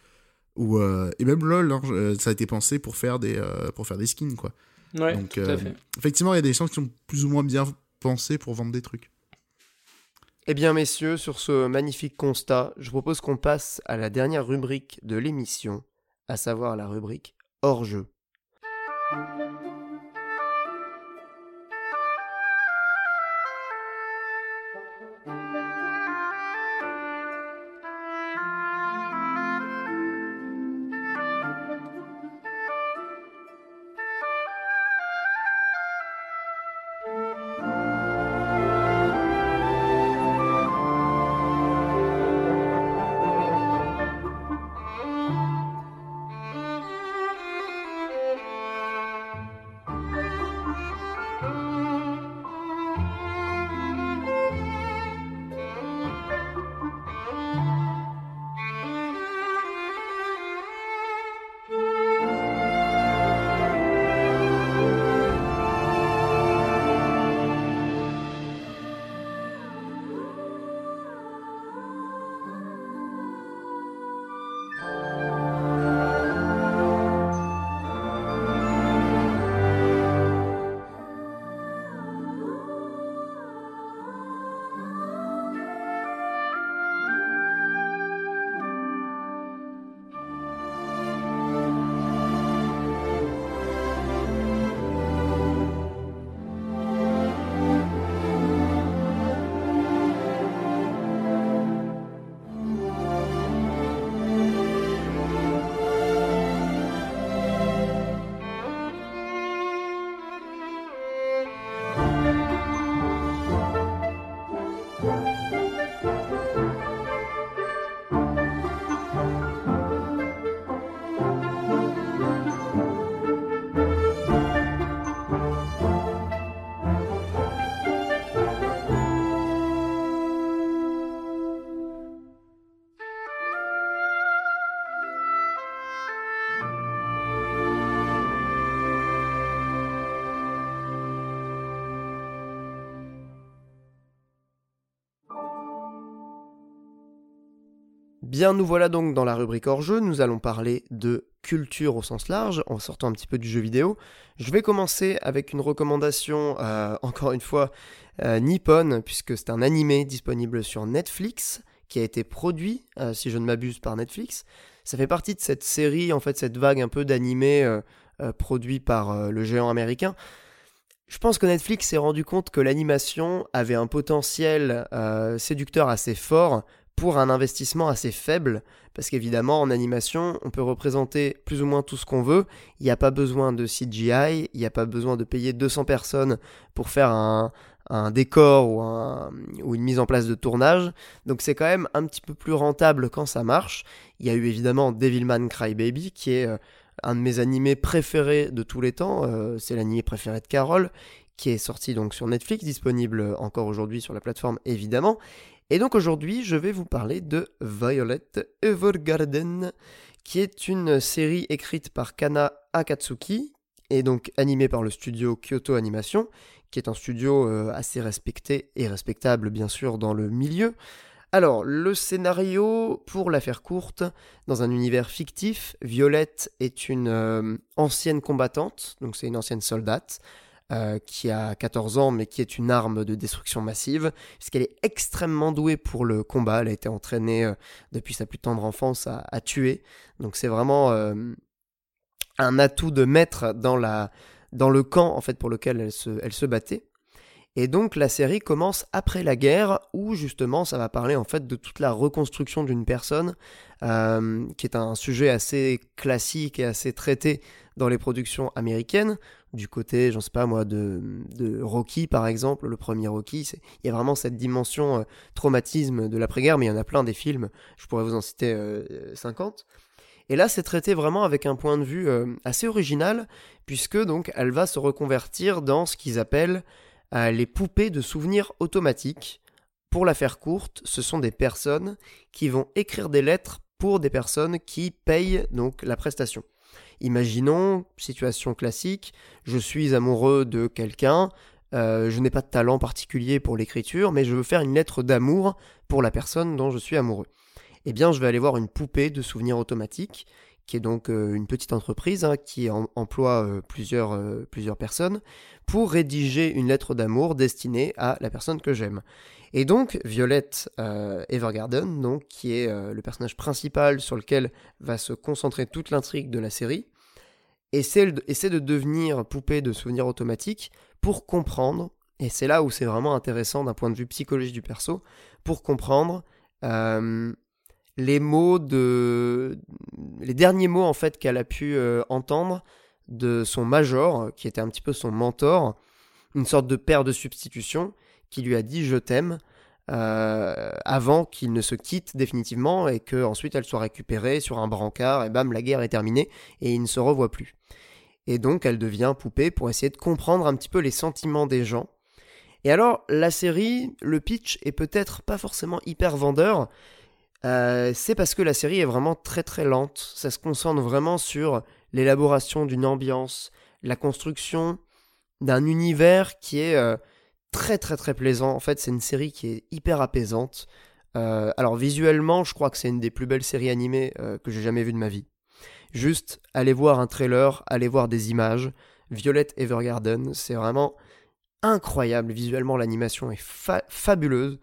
Ou, euh, et même LoL, hein, ça a été pensé pour faire des, euh, pour faire des skins, quoi. Ouais, Donc, tout euh, à fait. Effectivement, il y a des licences qui sont plus ou moins bien pensées pour vendre des trucs. Eh bien, messieurs, sur ce magnifique constat, je propose qu'on passe à la dernière rubrique de l'émission, à savoir la rubrique hors jeu. Bien, nous voilà donc dans la rubrique hors jeu. Nous allons parler de culture au sens large, en sortant un petit peu du jeu vidéo. Je vais commencer avec une recommandation, euh, [laughs] encore une fois, euh, nippon, puisque c'est un animé disponible sur Netflix, qui a été produit, euh, si je ne m'abuse, par Netflix. Ça fait partie de cette série, en fait, cette vague un peu d'animés euh, produits par le géant américain. Je pense que Netflix s'est rendu compte que l'animation avait un potentiel séducteur assez fort pour un investissement assez faible, parce qu'évidemment en animation, on peut représenter plus ou moins tout ce qu'on veut, il n'y a pas besoin de CGI, il n'y a pas besoin de payer 200 personnes pour faire un, décor ou, ou, une mise en place de tournage, donc c'est quand même un petit peu plus rentable quand ça marche. Il y a eu évidemment Devilman Crybaby, qui est euh, un de mes animés préférés de tous les temps, euh, c'est l'animé préféré de Carole, qui est sorti donc sur Netflix, disponible encore aujourd'hui sur la plateforme évidemment, et donc aujourd'hui, je vais vous parler de Violet Evergarden, qui est une série écrite par Kana Akatsuki et donc animée par le studio Kyoto Animation, qui est un studio euh, assez respecté et respectable bien sûr dans le milieu. Alors, le scénario, pour la faire courte, dans un univers fictif, Violette est une euh, ancienne combattante, donc c'est une ancienne soldate, euh, qui a 14 ans, mais qui est une arme de destruction massive, puisqu'elle est extrêmement douée pour le combat. Elle a été entraînée euh, depuis sa plus tendre enfance à, tuer. Donc c'est vraiment euh, un atout de maître dans, la, dans le camp en fait pour lequel elle se, elle se battait. Et donc la série commence après la guerre, où justement ça va parler en fait de toute la reconstruction d'une personne, qui est un sujet assez classique et assez traité dans les productions américaines, du côté, j'en sais pas moi, de, Rocky par exemple, le premier Rocky, il y a vraiment cette dimension euh, traumatisme de l'après-guerre, mais il y en a plein des films, je pourrais vous en citer 50. Euh, Et là, c'est traité vraiment avec un point de vue euh, assez original, puisque donc elle va se reconvertir dans ce qu'ils appellent les poupées de souvenirs automatiques. Pour la faire courte, ce sont des personnes qui vont écrire des lettres pour des personnes qui payent donc la prestation. Imaginons, situation classique, je suis amoureux de quelqu'un, euh, je n'ai pas de talent particulier pour l'écriture, mais je veux faire une lettre d'amour pour la personne dont je suis amoureux. Eh bien, je vais aller voir une poupée de souvenirs automatiques, qui est donc euh, une petite entreprise hein, qui emploie euh, plusieurs, personnes, pour rédiger une lettre d'amour destinée à la personne que j'aime. Et donc, Violette Evergarden, donc, qui est le personnage principal sur lequel va se concentrer toute l'intrigue de la série, essaie, de devenir poupée de souvenirs automatiques pour comprendre, et c'est là où c'est vraiment intéressant d'un point de vue psychologique du perso, pour comprendre euh, les mots de. les derniers mots en fait qu'elle a pu euh, entendre de son major, qui était un petit peu son mentor, une sorte de père de substitution, qui lui a dit je t'aime. Euh, avant qu'il ne se quitte définitivement et qu'ensuite elle soit récupérée sur un brancard et bam la guerre est terminée et il ne se revoit plus. Et donc elle devient poupée pour essayer de comprendre un petit peu les sentiments des gens. Et alors la série, le pitch est peut-être pas forcément hyper vendeur, euh, c'est parce que la série est vraiment très très lente, ça se concentre vraiment sur l'élaboration d'une ambiance, la construction d'un univers qui est... Euh, très très très plaisant. En fait, c'est une série qui est hyper apaisante. Euh, alors visuellement, je crois que c'est une des plus belles séries animées euh, que j'ai jamais vues de ma vie. Juste, allez voir un trailer, allez voir des images. Violette Evergarden, c'est vraiment incroyable. Visuellement, l'animation est fabuleuse.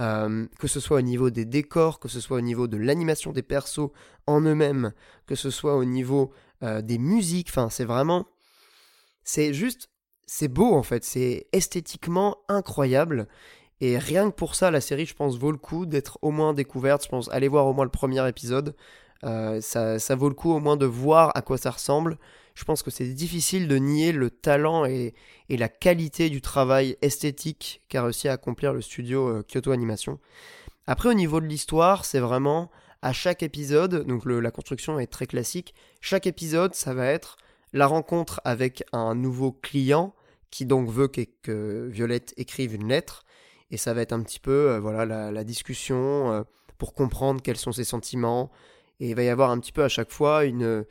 Euh, que ce soit au niveau des décors, que ce soit au niveau de l'animation des persos en eux-mêmes, que ce soit au niveau des musiques, enfin c'est vraiment... C'est juste c'est beau en fait, c'est esthétiquement incroyable. Et rien que pour ça, la série, je pense, vaut le coup d'être au moins découverte. Je pense, allez voir au moins le premier épisode. Euh, ça, vaut le coup au moins de voir à quoi ça ressemble. Je pense que c'est difficile de nier le talent et, la qualité du travail esthétique qu'a réussi à accomplir le studio euh, Kyoto Animation. Après, au niveau de l'histoire, c'est vraiment à chaque épisode, donc la construction est très classique. Chaque épisode, ça va être la rencontre avec un nouveau client qui donc veut que, Violette écrive une lettre. Et ça va être un petit peu euh, voilà la, discussion euh, pour comprendre quels sont ses sentiments. Et il va y avoir un petit peu à chaque fois une,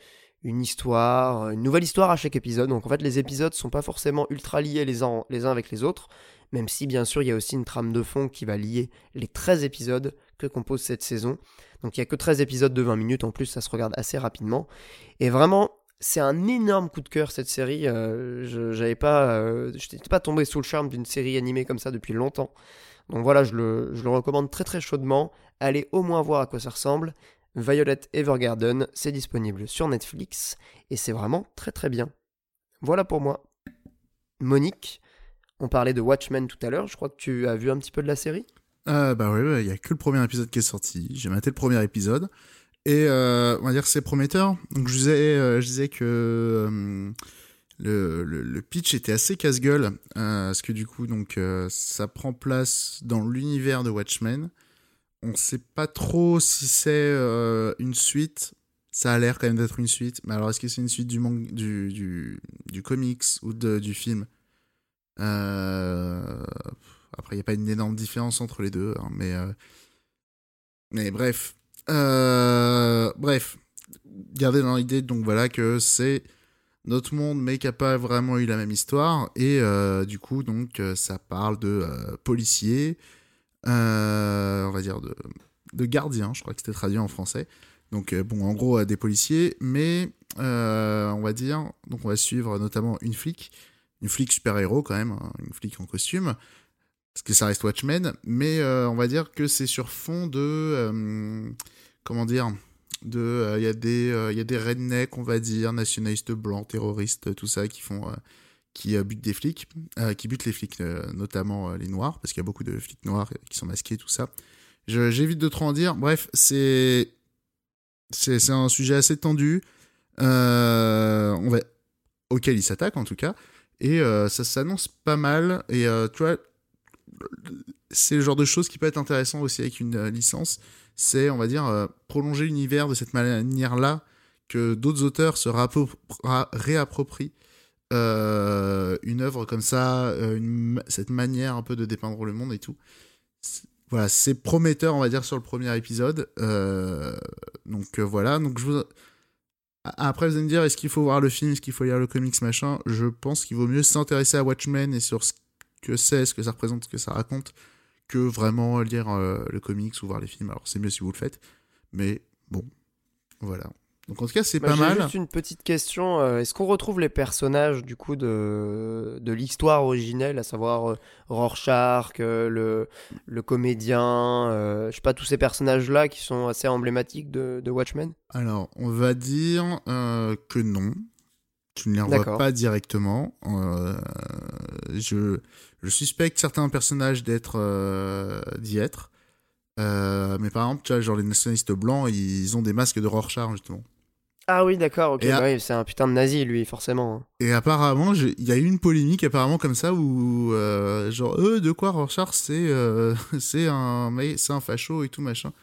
une histoire, une nouvelle histoire à chaque épisode. Donc en fait, les épisodes sont pas forcément ultra liés les uns, les uns avec les autres, même si bien sûr il y a aussi une trame de fond qui va lier les 13 épisodes que compose cette saison. Donc il y a que 13 épisodes de 20 minutes, en plus ça se regarde assez rapidement. Et vraiment, c'est un énorme coup de cœur cette série. Euh, je j'avais pas, euh, n'étais pas tombé sous le charme d'une série animée comme ça depuis longtemps. Donc voilà, je le, je le recommande très très chaudement. Allez au moins voir à quoi ça ressemble. Violet Evergarden, c'est disponible sur Netflix et c'est vraiment très très bien. Voilà pour moi. Monique, on parlait de Watchmen tout à l'heure. Je crois que tu as vu un petit peu de la série? euh, Bah ouais, il y a que le premier épisode qui est sorti. J'ai maté le premier épisode. Et euh, on va dire que c'est prometteur. Donc je disais, euh, que euh, le, le, pitch était assez casse-gueule. Parce que du coup, donc, ça prend place dans l'univers de Watchmen. On sait pas trop si c'est une suite. Ça a l'air quand même d'être une suite. Mais alors, est-ce que c'est une suite du, mang- du, du, du comics ou du film? Après, il n'y a pas une énorme différence entre les deux. hein, mais, mais bref. Euh, bref. Gardez dans l'idée, donc voilà, que c'est notre monde, mais qui n'a pas vraiment eu la même histoire. Et euh, du coup, donc, euh, ça parle de policiers, on va dire de, gardiens, je crois que c'était traduit en français. Donc, bon, en gros, des policiers, mais on va dire, donc on va suivre notamment une flic, une flic super-héros quand même, hein, une flic en costume, parce que ça reste Watchmen, mais euh, on va dire que c'est sur fond de, euh, comment dire, de, euh, il y a des, il y a des rednecks, on va dire, nationalistes blancs, terroristes, tout ça, qui font, qui butent des flics, qui butent les flics, notamment les noirs, parce qu'il y a beaucoup de flics noirs qui sont masqués, tout ça. J'évite de trop en dire. Bref, c'est c'est un sujet assez tendu, auquel il s'attaque en tout cas, et ça s'annonce pas mal. Et tu vois, c'est le genre de choses qui peut être intéressant aussi avec une euh, licence. C'est, on va dire, euh, prolonger l'univers de cette manière-là, que d'autres auteurs se réapproprient euh, une œuvre comme ça, cette manière un peu de dépeindre le monde et tout. Voilà, c'est prometteur, on va dire, sur le premier épisode. Donc voilà, donc Après, vous allez me dire, est-ce qu'il faut voir le film, est-ce qu'il faut lire le comics, machin? Je pense qu'il vaut mieux s'intéresser à Watchmen et sur ce que c'est, ce que ça représente, ce que ça raconte, que vraiment lire euh, le comics ou voir les films. Alors, c'est mieux si vous le faites, mais bon, voilà. Donc en tout cas, c'est Bah, pas mal. juste une petite question. euh, Est-ce qu'on retrouve les personnages du coup de, de l'histoire originelle, à savoir euh, Rorschach, euh, le, le comédien, je sais pas, tous ces personnages-là qui sont assez emblématiques de, de Watchmen? Alors, on va dire que non. Tu ne les revois pas directement. Euh, je, je suspecte certains personnages d'être euh, d'y être. Euh, mais par exemple, tu vois, genre les nationalistes blancs, ils ont des masques de Rorschach, justement. Ah oui, d'accord, ok. Bah oui, c'est un putain de nazi, lui, forcément. Et apparemment, il y a eu une polémique apparemment comme ça où euh, genre euh, de quoi Rorschach c'est euh, [laughs] c'est un c'est un facho et tout machin.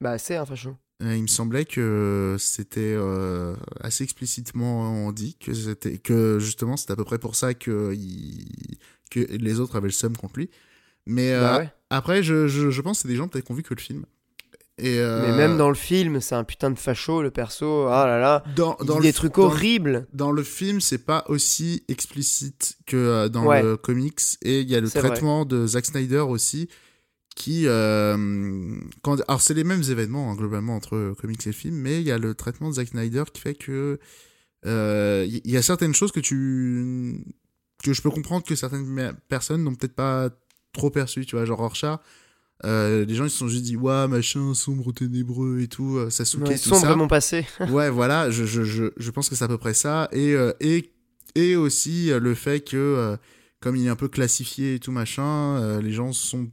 Bah, c'est un facho. Euh, il me semblait que c'était euh, assez explicitement dit que c'était que justement c'était à peu près pour ça que il- que les autres avaient le seum contre lui. Mais euh, Bah ouais. après, je, je, je pense que c'est des gens peut-être qui ont vu que le film. Et euh, Mais même dans le film, c'est un putain de facho, le perso. Ah là là. dans, Il dans dit le- des trucs dans- horribles. Dans le film, c'est pas aussi explicite que dans Ouais. le comics. Et il y a le vrai. traitement de Zack Snyder aussi, qui... euh, quand... Alors, c'est les mêmes événements, hein, globalement, entre comics et film, mais il y a le traitement de Zack Snyder qui fait que... euh, Il y a certaines choses que tu... que je peux comprendre que certaines personnes n'ont peut-être pas trop perçues, tu vois, genre Rorschach. Euh, les gens ils se sont juste dit ouais machin sombre ténébreux et tout euh, Sasuke Ouais, tout sombre ça mon passé. [laughs] ouais, voilà, je, je, je, je pense que c'est à peu près ça. Et, euh, et, et aussi le fait que, comme il est un peu classifié et tout machin, les gens sont.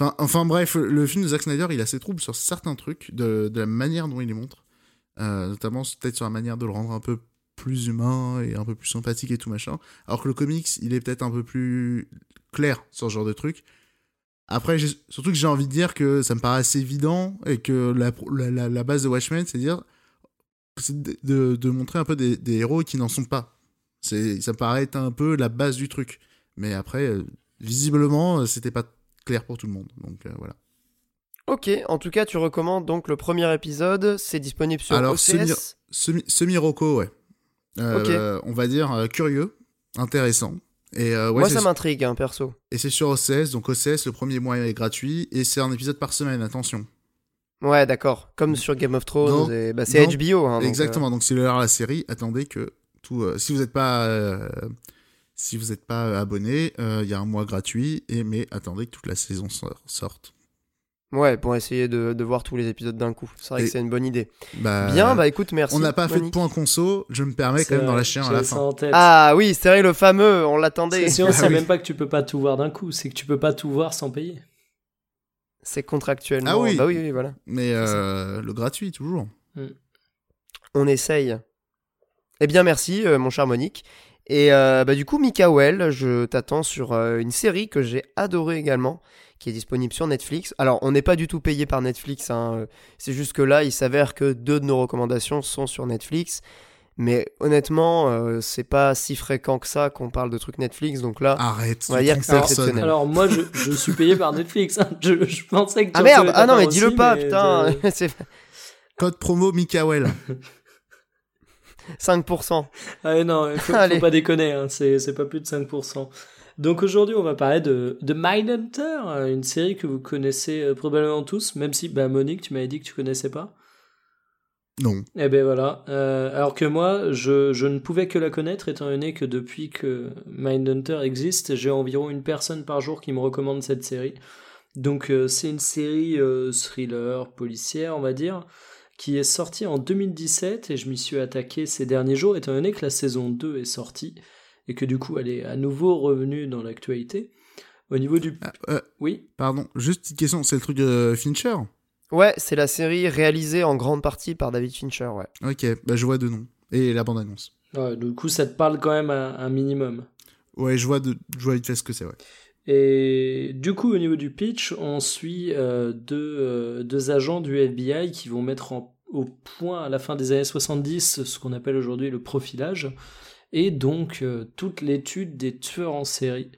Enfin, bref, le film de Zack Snyder, il a ses troubles sur certains trucs, de, la manière dont il les montre. Euh, notamment peut-être sur la manière de le rendre un peu plus humain et un peu plus sympathique et tout machin. Alors que le comics, il est peut-être un peu plus clair sur ce genre de truc. Après, surtout que j'ai envie de dire que ça me paraît assez évident et que la, base de Watchmen, c'est dire de, montrer un peu des, des héros qui n'en sont pas. Ça me paraît être un peu la base du truc. Mais après, euh, visiblement, euh, c'était pas clair pour tout le monde. Donc euh, voilà. Ok, en tout cas, tu recommandes donc le premier épisode. C'est disponible sur Alors, OCS. semi- Semi- Semi-Rocco, ouais. Euh, On va dire euh, curieux, intéressant. Et, euh, ouais, Moi, ça m'intrigue, hein, perso. et c'est sur OCS, donc OCS, le premier mois est gratuit, et c'est un épisode par semaine, attention. Ouais, d'accord. Comme sur Game of Thrones. Et- bah, c'est HBO. hein, donc, Exactement, donc si vous regardez la série, attendez que tout. si vous n'êtes pas. Euh, si vous n'êtes pas abonné, euh, il y a un mois gratuit, et, mais attendez que toute la saison sor- sorte. euh, Ouais, pour essayer de, de voir tous les épisodes d'un coup. C'est vrai Et- que c'est une bonne idée. Bah, Bien, bah écoute, merci. on n'a pas fait de point conso, je me permets quand même d'en lâcher un à la fin. Ah oui, c'est vrai, le fameux, on l'attendait. C'est Ah c'est oui. même pas que tu peux pas tout voir d'un coup, c'est que tu peux pas tout voir sans payer. C'est contractuellement. Ah oui. Bah oui, oui, voilà. Mais euh, le gratuit, toujours. On essaye. Eh bien, merci, euh, mon cher Monique. Et euh, bah, du coup, Mikael, je t'attends sur euh, une série que j'ai adorée également, qui est disponible sur Netflix. Alors, on n'est pas du tout payé par Netflix, hein, c'est juste que là, il s'avère que deux de nos recommandations sont sur Netflix. Mais honnêtement, euh, c'est pas si fréquent que ça qu'on parle de trucs Netflix, donc là. Arrête, On va dire que c'est exceptionnel. alors moi, je, je suis payé par Netflix. hein. Je, je pensais que tu ah merde Ah non, mais dis-le pas, mais putain je- [laughs] Code promo Mikael. 5%. Ah non, il faut, faut pas déconner, hein, c'est c'est pas plus de 5%. Donc aujourd'hui, on va parler de, de Mindhunter, une série que vous connaissez euh, probablement tous, même si, bah, Monique, tu m'avais dit que tu connaissais pas. Non. Eh ben voilà. Euh, alors que moi, je, je ne pouvais que la connaître, étant donné que depuis que Mindhunter existe, j'ai environ une personne par jour qui me recommande cette série. Donc euh, c'est une série euh, thriller, policière, on va dire, qui est sortie en 2017 et je m'y suis attaqué ces derniers jours, étant donné que la saison 2 est sortie et que du coup elle est à nouveau revenue dans l'actualité. Au niveau du... Ah, euh, Oui pardon, juste petite question, c'est le truc de Fincher? Ouais, c'est la série réalisée en grande partie par David Fincher, ouais. Ok, bah je vois deux noms. Et la bande-annonce. Ouais, Du coup ça te parle quand même un- un minimum. Ouais, je vois, de... je vois vite fait ce que c'est, ouais. Et du coup, au niveau du pitch, on suit euh, deux, euh, deux agents du FBI qui vont mettre au point à la fin des années 70 ce qu'on appelle aujourd'hui le profilage, et donc euh, toute l'étude des tueurs en série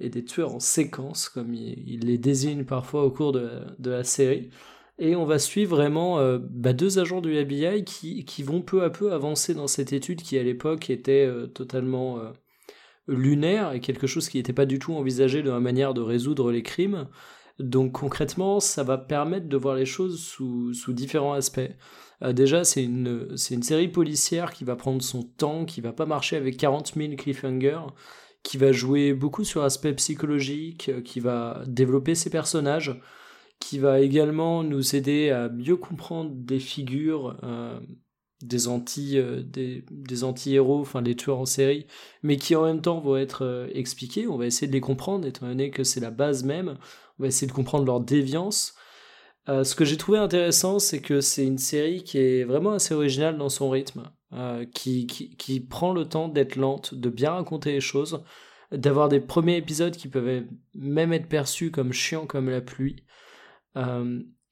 et des tueurs en séquence, comme il, les désigne parfois au cours de, la série. Et on va suivre vraiment bah, deux agents du FBI qui, qui vont peu à peu avancer dans cette étude qui à l'époque était totalement lunaire et quelque chose qui n'était pas du tout envisagé de la manière de résoudre les crimes. Donc concrètement, ça va permettre de voir les choses sous, sous différents aspects. Euh, déjà, c'est une, série policière qui va prendre son temps, qui va pas marcher avec 40 000 cliffhangers, qui va jouer beaucoup sur l'aspect psychologique, euh, qui va développer ses personnages, qui va également nous aider à mieux comprendre des figures, euh, des anti, euh, des, des anti-héros, enfin des tueurs en série, mais qui en même temps vont être euh, expliqués. On va essayer de les comprendre, étant donné que c'est la base même. On va essayer de comprendre leur déviance. Euh, ce que j'ai trouvé intéressant, c'est que c'est une série qui est vraiment assez originale dans son rythme, euh, qui, qui, qui prend le temps d'être lente, de bien raconter les choses, d'avoir des premiers épisodes qui peuvent même être perçus comme chiants comme la pluie,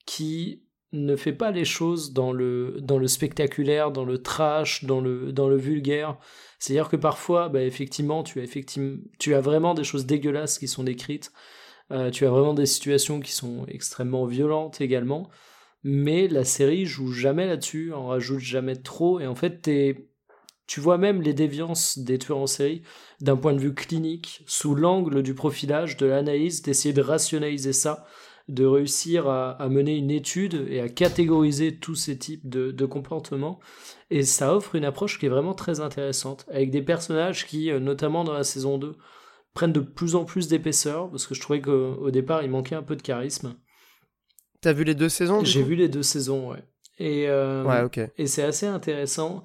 qui ne fait pas les choses dans le, dans le spectaculaire, dans le trash, dans le, dans le vulgaire. C'est-à-dire que parfois, bah, effectivement, tu as, effectivement, tu as vraiment des choses dégueulasses qui sont décrites. Euh, tu as vraiment des situations qui sont extrêmement violentes également. Mais la série joue jamais là-dessus, en rajoute jamais trop. Et en fait, t'es- tu vois même les déviances des tueurs en série d'un point de vue clinique, sous l'angle du profilage, de l'analyse, d'essayer de rationaliser ça de réussir à, à mener une étude et à catégoriser tous ces types de, de comportements. Et ça offre une approche qui est vraiment très intéressante, avec des personnages qui, euh, notamment dans la saison 2, prennent de plus en plus d'épaisseur, parce que je trouvais qu'au au départ, il manquait un peu de charisme. T'as vu les deux saisons J'ai vu les deux saisons, ouais. Et, euh, Ouais, ok. et c'est assez intéressant.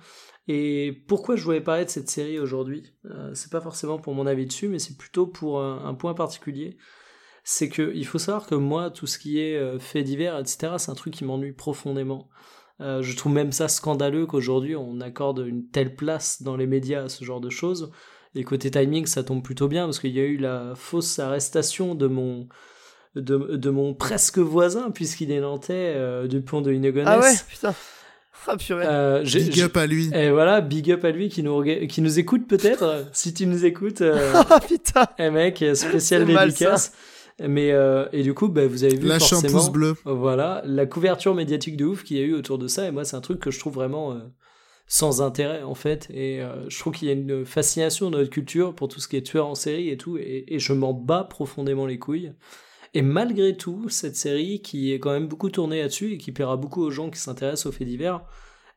Et pourquoi je voulais parler de cette série aujourd'hui? Euh, C'est pas forcément pour mon avis dessus, mais c'est plutôt pour un, un point particulier. C'est que il faut savoir que moi, tout ce qui est euh, fait divers, etc., c'est un truc qui m'ennuie profondément. Euh, je trouve même ça scandaleux qu'aujourd'hui on accorde une telle place dans les médias à ce genre de choses. Et côté timing, ça tombe plutôt bien parce qu'il y a eu la fausse arrestation de mon de, de mon presque voisin puisqu'il est nantais euh, du pont de Ligonnès. Ah ouais, putain. Ah purée. Euh, Big up à lui. et voilà, big up à lui qui nous, qui nous écoute peut-être. [laughs] si tu nous écoutes, euh, Ah [laughs] putain. eh mec, spécial dédicace. Mais euh, et du coup, bah, vous avez vu Lâche un forcément, pouce bleu. voilà, la couverture médiatique de ouf qu'il y a eu autour de ça. Et moi, c'est un truc que je trouve vraiment euh, sans intérêt en fait. Et euh, je trouve qu'il y a une fascination dans notre culture pour tout ce qui est tueur en série et tout. Et, et je m'en bats profondément les couilles. Et malgré tout, cette série qui est quand même beaucoup tournée là-dessus et qui plaira beaucoup aux gens qui s'intéressent aux faits divers,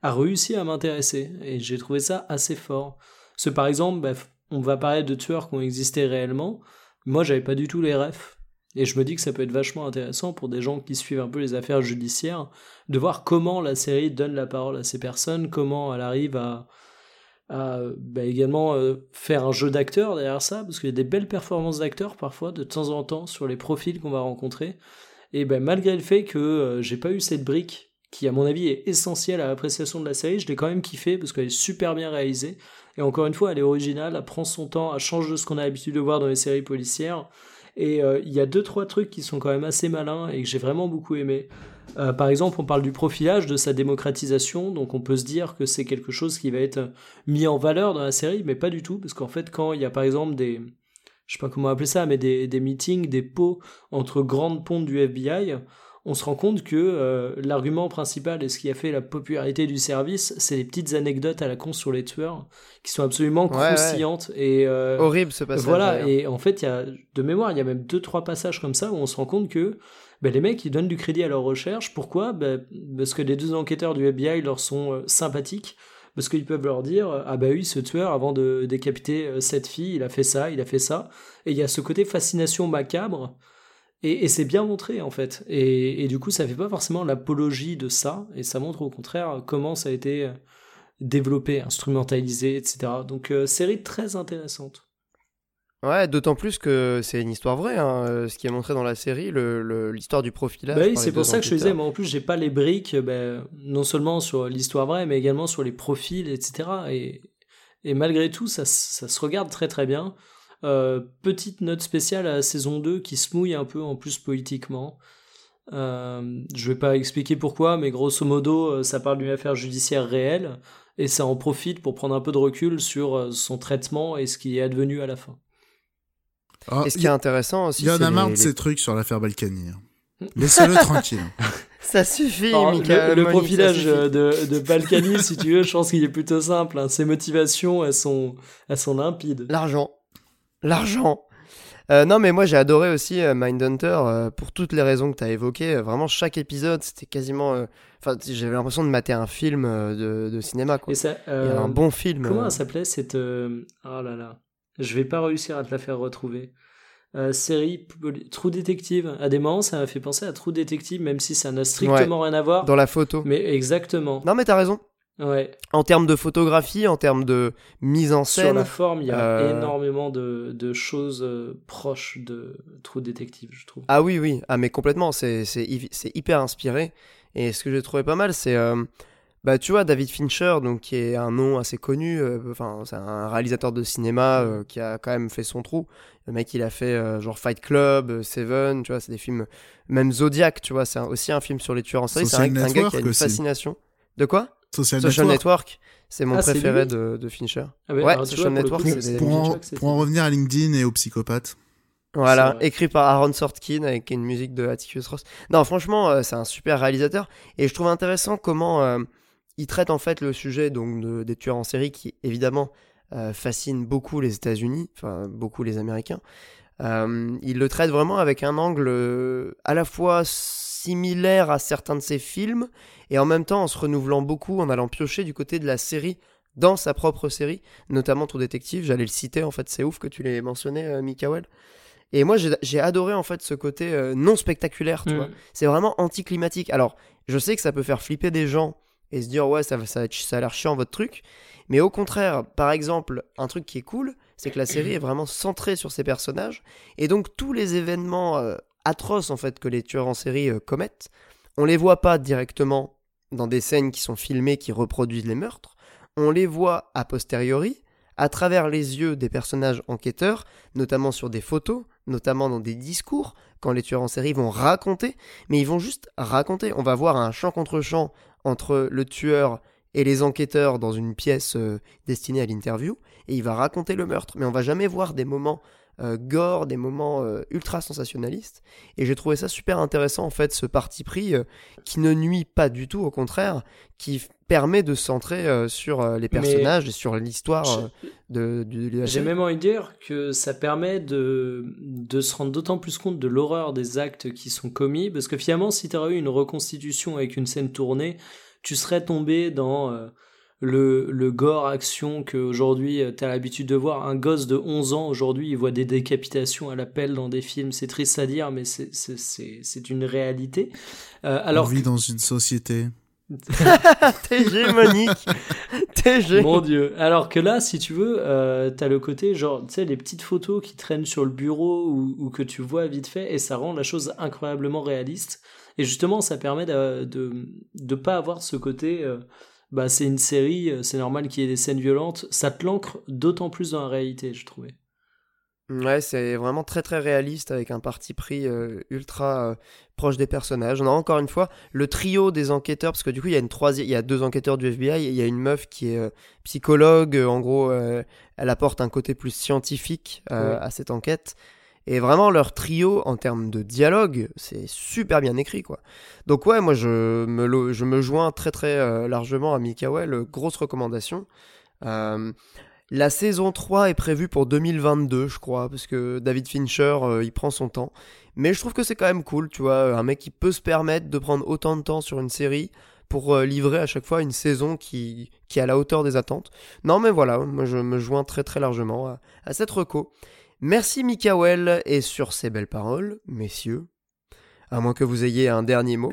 a réussi à m'intéresser. Et j'ai trouvé ça assez fort. Parce que par exemple, bah, on va parler de tueurs qui ont existé réellement. Moi, j'avais pas du tout les refs. Et je me dis que ça peut être vachement intéressant pour des gens qui suivent un peu les affaires judiciaires, de voir comment la série donne la parole à ces personnes, comment elle arrive à, bah, également euh, faire un jeu d'acteurs derrière ça, parce qu'il y a des belles performances d'acteurs parfois, de temps en temps, sur les profils qu'on va rencontrer. Et ben malgré le fait que euh, j'ai pas eu cette brique, qui à mon avis est essentielle à l'appréciation de la série, je l'ai quand même kiffé, parce qu'elle est super bien réalisée. Et encore une fois, elle est originale, elle prend son temps, elle change de ce qu'on a l'habitude de voir dans les séries policières. Et euh, il y a deux trois trucs qui sont quand même assez malins et que j'ai vraiment beaucoup aimé. Euh, par exemple, on parle du profilage, de sa démocratisation, donc on peut se dire que c'est quelque chose qui va être mis en valeur dans la série, mais pas du tout, parce qu'en fait, quand il y a par exemple des, je sais pas comment appeler ça, mais des, des meetings, des pots entre grandes pontes du FBI, on se rend compte que euh, l'argument principal et ce qui a fait la popularité du service, c'est les petites anecdotes à la con sur les tueurs, qui sont absolument croustillantes et euh, horrible ce passage. Voilà, et en fait, il y a de mémoire, il y a même deux trois passages comme ça où on se rend compte que ben, les mecs ils donnent du crédit à leur recherche. Pourquoi? Ben, Parce que les deux enquêteurs du FBI leur sont euh, sympathiques. Parce qu'ils peuvent leur dire ah bah oui ce tueur avant de décapiter cette fille il a fait ça il a fait ça et il y a ce côté fascination macabre et, c'est bien montré en fait. Et, du coup, ça fait pas forcément l'apologie de ça, et ça montre au contraire comment ça a été euh, développé, instrumentalisé, etc. Donc, euh, série très intéressante. Ouais, d'autant plus que c'est une histoire vraie, hein, euh, ce qui est montré dans la série, l'histoire du profilage. Bah oui, c'est pour ça que je disais, moi en plus, j'ai pas les briques, ben, non seulement sur l'histoire vraie, mais également sur les profils, etc. Et, et malgré tout, ça, ça se regarde très très bien. Euh, petite note spéciale à la saison 2 qui se mouille un peu en plus politiquement. Euh, je vais pas expliquer pourquoi, mais grosso modo, euh, ça parle d'une affaire judiciaire réelle et ça en profite pour prendre un peu de recul sur son traitement et ce qui est advenu à la fin. Ah, et ce qui est intéressant aussi, il y en a marre de ces trucs sur l'affaire Balkany. Hein. Laissez-le [laughs] tranquille. Ça suffit, Le, profilage de, de Balkany, si tu veux, je pense qu'il est plutôt simple. Hein. Ses motivations, elles sont, elles sont limpides. L'argent. L'argent. Euh, non, mais moi j'ai adoré aussi euh, Mindhunter euh, pour toutes les raisons que tu as évoquées. Vraiment, chaque épisode, c'était quasiment. Enfin, j'avais l'impression de mater un film de, cinéma. Quoi. ça, un bon film. Comment ça s'appelait cette. Oh là là. Je vais pas réussir à te la faire retrouver. série True Detective. À des moments, ça m'a fait penser à True Detective, même si ça n'a strictement rien à voir. Dans la photo. Mais exactement. Non, mais t'as raison. Ouais. En termes de photographie, en termes de mise en scène. Sur la forme, il y a euh, énormément de, de choses euh, proches de True Detective, je trouve. Ah oui, oui, ah, mais complètement, c'est hyper inspiré. Et ce que j'ai trouvé pas mal, c'est. Euh, bah, tu vois, David Fincher, donc, qui est un nom assez connu, enfin, c'est un réalisateur de cinéma qui a quand même fait son trou. Le mec, il a fait genre Fight Club, Seven, tu vois, c'est des films. Même Zodiac, tu vois, c'est aussi un film sur les tueurs en série. C'est un, un, gars qui a une fascination. De quoi? Social, Network. c'est mon ah, préféré de, de, Fincher. Ah ouais, Social Network, c'est pour, en, pour en revenir à LinkedIn et aux psychopathes. Voilà, écrit par Aaron Sorkin avec une musique de Atticus Ross. Non, franchement, euh, c'est un super réalisateur et je trouve intéressant comment euh, il traite en fait le sujet donc des tueurs en série qui évidemment euh, fascine beaucoup les États-Unis, enfin beaucoup les Américains. il le traite vraiment avec un angle à la fois similaire à certains de ses films, et en même temps en se renouvelant beaucoup, en allant piocher du côté de la série dans sa propre série, notamment ton détective, j'allais le citer en fait, c'est ouf que tu l'aies mentionné, euh, Mikael. Et moi j'ai adoré en fait ce côté euh, non spectaculaire, tu mm. vois. C'est vraiment anticlimatique. Alors, je sais que ça peut faire flipper des gens et se dire ouais ça, ça, ça a l'air chiant votre truc, mais au contraire, par exemple, un truc qui est cool, c'est que la série est vraiment centrée sur ces personnages, et donc tous les événements euh, atroces en fait que les tueurs en série euh, commettent. On les voit pas directement dans des scènes qui sont filmées qui reproduisent les meurtres. On les voit a posteriori à travers les yeux des personnages enquêteurs, notamment sur des photos, notamment dans des discours, quand les tueurs en série vont raconter, mais ils vont juste raconter. On va voir un champ contre champ entre le tueur et les enquêteurs dans une pièce euh, destinée à l'interview, et il va raconter le meurtre, mais on va jamais voir des moments euh, gore, des moments euh, ultra sensationnalistes. Et j'ai trouvé ça super intéressant, en fait, ce parti pris euh, qui ne nuit pas du tout, au contraire, qui permet de centrer sur les personnages et sur l'histoire de, de, J'ai même envie de dire que ça permet de, de se rendre d'autant plus compte de l'horreur des actes qui sont commis, parce que finalement, si tu aurais eu une reconstitution avec une scène tournée, tu serais tombé dans le, le gore action qu'aujourd'hui tu as l'habitude de voir. Un gosse de 11 ans aujourd'hui, il voit des décapitations à la pelle dans des films. C'est triste à dire, mais c'est une réalité. alors On vit dans une société [laughs] [laughs] T'es hégémonique. T'es Mon dieu. Alors que là, si tu veux, euh, t'as le côté genre, tu sais, les petites photos qui traînent sur le bureau ou, que tu vois vite fait et ça rend la chose incroyablement réaliste. Et justement, ça permet de de, de pas avoir ce côté, euh, bah c'est une série, euh, c'est normal qu'il y ait des scènes violentes. Ça te l'ancre d'autant plus dans la réalité, je trouvais. Ouais, c'est vraiment très très réaliste avec un parti pris euh, ultra euh, proche des personnages. On a encore une fois le trio des enquêteurs parce que du coup il y a une troisième, il y a deux enquêteurs du FBI, il y a une meuf qui est euh, psychologue. En gros, elle apporte un côté plus scientifique à cette enquête. Et vraiment leur trio en termes de dialogue, c'est super bien écrit quoi. Donc ouais, moi je me joins très très largement à Mikael. Grosse recommandation. La saison 3 est prévue pour 2022, je crois, parce que David Fincher, euh, il prend son temps. Mais je trouve que c'est quand même cool, tu vois, un mec qui peut se permettre de prendre autant de temps sur une série pour euh, livrer à chaque fois une saison qui, qui est à la hauteur des attentes. Non, mais voilà, moi je me joins très très largement à, à cette reco. Merci Mikael, et sur ces belles paroles, messieurs, à moins que vous ayez un dernier mot.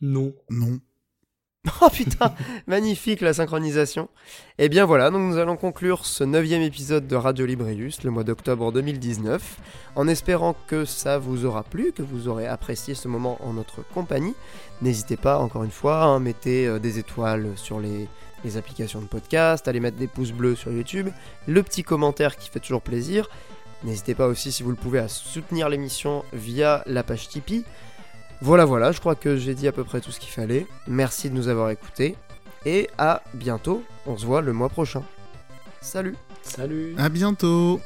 Non. Non. [laughs] Oh putain, magnifique la synchronisation. Et eh bien voilà, donc nous allons conclure ce neuvième épisode de Radio Librius le mois d'octobre 2019, en espérant que ça vous aura plu, que vous aurez apprécié ce moment en notre compagnie. N'hésitez pas, encore une fois, à hein, mettez euh, des étoiles sur les, les applications de podcast, allez mettre des pouces bleus sur YouTube, le petit commentaire qui fait toujours plaisir. N'hésitez pas aussi, si vous le pouvez, à soutenir l'émission via la page Tipeee. Voilà, voilà, je crois que j'ai dit à peu près tout ce qu'il fallait. Merci de nous avoir écoutés. Et à bientôt. On se voit le mois prochain. Salut. Salut. À bientôt.